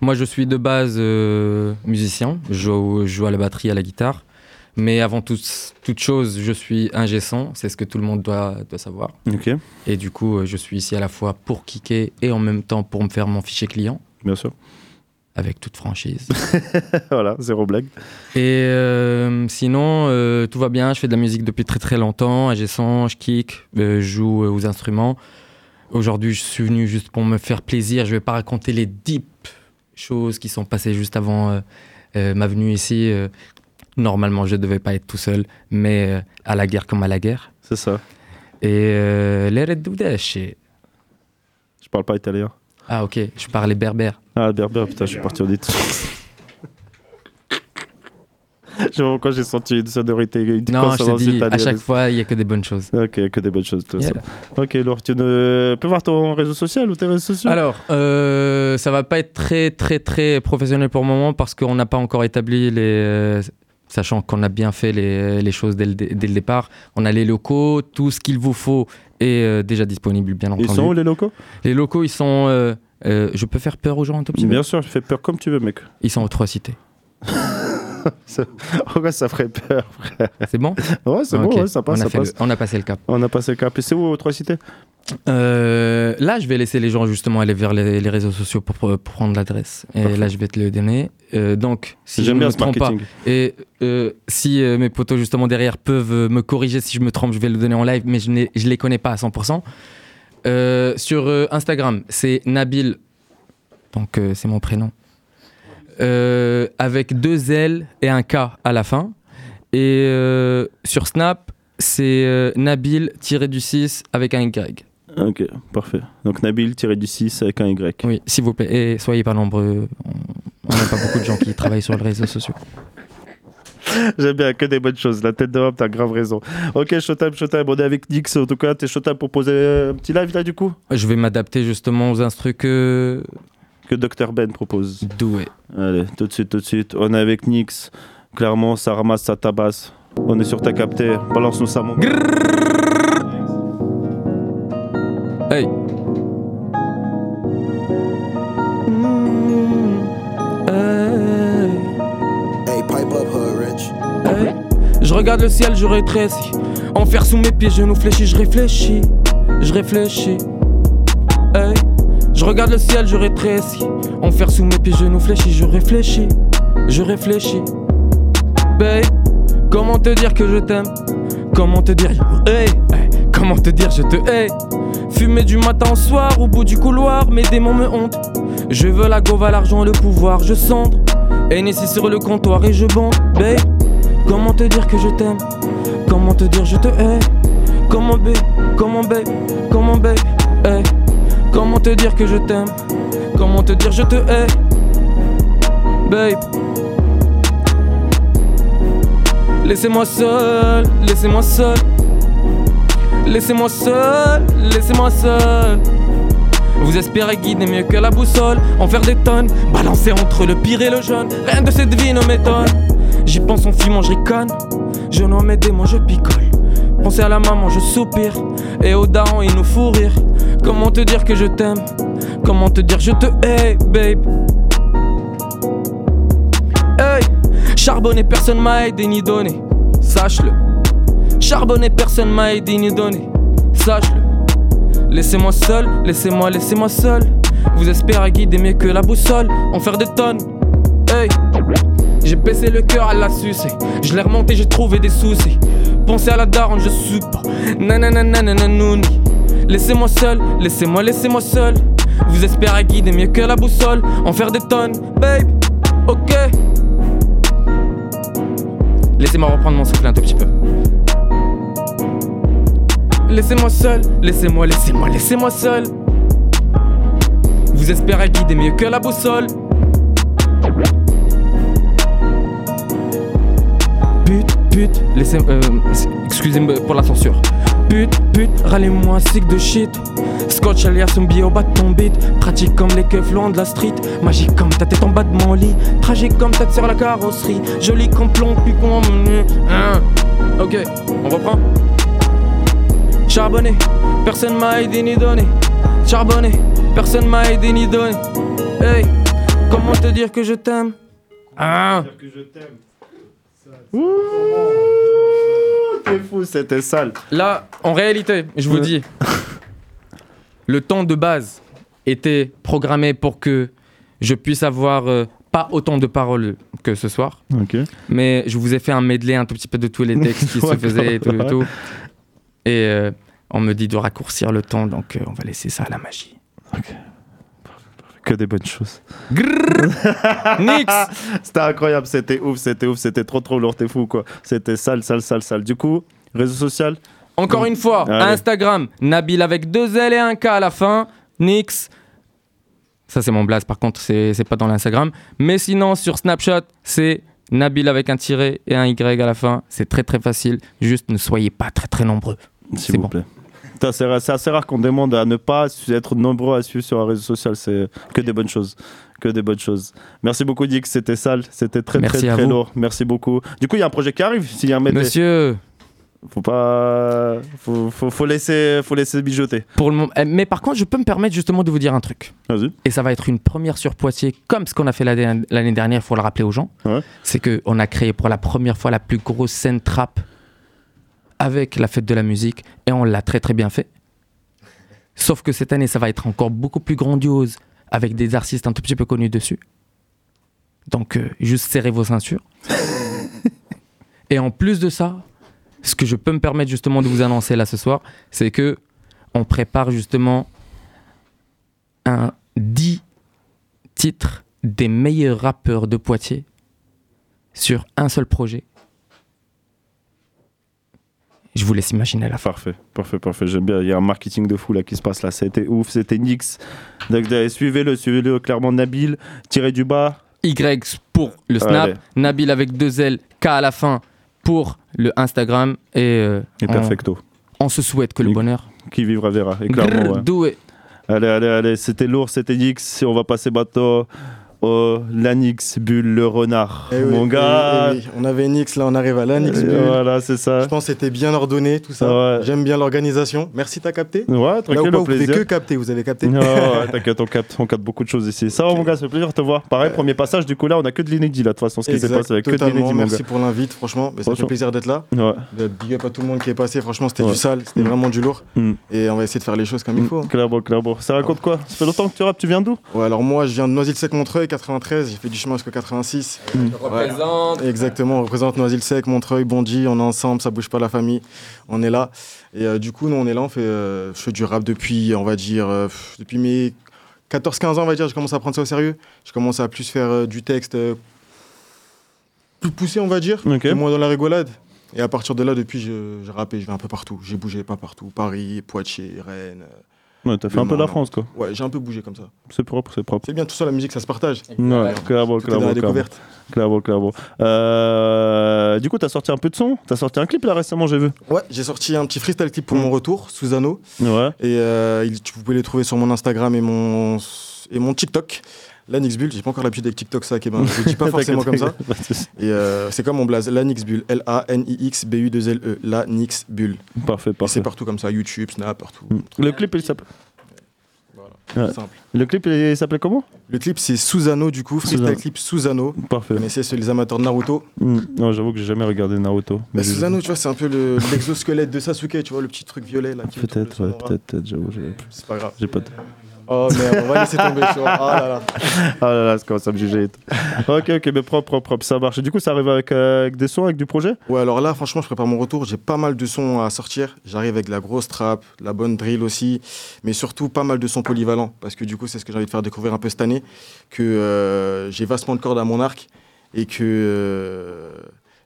Moi, je suis de base euh, musicien. Je joue, je joue à la batterie, à la guitare. Mais avant toute, toute chose, je suis ingé son. C'est ce que tout le monde doit, doit savoir. Et du coup, euh, je suis ici à la fois pour kicker et en même temps pour me faire mon fichier client. Bien sûr. Avec toute franchise. voilà, zéro blague. Et euh, sinon, euh, tout va bien. Je fais de la musique depuis très très longtemps. Ingé son, je kick, euh, je joue aux instruments. Aujourd'hui, je suis venu juste pour me faire plaisir. Je vais pas raconter les deep choses qui sont passées juste avant euh, ma venue ici. Euh, normalement, je devais pas être tout seul, mais euh, à la guerre comme à la guerre. C'est ça. Et euh, les Red Doudash, et- Je parle pas italien. Ah ok, je parlais berbère. Ah, berbère, putain, je suis parti en Italie. Je sais pas pourquoi j'ai senti une sonorité, une Non, je te dis, à italienne. chaque fois, il y a que des bonnes choses. Ok, que des bonnes choses. de toute Yeah. façon. Ok, Laure, tu ne... peux voir ton réseau social ou tes réseaux sociaux? Alors, euh, ça va pas être très très très professionnel pour le moment parce qu'on n'a pas encore établi les. Sachant qu'on a bien fait les, les choses dès le, dès le départ. On a les locaux, tout ce qu'il vous faut est euh, déjà disponible, bien Ils entendu. sont où les locaux? Les locaux, ils sont. euh, euh, je peux faire peur aux gens un tout petit peu? Bien sûr, fais peur comme tu veux, mec. Ils sont aux trois cités. Ça- Pourquoi ça ferait peur, frère C'est bon? Ouais, c'est bon, ouais, ça passe, on a ça le- passe. on a passé le cap. On a passé le cap. Et c'est où, aux Trois Cités Euh, là, je vais laisser les gens justement aller vers les, les réseaux sociaux pour, pour prendre l'adresse. Et Parfait. là, je vais te le donner. Euh, donc, si je ne me trompe pas, et euh, si mes potos justement derrière peuvent me corriger si je me trompe, je vais le donner en live, mais je ne les connais pas à 100%. Euh, sur Instagram, c'est Nabil, donc c'est mon prénom, Euh, avec deux L et un K à la fin. Et euh, sur Snap, c'est euh, Nabil-du-6 avec un Y. Ok, parfait. Donc Nabil tiré du 6 avec un Y. Oui, s'il vous plaît. Et soyez pas nombreux. On n'a pas beaucoup de gens qui travaillent sur les réseaux sociaux. J'aime bien, que des bonnes choses. La tête de homme, t'as grave raison. Ok, Showtime, Showtime, on est avec Nix. En tout cas, t'es Showtime pour poser un petit live là, du coup? Je vais m'adapter justement aux instrus que. Que Dr. Ben propose. Doué. Allez, tout de suite, tout de suite. On est avec Nix. Clairement, ça ramasse, ça tabasse. On est sur ta capteur. Balance-nous ça, mon gars. Hey. Hey, pipe up, hood rich? Hey, je regarde le ciel, je rétrécis. Enfer sous mes pieds, genoux fléchis, je réfléchis. Je réfléchis. Je regarde le ciel, je rétrécis. Enfer sous mes pieds, genoux fléchis, je réfléchis. Je réfléchis. Babe, comment te dire que je t'aime? Comment te dire hey, hey, Comment te dire je te hais? Fumer du matin au soir au bout du couloir, mes démons me hontent. Je veux la gova, l'argent, le pouvoir, je cendre. Hennessy sur le comptoir et je bande, babe. Comment te dire que je t'aime? Comment te dire je te hais? Comment babe Comment babe Comment babe hey. Comment te dire que je t'aime? Comment te dire je te hais? Babe Laissez-moi seul, laissez-moi seul Laissez-moi seul, laissez-moi seul vous espérez guider mieux que la boussole, en faire des tonnes, balancer entre le pire et le jeune. Rien de cette vie ne m'étonne. J'y pense en fumant, je ricane. Je nomme mes démons, je picole. Penser à la maman, je soupire. Et au daron, il nous fout rire. Comment te dire que je t'aime? Comment te dire je te hais, babe? Hey Charbonné, personne m'a aidé ni donné. Sache-le. Charbonné, personne m'a aidé ni donné. Sache-le. Laissez-moi seul, laissez-moi, laissez-moi seul. Vous espérez guider mieux que la boussole, en faire des tonnes. Hey, j'ai baissé le cœur à la sucer. Je l'ai remonté, j'ai trouvé des soucis. Pensez à la daronne, je suis pas. Laissez-moi seul, laissez-moi, laissez-moi seul. Vous espérez guider mieux que la boussole, en faire des tonnes. Babe, ok. Laissez-moi reprendre mon souffle un tout petit peu. Laissez-moi seul, laissez-moi, laissez-moi, laissez-moi seul. Vous espérez guider mieux que la boussole. But, pute, laissez, euh, excusez-moi pour la censure. Pute, pute, râlez-moi un stick de shit. Scotch alias un billet au bas de ton beat. Pratique comme les keufs loin de la street. Magique comme ta tête en bas de mon lit. Tragique comme ta sur la carrosserie. Joli comme plomb, hein. Ok, on reprend. Charbonné, personne m'a aidé ni donné. Charbonné, personne m'a aidé ni donné. Hey, comment te dire que je t'aime? Ah T'es fou, c'était sale. Là, en réalité, je vous dis, le temps de base était programmé pour que je puisse avoir euh, pas autant de paroles que ce soir. Mais je vous ai fait un medley un tout petit peu de tous les textes qui se faisaient et tout. Et, tout. Et, euh, on me dit de raccourcir le temps, donc euh, on va laisser ça à la magie. Que des bonnes choses. Nix C'était incroyable, c'était ouf, c'était ouf, c'était trop trop lourd, t'es fou quoi. C'était sale, sale, sale, sale. Du coup, réseau social Encore une fois, Allez. Instagram, Nabil avec deux L et un K à la fin, Nix. Ça, c'est mon blaze, par contre, c'est c'est pas dans l'Instagram. Mais sinon, sur Snapchat, c'est Nabil avec un tiret et un Y à la fin. C'est très très facile. Juste ne soyez pas très très nombreux. S'il vous plaît. C'est assez rare qu'on demande à ne pas être nombreux à suivre sur un réseau social. C'est que des bonnes choses. Que des bonnes choses. Merci beaucoup, Dick. C'était sale. C'était très, Merci très, très lourd. Merci beaucoup. Du coup, il y a un projet qui arrive. S'il y a un. Monsieur. Faut pas. Faut, faut, faut laisser, faut laisser mijoter. Pour le moment. eh, Mais par contre, je peux me permettre justement de vous dire un truc. Vas-y. Et ça va être une première sur Poitiers, comme ce qu'on a fait l'année dernière, il faut le rappeler aux gens. C'est qu'on a créé pour la première fois la plus grosse scène trap avec la fête de la musique et on l'a très très bien fait. Sauf que cette année, ça va être encore beaucoup plus grandiose avec des artistes un tout petit peu connus dessus. Donc, euh, juste serrez vos ceintures. et en plus de ça, ce que je peux me permettre justement de vous annoncer là ce soir, c'est que on prépare justement un 10 titres des meilleurs rappeurs de Poitiers sur un seul projet. Je vous laisse imaginer la fin. Parfait, parfait, parfait. J'aime bien. Il y a un marketing de fou là qui se passe là. C'était ouf. C'était Nix. Suivez-le, suivez-le clairement. Nabil, tiré du bas. Y pour le Snap, Allez. Nabil avec deux L, K à la fin pour le Instagram et, euh, Et on- perfecto. On, se souhaite que le bonheur. Qui vivra verra. Et clairement, ouais. Allez, allez, allez, c'était lourd, c'était Nix. On va passer bateau au Lanix Bulle le renard. Eh oui, Mon eh gars. oui, eh oui. On avait Nix, là on arrive à l'Anix. Euh, voilà, c'est ça. Je pense que c'était bien ordonné tout ça. J'aime bien l'organisation. Merci, t'as capté Ouais, Là où tranquille, pas, au vous plaisir. que capter, vous avez capté Non, ouais, t'inquiète, on capte, on capte beaucoup de choses ici. Ça va, mon gars, fait plaisir de te voir. Pareil, premier passage, du coup, là, on a que de l'inédit, là, de toute façon, ce qui s'est passé avec que de l'inédit, Merci gars. pour l'invite, franchement. Mais ça fait Franchement. plaisir d'être là. Ouais. Euh, Big up à tout le monde qui est passé. Franchement, c'était Ouais. du sale, c'était Mm. vraiment du lourd. Mm. Et on va essayer de faire les choses comme il faut. Clairement, clairement. Ça raconte quoi? Ça fait longtemps que tu rappes, tu viens d'où? Ouais, alors moi, je viens de Noisy-le-Sec Montreuil, 93. J'ai fait du chemin jusqu'à 86. Je représente. Exactement, on représente Noisy-le-Sec, Montreuil, Bondy. On est ensemble, ça bouge pas la famille. On est là. Et euh, du coup, nous, on est là. On fait, euh, je fais du rap depuis, on va dire, euh, pff, depuis mes 14-15 ans, on va dire. J'ai commencé à prendre ça au sérieux. Je commence à plus faire euh, du texte euh, plus poussé, on va dire. et moins dans la rigolade. Et à partir de là, depuis, je, je rappais, je vais un peu partout. J'ai bougé pas partout. Paris, Poitiers, Rennes. Ouais, t'as fait un peu la Mans, France, quoi. Ouais, j'ai un peu bougé comme ça. C'est propre, c'est propre. C'est bien, tout ça, la musique, ça se partage. Ouais, clairement, clairement, la clairement. découverte. Clairement, clairement. Euh, du coup, t'as sorti un peu de son T'as sorti un clip là récemment, j'ai vu. Ouais, j'ai sorti un petit freestyle clip pour mon retour, Susano. Ouais. Et euh, il- tu- vous pouvez les trouver sur mon Instagram et mon, et mon TikTok. Lanixbull, j'ai pas encore l'habitude avec TikTok, ça, Kevin. Je dis pas forcément comme ça. De soucis. Et euh, c'est comme mon blaze, Lanixbull, L-A-N-I-X-B-U-2-L-E, Lanixbull. Parfait, Et parfait. c'est partout comme ça, YouTube, Snap, partout. Le clip, il s'appelle. Voilà, Ouais. simple. Le clip, il s'appelait comment? Le clip, c'est Susano, du coup, freestyle Susano. clip Susano. Parfait. Vous connaissez ceux, les amateurs de Naruto Hmm. Non, j'avoue que j'ai jamais regardé Naruto. Bah, Susano, tu vois, c'est un peu le- l'exosquelette de Sasuke, tu vois, le petit truc violet là. Peut-être, ouais, peut-être, peut-être, j'avoue. C'est pas grave. J'ai pas de. Oh merde, on va laisser tomber. Ah là là. Ah là là, c'est commence à me juger. ok, ok, mais propre, propre, propre, ça marche. Et du coup, ça arrive avec, euh, avec des sons, avec du projet? Ouais, alors là, franchement, je prépare mon retour. J'ai pas mal de sons à sortir. J'arrive avec de la grosse trap, de la bonne drill aussi, mais surtout pas mal de sons polyvalents. Parce que du coup, c'est ce que j'ai envie de faire découvrir un peu cette année. Que euh, j'ai vastement de cordes à mon arc et que euh,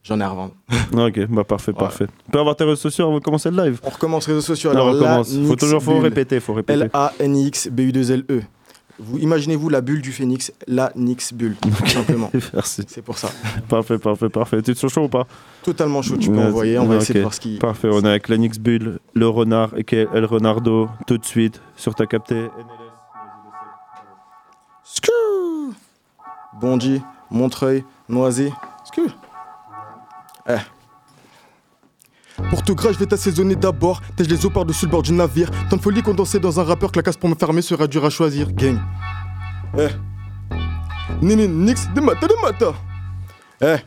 j'en ai à revendre. Ok, bah parfait, parfait. On peut avoir tes réseaux sociaux avant de commencer le live On recommence réseaux sociaux. Non, Alors on recommence. Faut toujours faut répéter, faut répéter. L-A-N-I-X-B-U-2-L-E. vous imaginez-vous la bulle du phénix, la Nix bulle, tout simplement. Merci. C'est pour ça. Parfait, parfait, parfait. Tu te chaud ou pas? Totalement chaud, tu peux envoyer, on va essayer de voir ce qui. Parfait, on est avec l'Anix Bull, le renard et El Renardo tout de suite sur ta capté. Skrrr. Bondy, Montreuil, Noisy. Skrrr. Eh. Pour te gras, je vais t'assaisonner d'abord. Tèche les eaux par-dessus le bord du navire. Tant de folie condensée dans un rappeur que la casse pour me fermer sera dur à choisir. Gang. Eh. Nini, nix, de mata, de mata. Eh.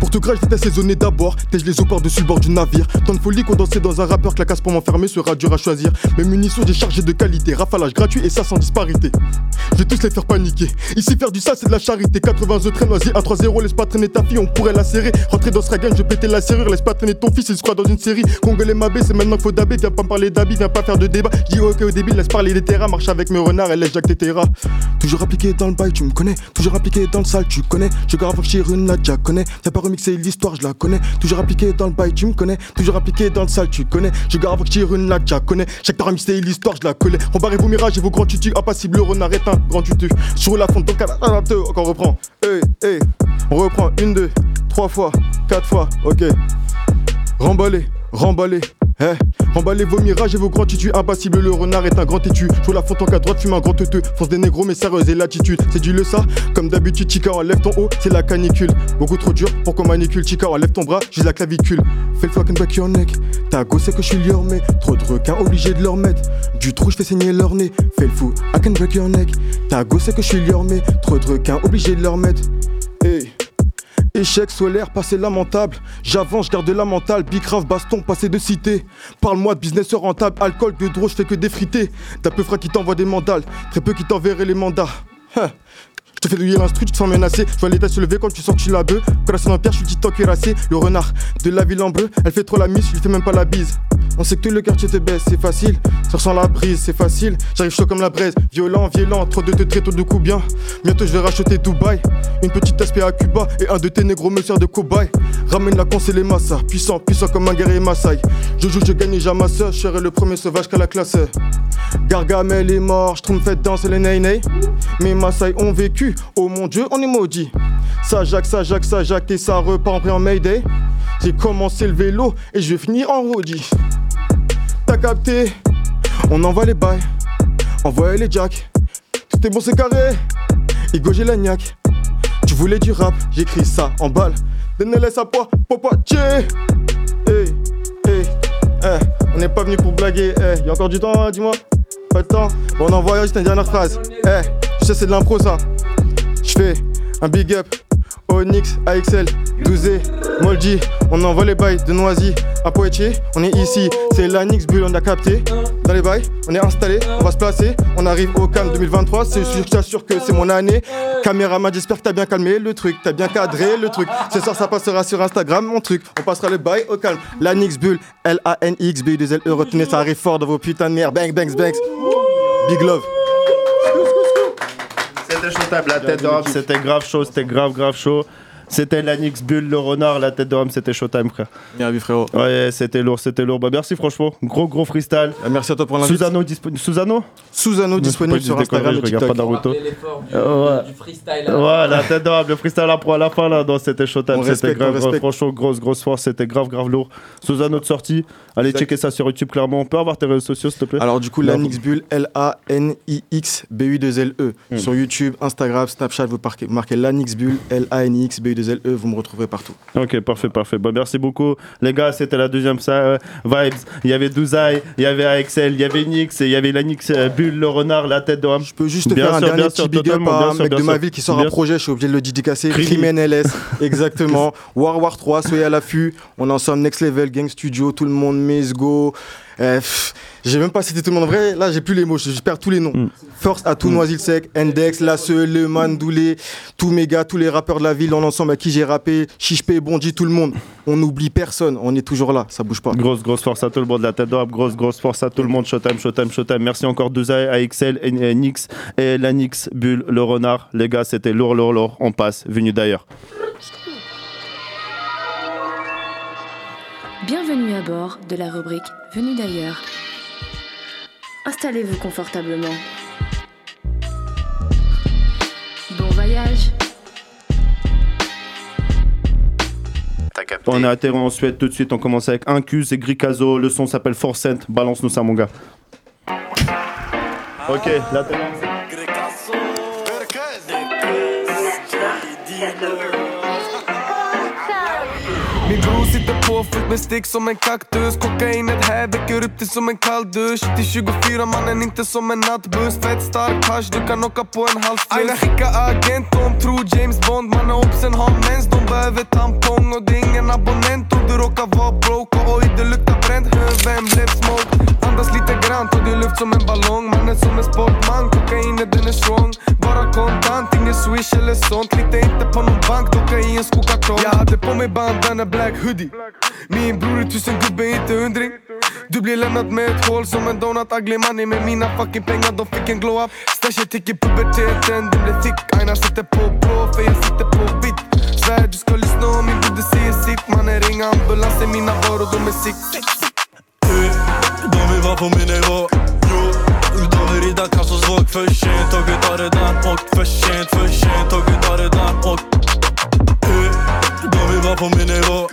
Pour te gras, je vais t'assaisonner d'abord. Tèche les eaux par-dessus le bord du navire. Tant de folie condensée dans un rappeur que la casse pour m'enfermer sera dur à choisir. Mes munitions déchargées de qualité, rafalage gratuit et ça sans disparité. Je vais tous les faire paniquer. Ici, faire du sale, c'est de la charité. 80 œufs très noisy, 1-3-0, laisse pas traîner ta fille, on pourrait la serrer. Rentrer dans ce ragan, je vais péter la serrure, laisse pas traîner ton fils, il se croit dans une série. Congolais Mabé, c'est maintenant qu'il faut dabé. Viens pas me parler d'habits, viens pas faire de débat. Dis ok au débile, laisse parler des terrains, marche avec mes renards et laisse Jacques tes terras. Toujours appliqué dans le bail, tu me connais. Toujours appliqué dans le sale, tu connais. Je garde chez Nadja connais. T'as pas remixé l'histoire, je la connais. Toujours appliqué dans le bail, tu me connais. Toujours appliqué dans le sale, tu connais. Je garde chez une Nadja connais. Chaque temps remixé l'histoire, je la connais. Rembarrez vos mirages et vos grands tutus. Impassible, le renard est un grand tutu. Sur la fonte, donc encore on reprend. Hey, hey. On reprend une, deux, trois fois, quatre fois, ok. Remballez, remballez, eh. Remballez vos mirages et vos grands tutus. Impassible, le renard est un grand têtu. Je la fonte en qu'à droite, fume un grand teuteux. Fonce des négros, mais sérieuse et l'attitude. C'est du le ça, comme d'habitude, Chica, enlève ton haut, c'est la canicule. Beaucoup trop dur pour qu'on manicule. Chica, enlève ton bras, j'ai la clavicule. Fais le fucking back your neck. T'as gossé que je suis leur mais Trop de requins obligés de leur mettre. Du trou, je fais saigner leur nez. Fais le fou, I can break your neck. T'as gossé que je suis leur mais Trop de requins obligés de leur mettre. Hey. Échec solaire, passé lamentable. J'avance, garde la mentale. Bicrave, baston, passé de cité. Parle-moi de business rentable. Alcool, de drogue, je fais que défriter. T'as peu frère qui t'envoie des mandales. Très peu qui t'enverraient les mandats. Te fais douiller l'instru, tu te sens menacé. Je vois l'état se lever quand tu sens que tu l'as bœuf. La sonne en pierre, je suis dit tant cuirassé. Le renard de la ville en bleu, elle fait trop la mise, je lui fais même pas la bise. On sait que tout le quartier te baisse, c'est facile. Ça ressent la brise, c'est facile. J'arrive chaud comme la braise, violent, violent. Trop de te traiter de coups bien. Bientôt je vais racheter Dubaï. Une petite aspect à Cuba et un de tes négros me sert de cobaye. Ramène la conce et les massas. Puissant, puissant comme un guerrier Maasai. Je joue, je gagne, j'amasse. Je serai le premier sauvage qu'à la classe. Gargamel est mort, je fait danser les ney Mes Maasai ont vécu, oh mon dieu, on est maudit. Ça Jacques, ça Jacques, ça Jacques et ça repart en Mayday. J'ai commencé le vélo et je vais finir en rodie. T'as capté? On envoie les bails, envoie les jacks. Tout est bon, c'est carré. Igo, j'ai la niaque. Tu voulais du rap, j'écris ça en balle. Donnez-les sa poids, poids, tché. Hey, hey, eh, on n'est pas venu pour blaguer. Eh, y a encore du temps, hein, dis-moi Pas de temps Bon, on envoie juste une dernière phrase. Eh, je sais, c'est de l'impro ça. Je fais un big up. Onyx, AXL, 12 Moldy, on envoie les bails de Noisy à Poitiers. On est ici, c'est l'Anix Bull, on a capté. Dans les bails, on est installé, on va se placer. On arrive au CAM 2023, c'est sûr, t'assure que c'est mon année. Caméraman, j'espère que t'as bien calmé le truc, t'as bien cadré le truc. Ce soir, ça passera sur Instagram, mon truc. On passera les bails au calme. L'Anix Bull, L-A-N-X, B 2 L E, retenez ça arrive fort dans vos putains de merde. Bang, bang, bang. Big love. C'était showtime, la tête de rame, c'était grave chaud, c'était grave, grave chaud. C'était l'Anix Bull, le renard, la tête de homme, c'était Showtime, frère. Bien vu, frérot. Ouais, c'était lourd, c'était lourd. Bah, merci, franchement. Gros, gros freestyle. Ah, merci à toi pour l'invitation. Susano, disponible. Susano Susano disponible sur Instagram. Je regarde pas Naruto. l'effort du, euh, freestyle. Hein. Ouais, la tête de homme, le freestyle à pro à la fin, là. Non, c'était Showtime. C'était grave, franchement, grosse, grosse force. C'était grave, grave lourd. Susano de sortie. Allez checker ça sur YouTube, clairement. On peut avoir tes réseaux sociaux, s'il te plaît Alors, du coup, l'Anix Bull, L-A-N-I-X-B-U-2-L-E. Hmm. Sur YouTube, Instagram, Snapchat, vous marquez l'Anix Bull, L-A-N-I-X-B-U-2-L-E. Vous me retrouverez partout. Ok, parfait, parfait. Bah, merci beaucoup, les gars. C'était la deuxième ça, euh, Vibes. Il y avait Douzaï, il y avait AXL, il y avait Nix, il y avait la Nix, euh, Bulle, le renard, la tête de Ham. Je peux juste faire un dernier petit big up à un mec de ma ville qui sort un projet, je suis obligé de le dédicacer. Crimen LS, exactement. War War 3, soyez à l'affût. On est ensemble, Next Level, Gang Studio, tout le monde, Miss Go. Euh, pff, j'ai même pas cité tout le monde. En vrai, là, j'ai plus les mots, je, je perds tous les noms. Mm. Force à tout Noisy-le-Sec, Index, Lasse, Le Man, Doulé, tous mes gars, tous les rappeurs de la ville, en ensemble à qui j'ai rappé, Chichpé, Bondy, tout le monde. On n'oublie personne, on est toujours là, ça bouge pas. Grosse, grosse force à tout le monde, la tête de rame. Grosse, grosse force à tout le monde. Showtime, showtime, showtime. Merci encore Douzaï, AXL, Nix, et la Nix Bulle, le renard. Les gars, c'était lourd, lourd, lourd. On passe, venu d'ailleurs. Bienvenue à bord de la rubrique venu d'ailleurs. Installez-vous confortablement. Bon voyage On est atterri en Suède tout de suite, on commence avec Incus et Gricazo, le son s'appelle Forcent, balance-nous ça mon gars. Ah. Ok, l'atterrissage. Fullt med stick som en kaktus. Kokainet här väcker upp dig som en kall dusch. Till 24 mannen, inte som en nattbuss. Fett stark hasch, du kan åka på en halv fluss. Aina skicka agent, de tror James Bond. Mannen obsen har mens, de behöver tampong. Och det är ingen abonnent Om du råkar vara broke. Och oj, det luktar bränt, vem blev smoke? Andas lite grann, ta din luft som en ballong. Mannen som en sportman, kokainet den är strong Bara kontant, ingen swish eller sånt. Lita inte på någon bank, docka i en skokartong. Jag hade på mig bandana black hoodie. Min bror är tusen gubbe, inte hundring. Du blir lämnad med ett hål som en donut. Ugly money med mina fucking pengar, de fick en glow up. Stashet gick i puberteten, den blev thick. Aina sitter på blå, för jag sitter på vitt. Svär du ska lyssna om min broder säger sitt. Mannen ring ambulans i mina varor de är sick. De vill vara på min nivå. De vill rida Kassos våg för sent Tåget har redan åkt för sent, för sent Tåget har redan åkt Eh, De vill vara på min nivå.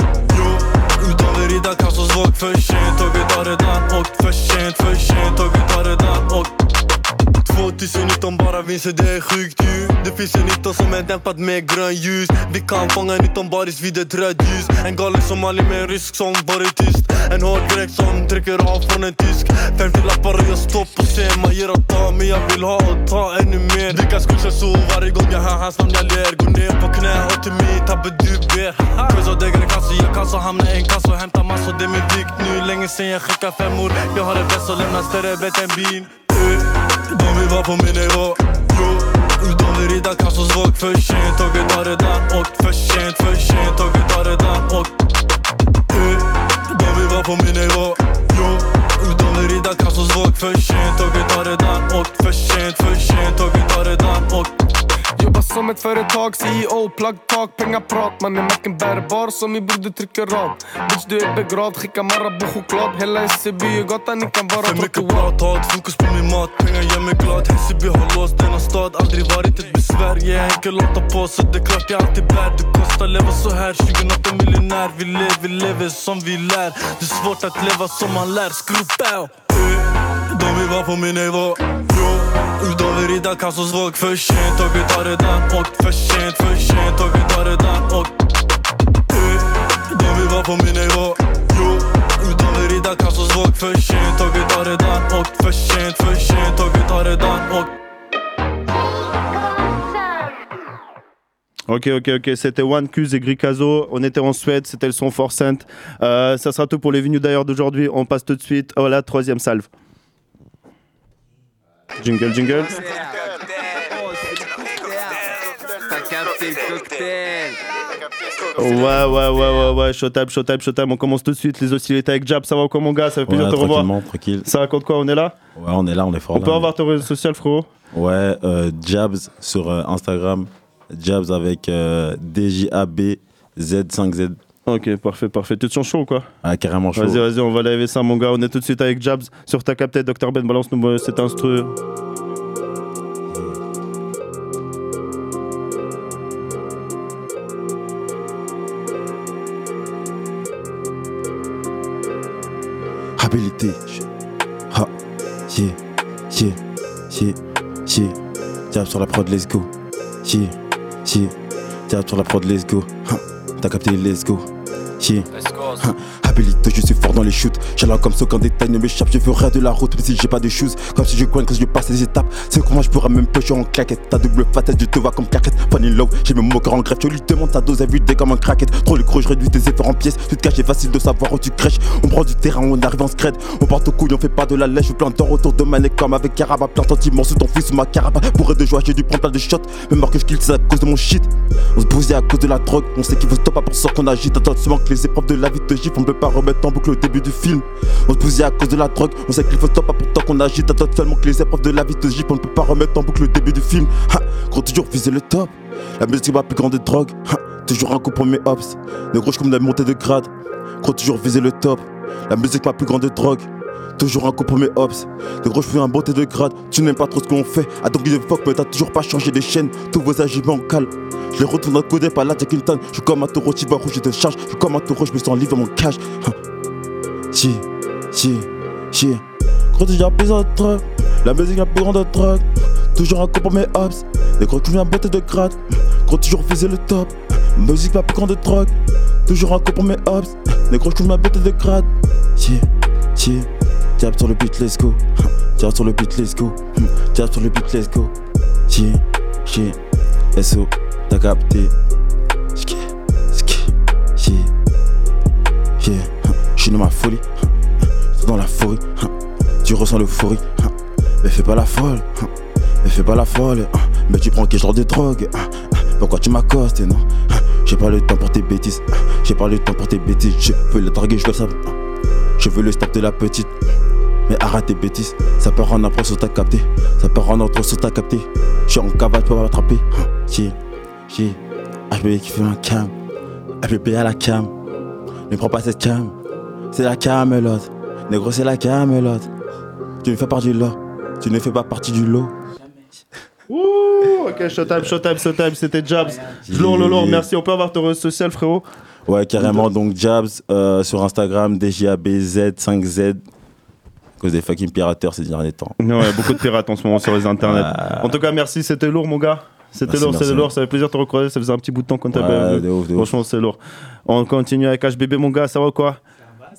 Utöver Ida Kassos våg För sent, och vi tar det där och... För sent, för sent, och vi tar det där och... 2019 bara vinster, det är sjukt ju. Det finns en 19 som är dämpad med grön ljus. Vi kan fånga 19 baris vid ett rött ljus. En galen somalier med en rysk som varit tyst. En hård grek som trycker av från en tysk. 50 lappar och jag står på scen Man ger och tar men jag vill ha och ta ännu mer. Vilka skuldser så varje gång jag hör hans namn jag ler. Går ner på knä hör till mig tabbe du ber. Cause degre degen kasse, jag kan så hamna i en kassa och hämta massor. Det är min vikt nu, länge sen jag skickar femmor Jag har det bäst och lämnar större bett än bin. Uh. De vill vara på min nivå. Jo, de vill rida Kassos våg för sent Tåget har redan åkt för sent, för sent Tåget har redan åkt Eh, De vill vara på min nivå. Jo, de vill rida Kassos våg för sent. Tåget har redan åkt för sent, för sent. Tåget har redan åkt Jobbar som ett företag, CEO, plug talk, pengaprat Mannen macken bärbar som min broder trycker rad Bitch du är begravd, skicka Marabou choklad. Hela SCB är gatan, ni kan vara För mycket prat, fokus på min mat. Pengar gör mig glad, Hässelby har låst denna stad Aldrig varit ett besvär, jag är enkel att ta på Så det är klart jag alltid bär. Det kostar leva så här, 2008 miljonär. Vi lever, vi lever som vi lär. Det är svårt att leva som man lär, Bow. De vill vara på min nivå, jo De vill rida Kassos våg för sent och vi tar det redan åkt för sent, för sent och vi tar redan åkt De vill vara på min nivå, jo De vill rida Kassos våg för sent och vi tar det redan åkt för sent, för sent och vi tar redan och Ok, ok, ok. C'était One Cuse et Gricazo. On était en Suède. C'était le son Forcent. Euh, ça sera tout pour les venus d'ailleurs d'aujourd'hui. On passe tout de suite à la troisième salve. Jingle, jingle. Ouais, ouais, ouais, ouais, ouais. Showtime, showtime, showtime. On commence tout de suite les hostilités avec Jab. Ça va quoi, mon gars? Ça fait plaisir Ouais, de te revoir. tranquille. Ça raconte quoi? On est là? Ouais, on est là, on est fort On là, peut mais- avoir ton réseau social, frérot? Ouais, euh, Jabs sur euh, Instagram. Jabs avec euh, DJAB Z5Z. Ok, parfait, parfait. Tu te sens chaud ou quoi? Ah, carrément chaud. Vas-y, vas-y, on va laver ça, mon gars. On est tout de suite avec Jabs sur ta captée. Dr Ben, balance-nous euh, cet instru. Habilité. Ha, yeah, yeah, yeah, yeah. Jab sur la prod, let's go. Yeah, yeah. Sur la prod, let's go. T'as capté, let's go. Yeah. Ha, Je suis fort dans les shoots. J'ai comme ça quand détail ne m'échappe. Je veux rien de la route, même si j'ai pas de shoes. Comme si je coin quand je passe les étapes. C'est comment je pourrais même pêcher en claquette. Ta double facette, je te vois comme claquette. Funny love, j'ai mes mots en greffe. Je lui demande ta dose, elle des comme un craquette. Trop le gros, je réduis tes efforts en pièces. Tu te caches, facile de savoir où tu crèches. On prend du terrain, on arrive en scred. On porte au couille, on fait pas de la lèche. Je plante d'or autour de ma neck comme avec Caraba. Plein sentiments sous ton fils sous ma caraba. Pour de joie, j'ai dû prendre plein de shots. Même que je kill, c'est à cause de mon shit. On se bousille à cause de la drogue. On sait qu'il faut stop à pour ça qu'on agite. Attends, seulement que les épreuves de la vie te giflent. On peut pas remettre en boucle le début du film. On se bousille à cause de la drogue. On sait qu'il faut stop à pourtant qu'on agite. Attends seulement que les épreuves de la vie te giflent. On ne peut pas remettre en boucle le début du film. Gros, toujours viser le top. La musique ma plus grande drogue. Ha, toujours un coup pour mes hops. Le gros, comme la montée de grade. Gros, toujours viser le top. La musique ma plus grande drogue. Toujours un coup pour mes hops. De gros, je fais un de grade. Tu n'aimes pas trop ce qu'on fait. Don't give a fuck, mais t'as toujours pas changé des chaînes. Tous vos agiments calent. Je les retourne à côté par la Jack Hilton. Je suis comme un taureau, tu vas rouge, je te charge. Je suis comme un taureau, je me sens libre dans mon cage. Chier, chier, chier. Gros, déjà plus de drogue. La musique la plus grande de drogue. Toujours un coup pour mes hops. Des gros, tu viens beauté de grade. Gros, toujours viser le top. Musique la plus grande de drogue. Toujours un coup pour mes hops. Des gros, tu viens beauté de grade. Chier, chier. Jab sur le beat, let's go. Jab sur le beat, let's go. Jab sur le beat, let's go. Chier, chier. SO, t'as capté. Ski, ski. Chier. Je suis dans ma folie. Je dans la folie. Tu ressens l'euphorie. Mais fais pas la folle. Mais fais pas la folle. Mais tu prends quel genre de drogue? Pourquoi tu m'accostes, non? J'ai pas le temps pour tes bêtises. J'ai pas le temps pour tes bêtises. Je veux le draguer, je veux ça. Je veux le stop de la petite. Mais arrête tes bêtises, ça peut rendre un sur t'as capté. Ça peut rendre trop sur t'as capté. Je suis en cavale, tu peux m'attraper. Chier, chier. HBB qui fait un cam. HBB à la cam. Ne prends pas cette cam. C'est la camelote. Négro, c'est la camelote. Tu ne fais pas partie du lot. Tu ne fais pas partie du lot. Ouh, ok, showtime, showtime, showtime, c'était Jabs. Lourd, lourd, merci. On peut avoir ton réseau social, frérot Ouais, carrément. Donc, Jabs euh, sur Instagram, DJABZ5Z. À cause des fucking pirateurs ces derniers temps. Ouais, beaucoup de pirates en ce moment sur les internets. En tout cas, merci, c'était lourd, mon gars. C'était lourd, c'était lourd, ça fait plaisir de te recroiser, ça faisait un petit bout de temps qu'on t'a Ouais, pas vu. de ouf, de ouf. Franchement, c'est lourd. On continue avec HBB, mon gars, ça va quoi?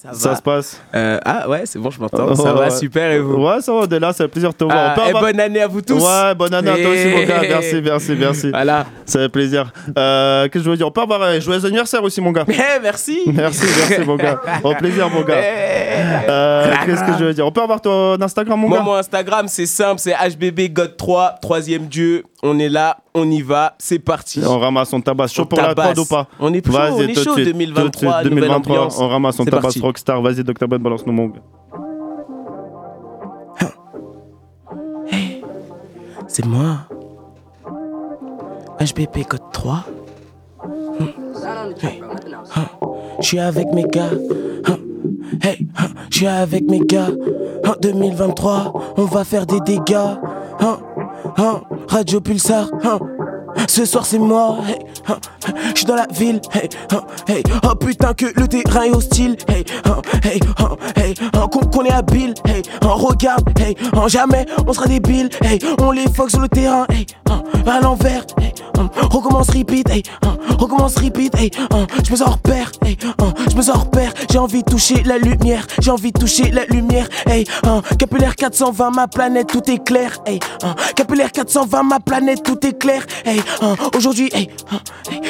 Ça va. se passe Euh, ah ouais, c'est bon, je m'entends. Oh, ça va, ouais. super, et vous Ouais, ça va, est là, ça fait plaisir de te voir. Ah, et bonne année à vous tous. Ouais, bonne année à toi aussi, mon gars. Merci, merci, merci. Voilà. Ça fait plaisir. Euh, Qu'est-ce que je veux dire? On peut avoir un joyeux anniversaire aussi, mon gars. Eh, merci. Merci, merci, mon gars. Au plaisir, mon gars. Euh, Qu'est-ce que je veux dire? On peut avoir ton Instagram, mon Moi, gars? mon Instagram, c'est simple, c'est HBB God 3, troisième dieu. On est là, on y va, c'est parti. On ramasse, on tabasse. Chaud On pour la prod ou pas On est chaud, on est chaud, suite, 2023, tout de suite, nouvelle 2023, ambiance. On ramasse, on tabasse parti. Rockstar. Vas-y, Dr. Bad, balance-nous, mon gars. C'est moi. HBP code 3. Hmm. Hey. Hein. Je suis avec mes gars. Hein. Hey, hein. je suis avec mes gars. Hein. 2023, on va faire des dégâts. Hein. Radio Pulsar. Hein. Ce soir c'est moi, hey, hein, je suis dans la ville, hey, hein, oh putain que le terrain est hostile, hey, hey, qu'on est habile, hey, regarde, hey, jamais on sera débile, hey, on les fuck sur le terrain, hey, à l'envers, recommence repeat, hey, hein, recommence repeat, hey, hein, je me sens hors pair, hey, hein, je me sens hors pair, j'ai envie de toucher la lumière, j'ai envie de toucher la lumière, hey, hein, capillaire 420, ma planète tout est clair, hey, hein, capillaire 420, ma planète tout est clair, hey, hein, aujourd'hui, hey, hein,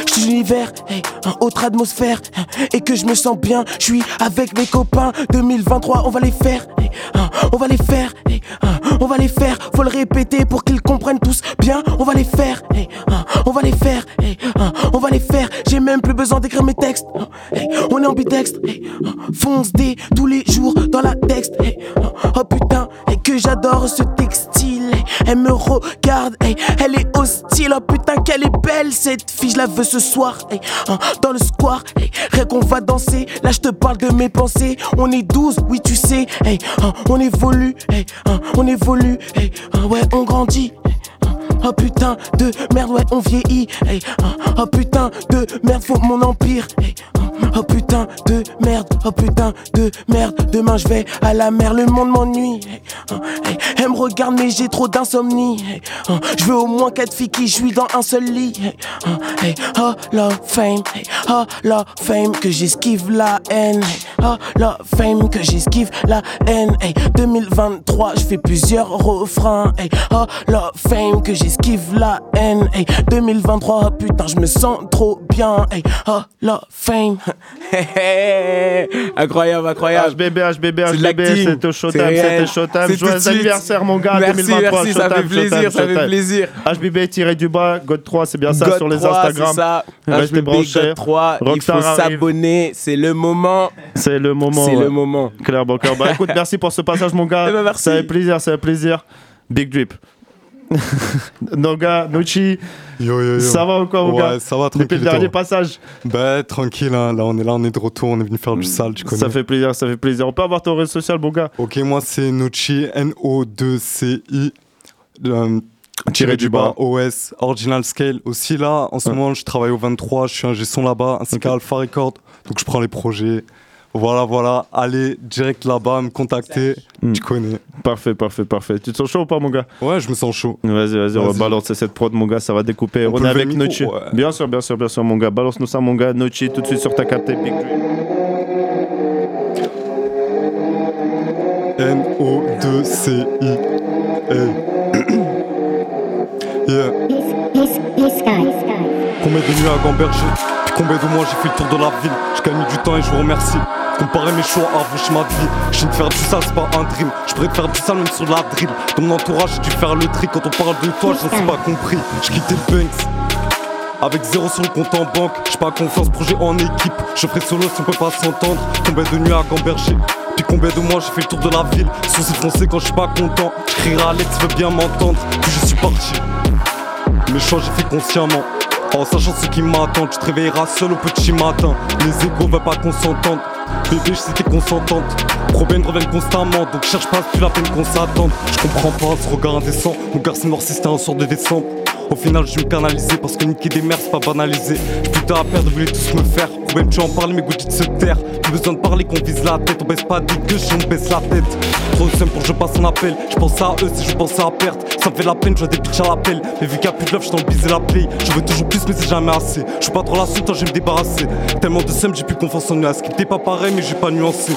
je suis l'univers, hey, hein, autre atmosphère, hein, et que je me sens bien, je suis avec mes copains, 2023, on va les faire, hey, hein, on va les faire, hey, hein, on va les faire, faut le répéter pour qu'ils comprennent tous bien, on va les faire, hey, hein, on va les faire, hein, on va les faire, j'ai même plus besoin d'écrire mes textes, hein, on est ambidextre, hey, hein, fonce des tous les jours dans la texte, oh putain, que j'adore ce textile, elle me regarde, elle est hostile, oh putain qu'elle est belle cette fille, je la veux ce soir, dans le square, rien qu'on va danser, là je te parle de mes pensées, on est 12, oui tu sais, on évolue, on évolue, ouais on grandit, Oh putain de merde, ouais, on vieillit. Hey, hein, oh putain de merde, faut mon empire. Hey, hein, oh putain de merde, oh putain de merde. Demain je vais à la mer, le monde m'ennuie. Hey, hein, elle me regarde, mais j'ai trop d'insomnie. Je veux au moins quatre filles qui jouent dans un seul lit. Oh la fame, oh la fame, que j'esquive la haine. Oh la fame, que j'esquive la haine. Hey, 2023, je fais plusieurs refrains. Oh fame, que j'esquive la haine. Hey, 2023, putain, je me sens trop bien. Hey, oh la fame. incroyable, incroyable. HBB, HBB, HBB, c'était au Showtime, c'était Showtime. C'est tout de Joyeux anniversaire, mon gars, Merci, 2023. merci, ça fait plaisir, ça fait plaisir. HBB tiré du bas, God 3, c'est bien ça God sur les 3, Instagram. c'est ça. HBB. God 3, il faut s'abonner, c'est le moment. C'est le moment. C'est ouais. le moment. Claire Banker. Bah écoute, merci pour ce passage, mon gars. Eh ben, merci. Ça fait plaisir, ça fait plaisir. Big Drip. Noga, Nochi. Yo, yo, yo. Ça va ou quoi, mon ouais, gars ça va, Depuis tranquille. le dernier passage. Bah, tranquille, hein. là, on est là, on est de retour, on est venu faire du sale, tu connais. Ça fait plaisir, ça fait plaisir. On peut avoir ton réseau social, mon gars Ok, moi, c'est Nochi, N-O-2-C-I. euh, Tiré du bas. OS, Original Scale. Aussi, là, en ce moment, je travaille au 23, je suis un son là-bas, ainsi qu'à Alpha Record. Donc, je prends les projets. Voilà, voilà. Allez, direct là-bas, me contacter. Tu connais. Parfait, parfait, parfait. Tu te sens chaud ou pas, mon gars? Ouais, je me sens chaud. Vas-y, vas-y, on va balancer cette prod, mon gars, ça va découper. On est avec Nochi. ouais. Bien sûr, bien sûr, bien sûr, mon gars. Balance-nous ça, mon gars. Nochi, tout de suite sur ta capté Big Dream. N-O-2-C-I. Hey. yeah. Combien de nuits à Gamberger Puis combien de mois j'ai fait le tour de la ville Je gagne du temps et je vous remercie Comparer mes choix vos chemins de vie Je de faire du sale, c'est pas un dream Je pourrais faire du sale même sur la drill Dans mon entourage j'ai dû faire le tri Quand on parle de toi je n'ai pas compris Je quittais le Banks avec zéro sur le compte en banque, j'ai pas confiance, projet en équipe. Je ferai solo si on peut pas s'entendre. Combien de nuits à Gamberger? Puis combien de mois j'ai fait le tour de la ville? Sourcil foncé quand je suis pas content. Je crierai à tu veux bien m'entendre. Puis je suis parti. Mes choix j'ai fait consciemment. En sachant ce qui m'attend, tu te réveilleras seul au petit matin. Les égos veulent pas qu'on s'entende. Sais t'es consentante. Problèmes reviennent constamment, donc cherche pas plus la peine qu'on s'attende. Je comprends pas ce regard indécent. Mon garçon noir si c'était un soir de décembre. Au final, je vais me canaliser parce que niquer des mères, c'est pas banalisé. Putain, à perdre, voulaient tous me faire. Problème, tu en parles, mes goûts de se taire. Plus besoin de parler qu'on vise la tête. On baisse pas des gueules, on baisse la tête. Trop seum pour que je passe un appel. Je pense à eux si je pense à perte. Ça me fait la peine, je vois des bitches à l'appel. Mais vu qu'il y a plus de love, je le bise la play. Je veux toujours plus, mais c'est jamais assez. Je suis pas trop la suite, je vais me débarrasser. Tellement de seum, j'ai plus confiance en eux. Ce qui était pas pareil, mais j'ai pas nuancé.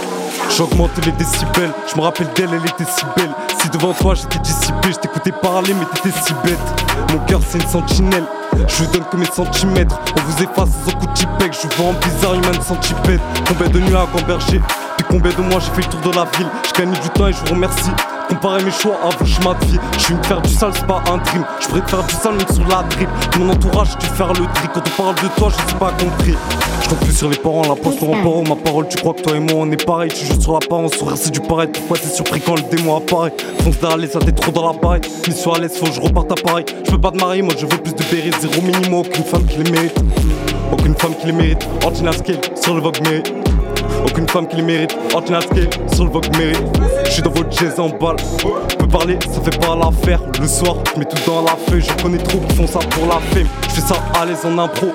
J'augmente les décibels. Je me rappelle d'elle, elle était si belle. Si devant toi j'étais dissipé, je t'écoutais parler, mais t'étais si bête. Mon cœur c'est une sentinelle. Je vous donne que mes centimètres. On vous efface sans coup de. Je vous vends en bizarre humaine centipède. Combien de à Gamberger Puis combien de mois j'ai fait le tour de la ville. Je gagne du temps et je vous remercie. Comparer mes choix à chemins de vie. Je vais me faire du sale, c'est pas un dream. Je pourrais te faire du sale, même sur la drip. Mon entourage, dû faire le tri. Quand on parle de toi, je sais pas compris. Je compte plus sur les parents, la poste en parole. Ma parole, tu crois que toi et moi on est pareil. Tu joues sur l'apparence, sourire c'est du pareil. Pourquoi t'es surpris quand le démon apparaît Fonce les ça t'es trop dans la barrette. Mission à l'aise, faut que je reparte à Paris. Je veux pas de marier, moi je veux plus de béret. Zéro minimum, aucune femme qui les mérite. Aucune femme qui les mérite. Ordinal scale, sur le vogue mérite. Aucune femme qui les mérite, ordinal scale, sur le vogue mérite. Je suis dans votre jazz en balle. Peux parler, ça fait pas l'affaire. Le soir, je mets tout dans la feuille. Je connais trop qui font ça pour la fame. Je fais ça à l'aise en impro.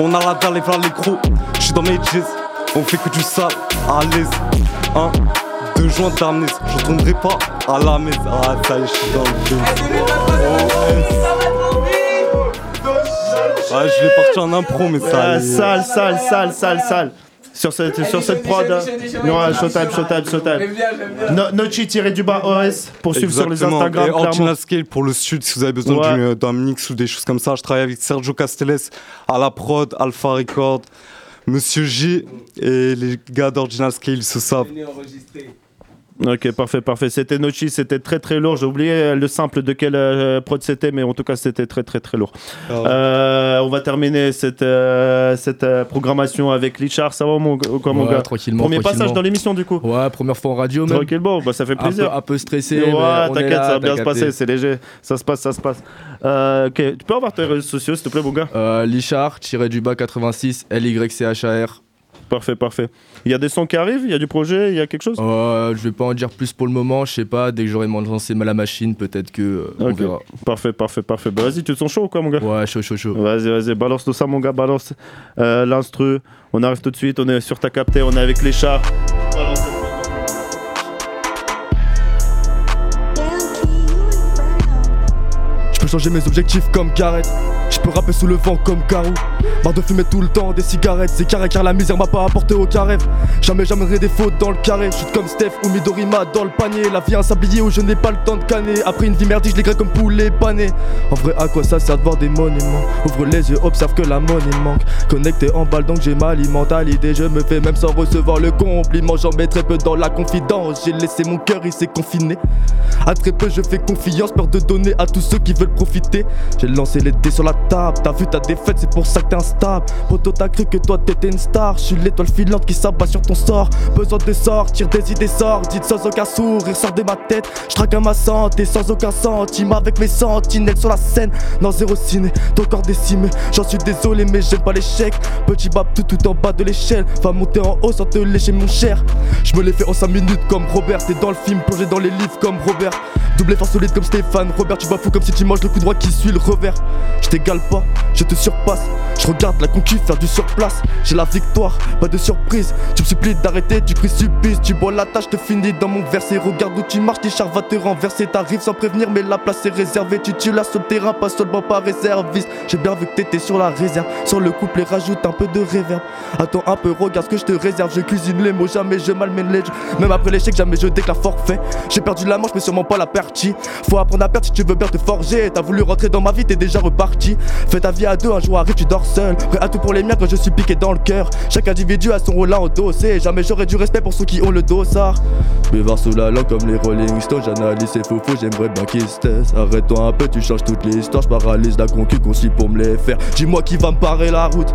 On a la dalle et voilà les gros. Je suis dans mes jazz, on fait que du sale, à l'aise. Un, deux joints d'amnèse, je retournerai pas à la messe. Ah, ça y est, je suis dans le Ah, je vais partir en impro, mais ça. Ah, sale, sale, sale, sale, sale. Sur cette, sur cette prod. Non, showtime, showtime, showtime. No- Nochi tiré du bas OS pour suivre sur les. Instagram. Et Scale pour le sud, si vous avez besoin d'un mix ou des choses comme ça. Je travaille avec Sergio Castells à la prod, Alpha Record, Monsieur J et les gars d'Original Scale se savent. Ok, parfait, parfait. C'était Nochi, c'était très très lourd. J'ai oublié euh, le simple de quelle euh, prod c'était, mais en tout cas, c'était très très très lourd. Ouais. Euh, on va terminer cette, euh, cette euh, programmation avec Lichard. Ça va, mon, quoi, mon Ouais, gars tranquillement, Premier tranquillement. passage dans l'émission, du coup Ouais, première fois en radio, même. Tranquillement, bah, ça fait Un plaisir. peu- un peu stressé, Ouais, t'inquiète, ça va bien se passer, c'est léger. Ça se passe, ça se passe. Euh, ok, tu peux avoir tes réseaux sociaux, s'il te plaît, mon gars Euh, Lichard, tiré du bas 86, LYCHAR. Parfait, parfait. Il y a des sons qui arrivent, il y a du projet, il y a quelque chose Euh, je vais pas en dire plus pour le moment, je sais pas, dès que j'aurai lancé la machine, peut-être que euh, on Ok. verra. Parfait, parfait, parfait. Bah, vas-y, tu te sens chaud ou quoi, mon gars? Ouais, chaud, chaud, chaud. Vas-y, vas-y, balance tout ça, mon gars, balance euh, l'instru. On arrive tout de suite, on est sur ta capté, on est avec les chars. Je peux changer mes objectifs comme Gareth. Je peux rapper sous le vent comme Garou. Marre de fumer tout le temps des cigarettes. C'est carré car la misère m'a pas apporté au carré. Jamais j'amènerai des fautes dans le carré. Suis comme Steph ou Midorima dans le panier. La vie un sablier où je n'ai pas le temps de canner. Après une vie merdique, je les comme poulet pané. En vrai, à quoi ça sert de voir des monuments? Ouvre les yeux, observe que la monnaie manque. Connecté en balle donc j'ai à l'idée. Je me fais même sans recevoir le compliment. J'en mets très peu dans la confidence. J'ai laissé mon cœur, il s'est confiné. À très peu, je fais confiance. Peur de donner à tous ceux qui veulent profiter. J'ai lancé les dés sur la T'as vu ta défaite, c'est pour ça que t'es instable. Poto, t'as cru que toi t'étais une star. Je suis l'étoile filante qui s'abat sur ton sort. Besoin de sortir des idées sordides sans aucun sourire sort de ma tête. Je à ma santé sans aucun sentiment avec mes sentinelles sur la scène. Non, zéro ciné, ton corps décimé. J'en suis désolé, mais j'aime pas l'échec. Petit bab tout tout en bas de l'échelle. Va monter en haut sans te lécher mon cher. Je me l'ai fait en 5 minutes comme Robert. T'es dans le film, plongé dans les livres comme Robert. Double effort solide comme Stéphane. Robert, tu vas fou comme si tu manges le coup droit qui suit le revers. Je t'égale pas, je te surpasse. Je regarde la concu faire du surplace. J'ai la victoire, pas de surprise. Tu me supplies d'arrêter, tu précipices. Tu bois la tâche, te finis dans mon verset. Regarde où tu marches, tes chars va te renverser. T'arrives sans prévenir, mais la place est réservée. Tu tues là sur le terrain, pas seulement par réserviste. J'ai bien vu que t'étais sur la réserve. Sur le couplet, rajoute un peu de réverb. Attends un peu, regarde ce que je te réserve. Je cuisine les mots, jamais je malmène les. Même après l'échec, jamais je déclare forfait. J'ai perdu la manche, mais sûrement pas la partie. Faut apprendre à perdre si tu veux bien te forger. T'as voulu rentrer dans ma vie, t'es déjà reparti. Fais ta vie à deux, un jour arrive, tu dors seul. Prêt à tout pour les miens quand je suis piqué dans le cœur. Chaque individu a son rôle à endosser. Jamais j'aurais du respect pour ceux qui ont le dossard. Buvard sous la langue comme les Rolling Stones. J'analyse ces faux j'aimerais bien qu'ils se. Arrête-toi un peu, tu changes toutes les histoires. J'paralyse la concu concis pour me les faire. Dis-moi qui va me parer la route.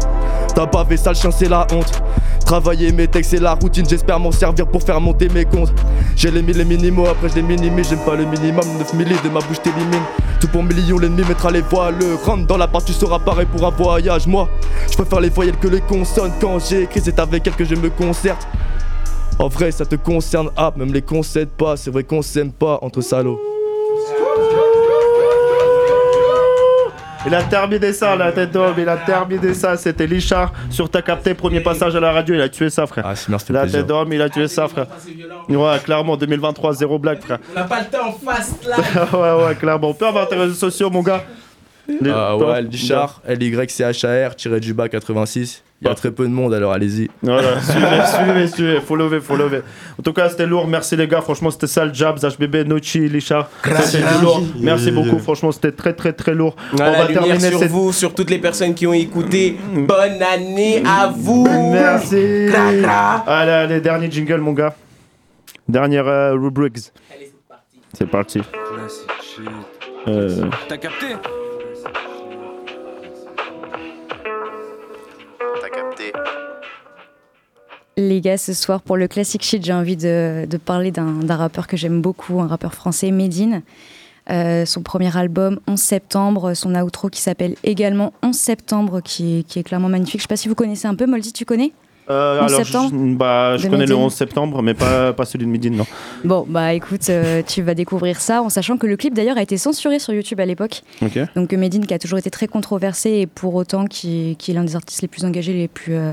T'as fait ça, le chien, c'est la honte. Travailler mes textes, c'est la routine. J'espère m'en servir pour faire monter mes comptes. J'ai les mille les minimaux, après je les minimise. J'aime pas le minimum, 9 milli de ma bouche t'élimine. Tout pour millions, l'ennemi mettra les voiles. Rentre dans la part, tu seras pareil pour un voyage. Moi, je préfère les voyelles que les consonnes. Quand j'écris, c'est avec elles que je me concerte. En vrai, ça te concerne, ah, même les concèdes pas. C'est vrai qu'on s'aime pas entre salauds. Il a terminé ça, la tête d'homme, il a terminé ça. C'était Lichard sur ta capté, premier passage à la radio, il a tué ça, frère. Ah, c'est merci, La plaisir. tête d'homme, il a tué ça, frère. Ouais, clairement, 2023, zéro blague, frère. On n'a pas le temps en face là. ouais, ouais, clairement. On peut avoir tes réseaux sociaux, mon gars Ah ouais, Lichard, L-Y-C-H-A-R, tiré du bas 86. Il y a très peu de monde, alors allez-y. Voilà, suivez, suivez, suivez, faut lever, faut lever. En tout cas, c'était lourd, merci les gars, franchement, c'était ça le Jabs, HBB, Nochi, Lichard. C'était lourd. Merci beaucoup, franchement, c'était très, très, très lourd. Voilà, la lumière sur vous, sur toutes les personnes qui ont écouté. Bonne année à vous. Merci. Allez, allez, dernier jingle, mon gars. Dernière euh, rubrics. C'est parti. Euh, T'as capté? Les gars, ce soir, pour le classic shit, j'ai envie de, de parler d'un rappeur que j'aime beaucoup, un rappeur français, Medine. Euh, son premier album, 11 septembre, son outro qui s'appelle également 11 septembre, qui est, qui est clairement magnifique. Je sais pas si vous connaissez un peu, Moldy, tu connais? Euh, 11 alors, septembre? je, bah, je connais le Medine. 11 septembre, mais pas, pas celui de Midine, non. Bon, bah écoute, euh, tu vas découvrir ça en sachant que le clip d'ailleurs a été censuré sur YouTube à l'époque. Ok. Donc euh, Medine qui a toujours été très controversé et pour autant qui, qui est l'un des artistes les plus engagés, les plus, euh,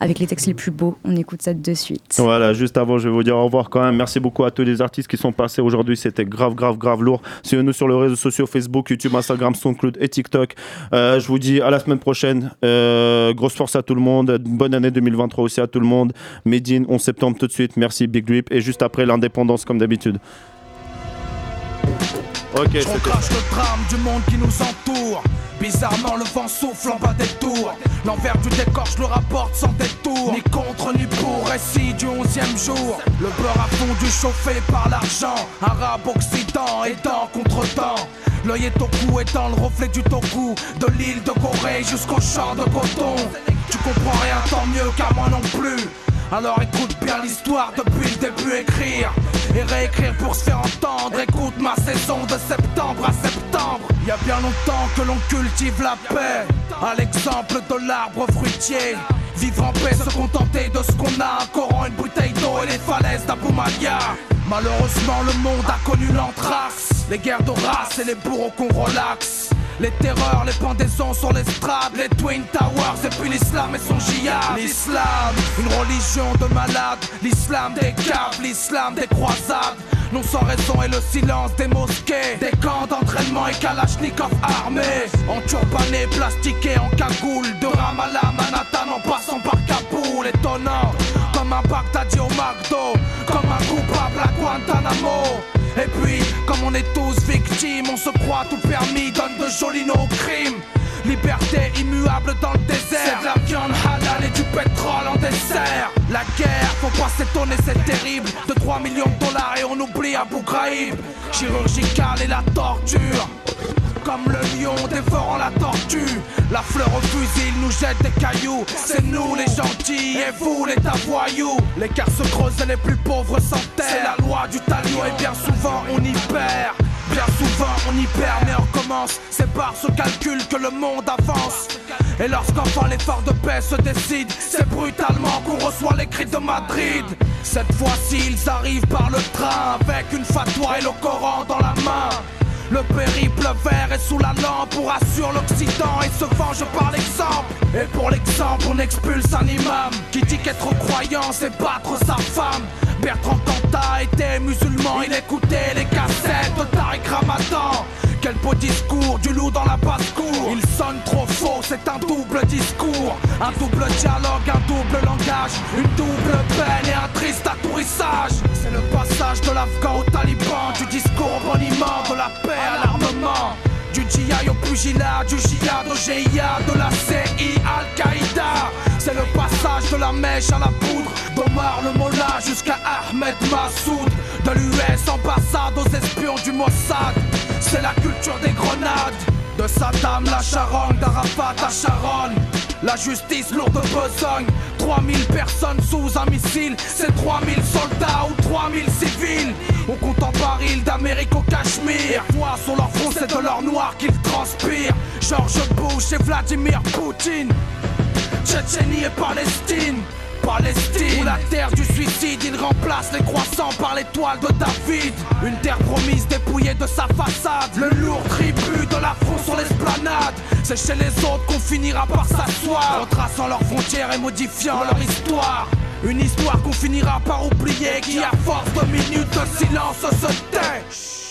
avec les textes les plus beaux. On écoute ça de suite. Voilà, juste avant, je vais vous dire au revoir quand même. Merci beaucoup à tous les artistes qui sont passés aujourd'hui. C'était grave, grave, grave lourd. Suivez-nous sur les réseaux sociaux Facebook, YouTube, Instagram, SoundCloud et TikTok. Euh, je vous dis à la semaine prochaine. Euh, grosse force à tout le monde. Bonne année 2023 aussi à tout le monde. Medine, 11 septembre tout de suite. Merci Big Drip. Et juste après, l'indépendance comme d'habitude. Ok, crache le drame du monde qui nous entoure. Bizarrement, le vent souffle en bas des tours. L'envers du décor, je le rapporte sans détour. Ni contre ni pour, récit du onzième jour. Le beurre a fondu chauffé par l'argent. Arabe, occident, étant contre temps. L'œil est au cou, étant le reflet du toku. De l'île de Corée jusqu'au champ de coton. Tu comprends rien, tant mieux, car moi non plus. Alors écoute bien l'histoire depuis le début, écrire et réécrire pour se faire entendre. Écoute ma saison de septembre à septembre. Il y a bien longtemps que l'on cultive la paix, à l'exemple de l'arbre fruitier. Vivre en paix, se contenter de ce qu'on a, un Coran, une bouteille d'eau et les falaises d'Aboumalia. Malheureusement, le monde a connu l'anthrax, les guerres de race et les bourreaux qu'on relaxe. Les terreurs, les pendaisons sur l'estrade, les Twin Towers et puis l'islam et son djihad. L'islam, une religion de malades, l'islam des caves, l'islam des croisades. Non sans raison et le silence des mosquées, des camps d'entraînement et Kalachnikov armés. En turbané, plastiqué, en cagoule, de Ramallah, Manhattan en passant par Kaboul. Étonnant, comme un Baghdadi au McDo, comme un coupable à Guantanamo. Et puis, comme on est tous victimes, on se croit tout permis, donne de jolis noms au crime. Liberté immuable dans le désert. C'est de la viande halal et du pétrole en dessert. La guerre, faut pas s'étonner, c'est terrible. De 3 millions de dollars et on oublie Abu Ghraib. Chirurgical et la torture. Comme le lion dévorant la tortue. La fleur au fusil nous jette des cailloux. C'est nous les gentils et vous les voyous. L'écart se creuse et les plus pauvres s'enterrent. C'est la loi du talion et bien souvent on y perd. Bien souvent on y perd mais on commence C'est par ce calcul que le monde avance Et lorsqu'enfin l'effort de paix se décide C'est brutalement qu'on reçoit les cris de Madrid Cette fois-ci ils arrivent par le train Avec une fatwa et le Coran dans la main le périple vert est sous la lampe pour assurer l'Occident et se venge par l'exemple. Et pour l'exemple, on expulse un imam qui dit qu'être croyant c'est battre sa femme. Bertrand Cantat était musulman, il écoutait les cassettes de Tariq Ramadan. Quel beau discours, du loup dans la basse-cour. Il sonne trop faux, c'est un double discours. Un double dialogue, un double langage. Une double peine et un triste atterrissage. C'est le passage de l'Afghan au taliban, du discours au boniment, de la paix à l'armement. Du GI au pugilat, du jihad au GIA, de la CI Al-Qaïda. C'est le passage de la mèche à la poudre, d'Omar le Mollah jusqu'à Ahmed Massoud. De l'US ambassade aux espions du Mossad. C'est la culture des grenades. De Saddam la charogne, d'Arafat à Sharon. La justice lourde de besogne. 3000 personnes sous un missile. C'est 3000 soldats ou 3000 civils. On compte en baril d'Amérique au Cachemire. Voix sur leur front c'est de l'or noir qu'ils transpirent. George Bush et Vladimir Poutine. Tchétchénie et Palestine Palestine la terre du suicide il remplace les croissants par l'étoile de David. Une terre promise dépouillée de sa façade. Le lourd tribut de la France sur l'esplanade. C'est chez les autres qu'on finira par s'asseoir. Retraçant leurs frontières et modifiant leur histoire. Une histoire qu'on finira par oublier Qui à force de minutes de silence se tait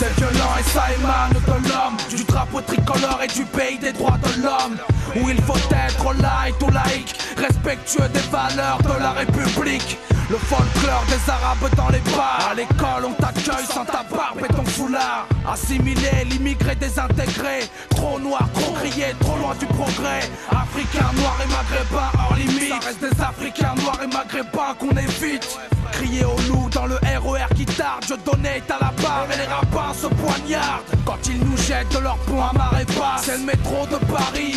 C'est violent et ça émane de l'homme. Du drapeau tricolore et du pays des droits de l'homme. Où il faut être light ou laïque Respectueux des valeurs de la République. Le folklore des arabes dans les bars. À l'école on t'accueille sans ta barbe et ton foulard. Assimilé, l'immigré désintégré. Trop noir, trop grillé, trop loin du progrès. Africains, noirs et maghrébins hors limite. Ça reste des Africains, noirs et maghrébins qu'on évite Au loup dans le RER qui tarde. Je donnais à la barre et les rapins se poignardent. Quand ils nous jettent de leur pont à marée basse C'est le métro de Paris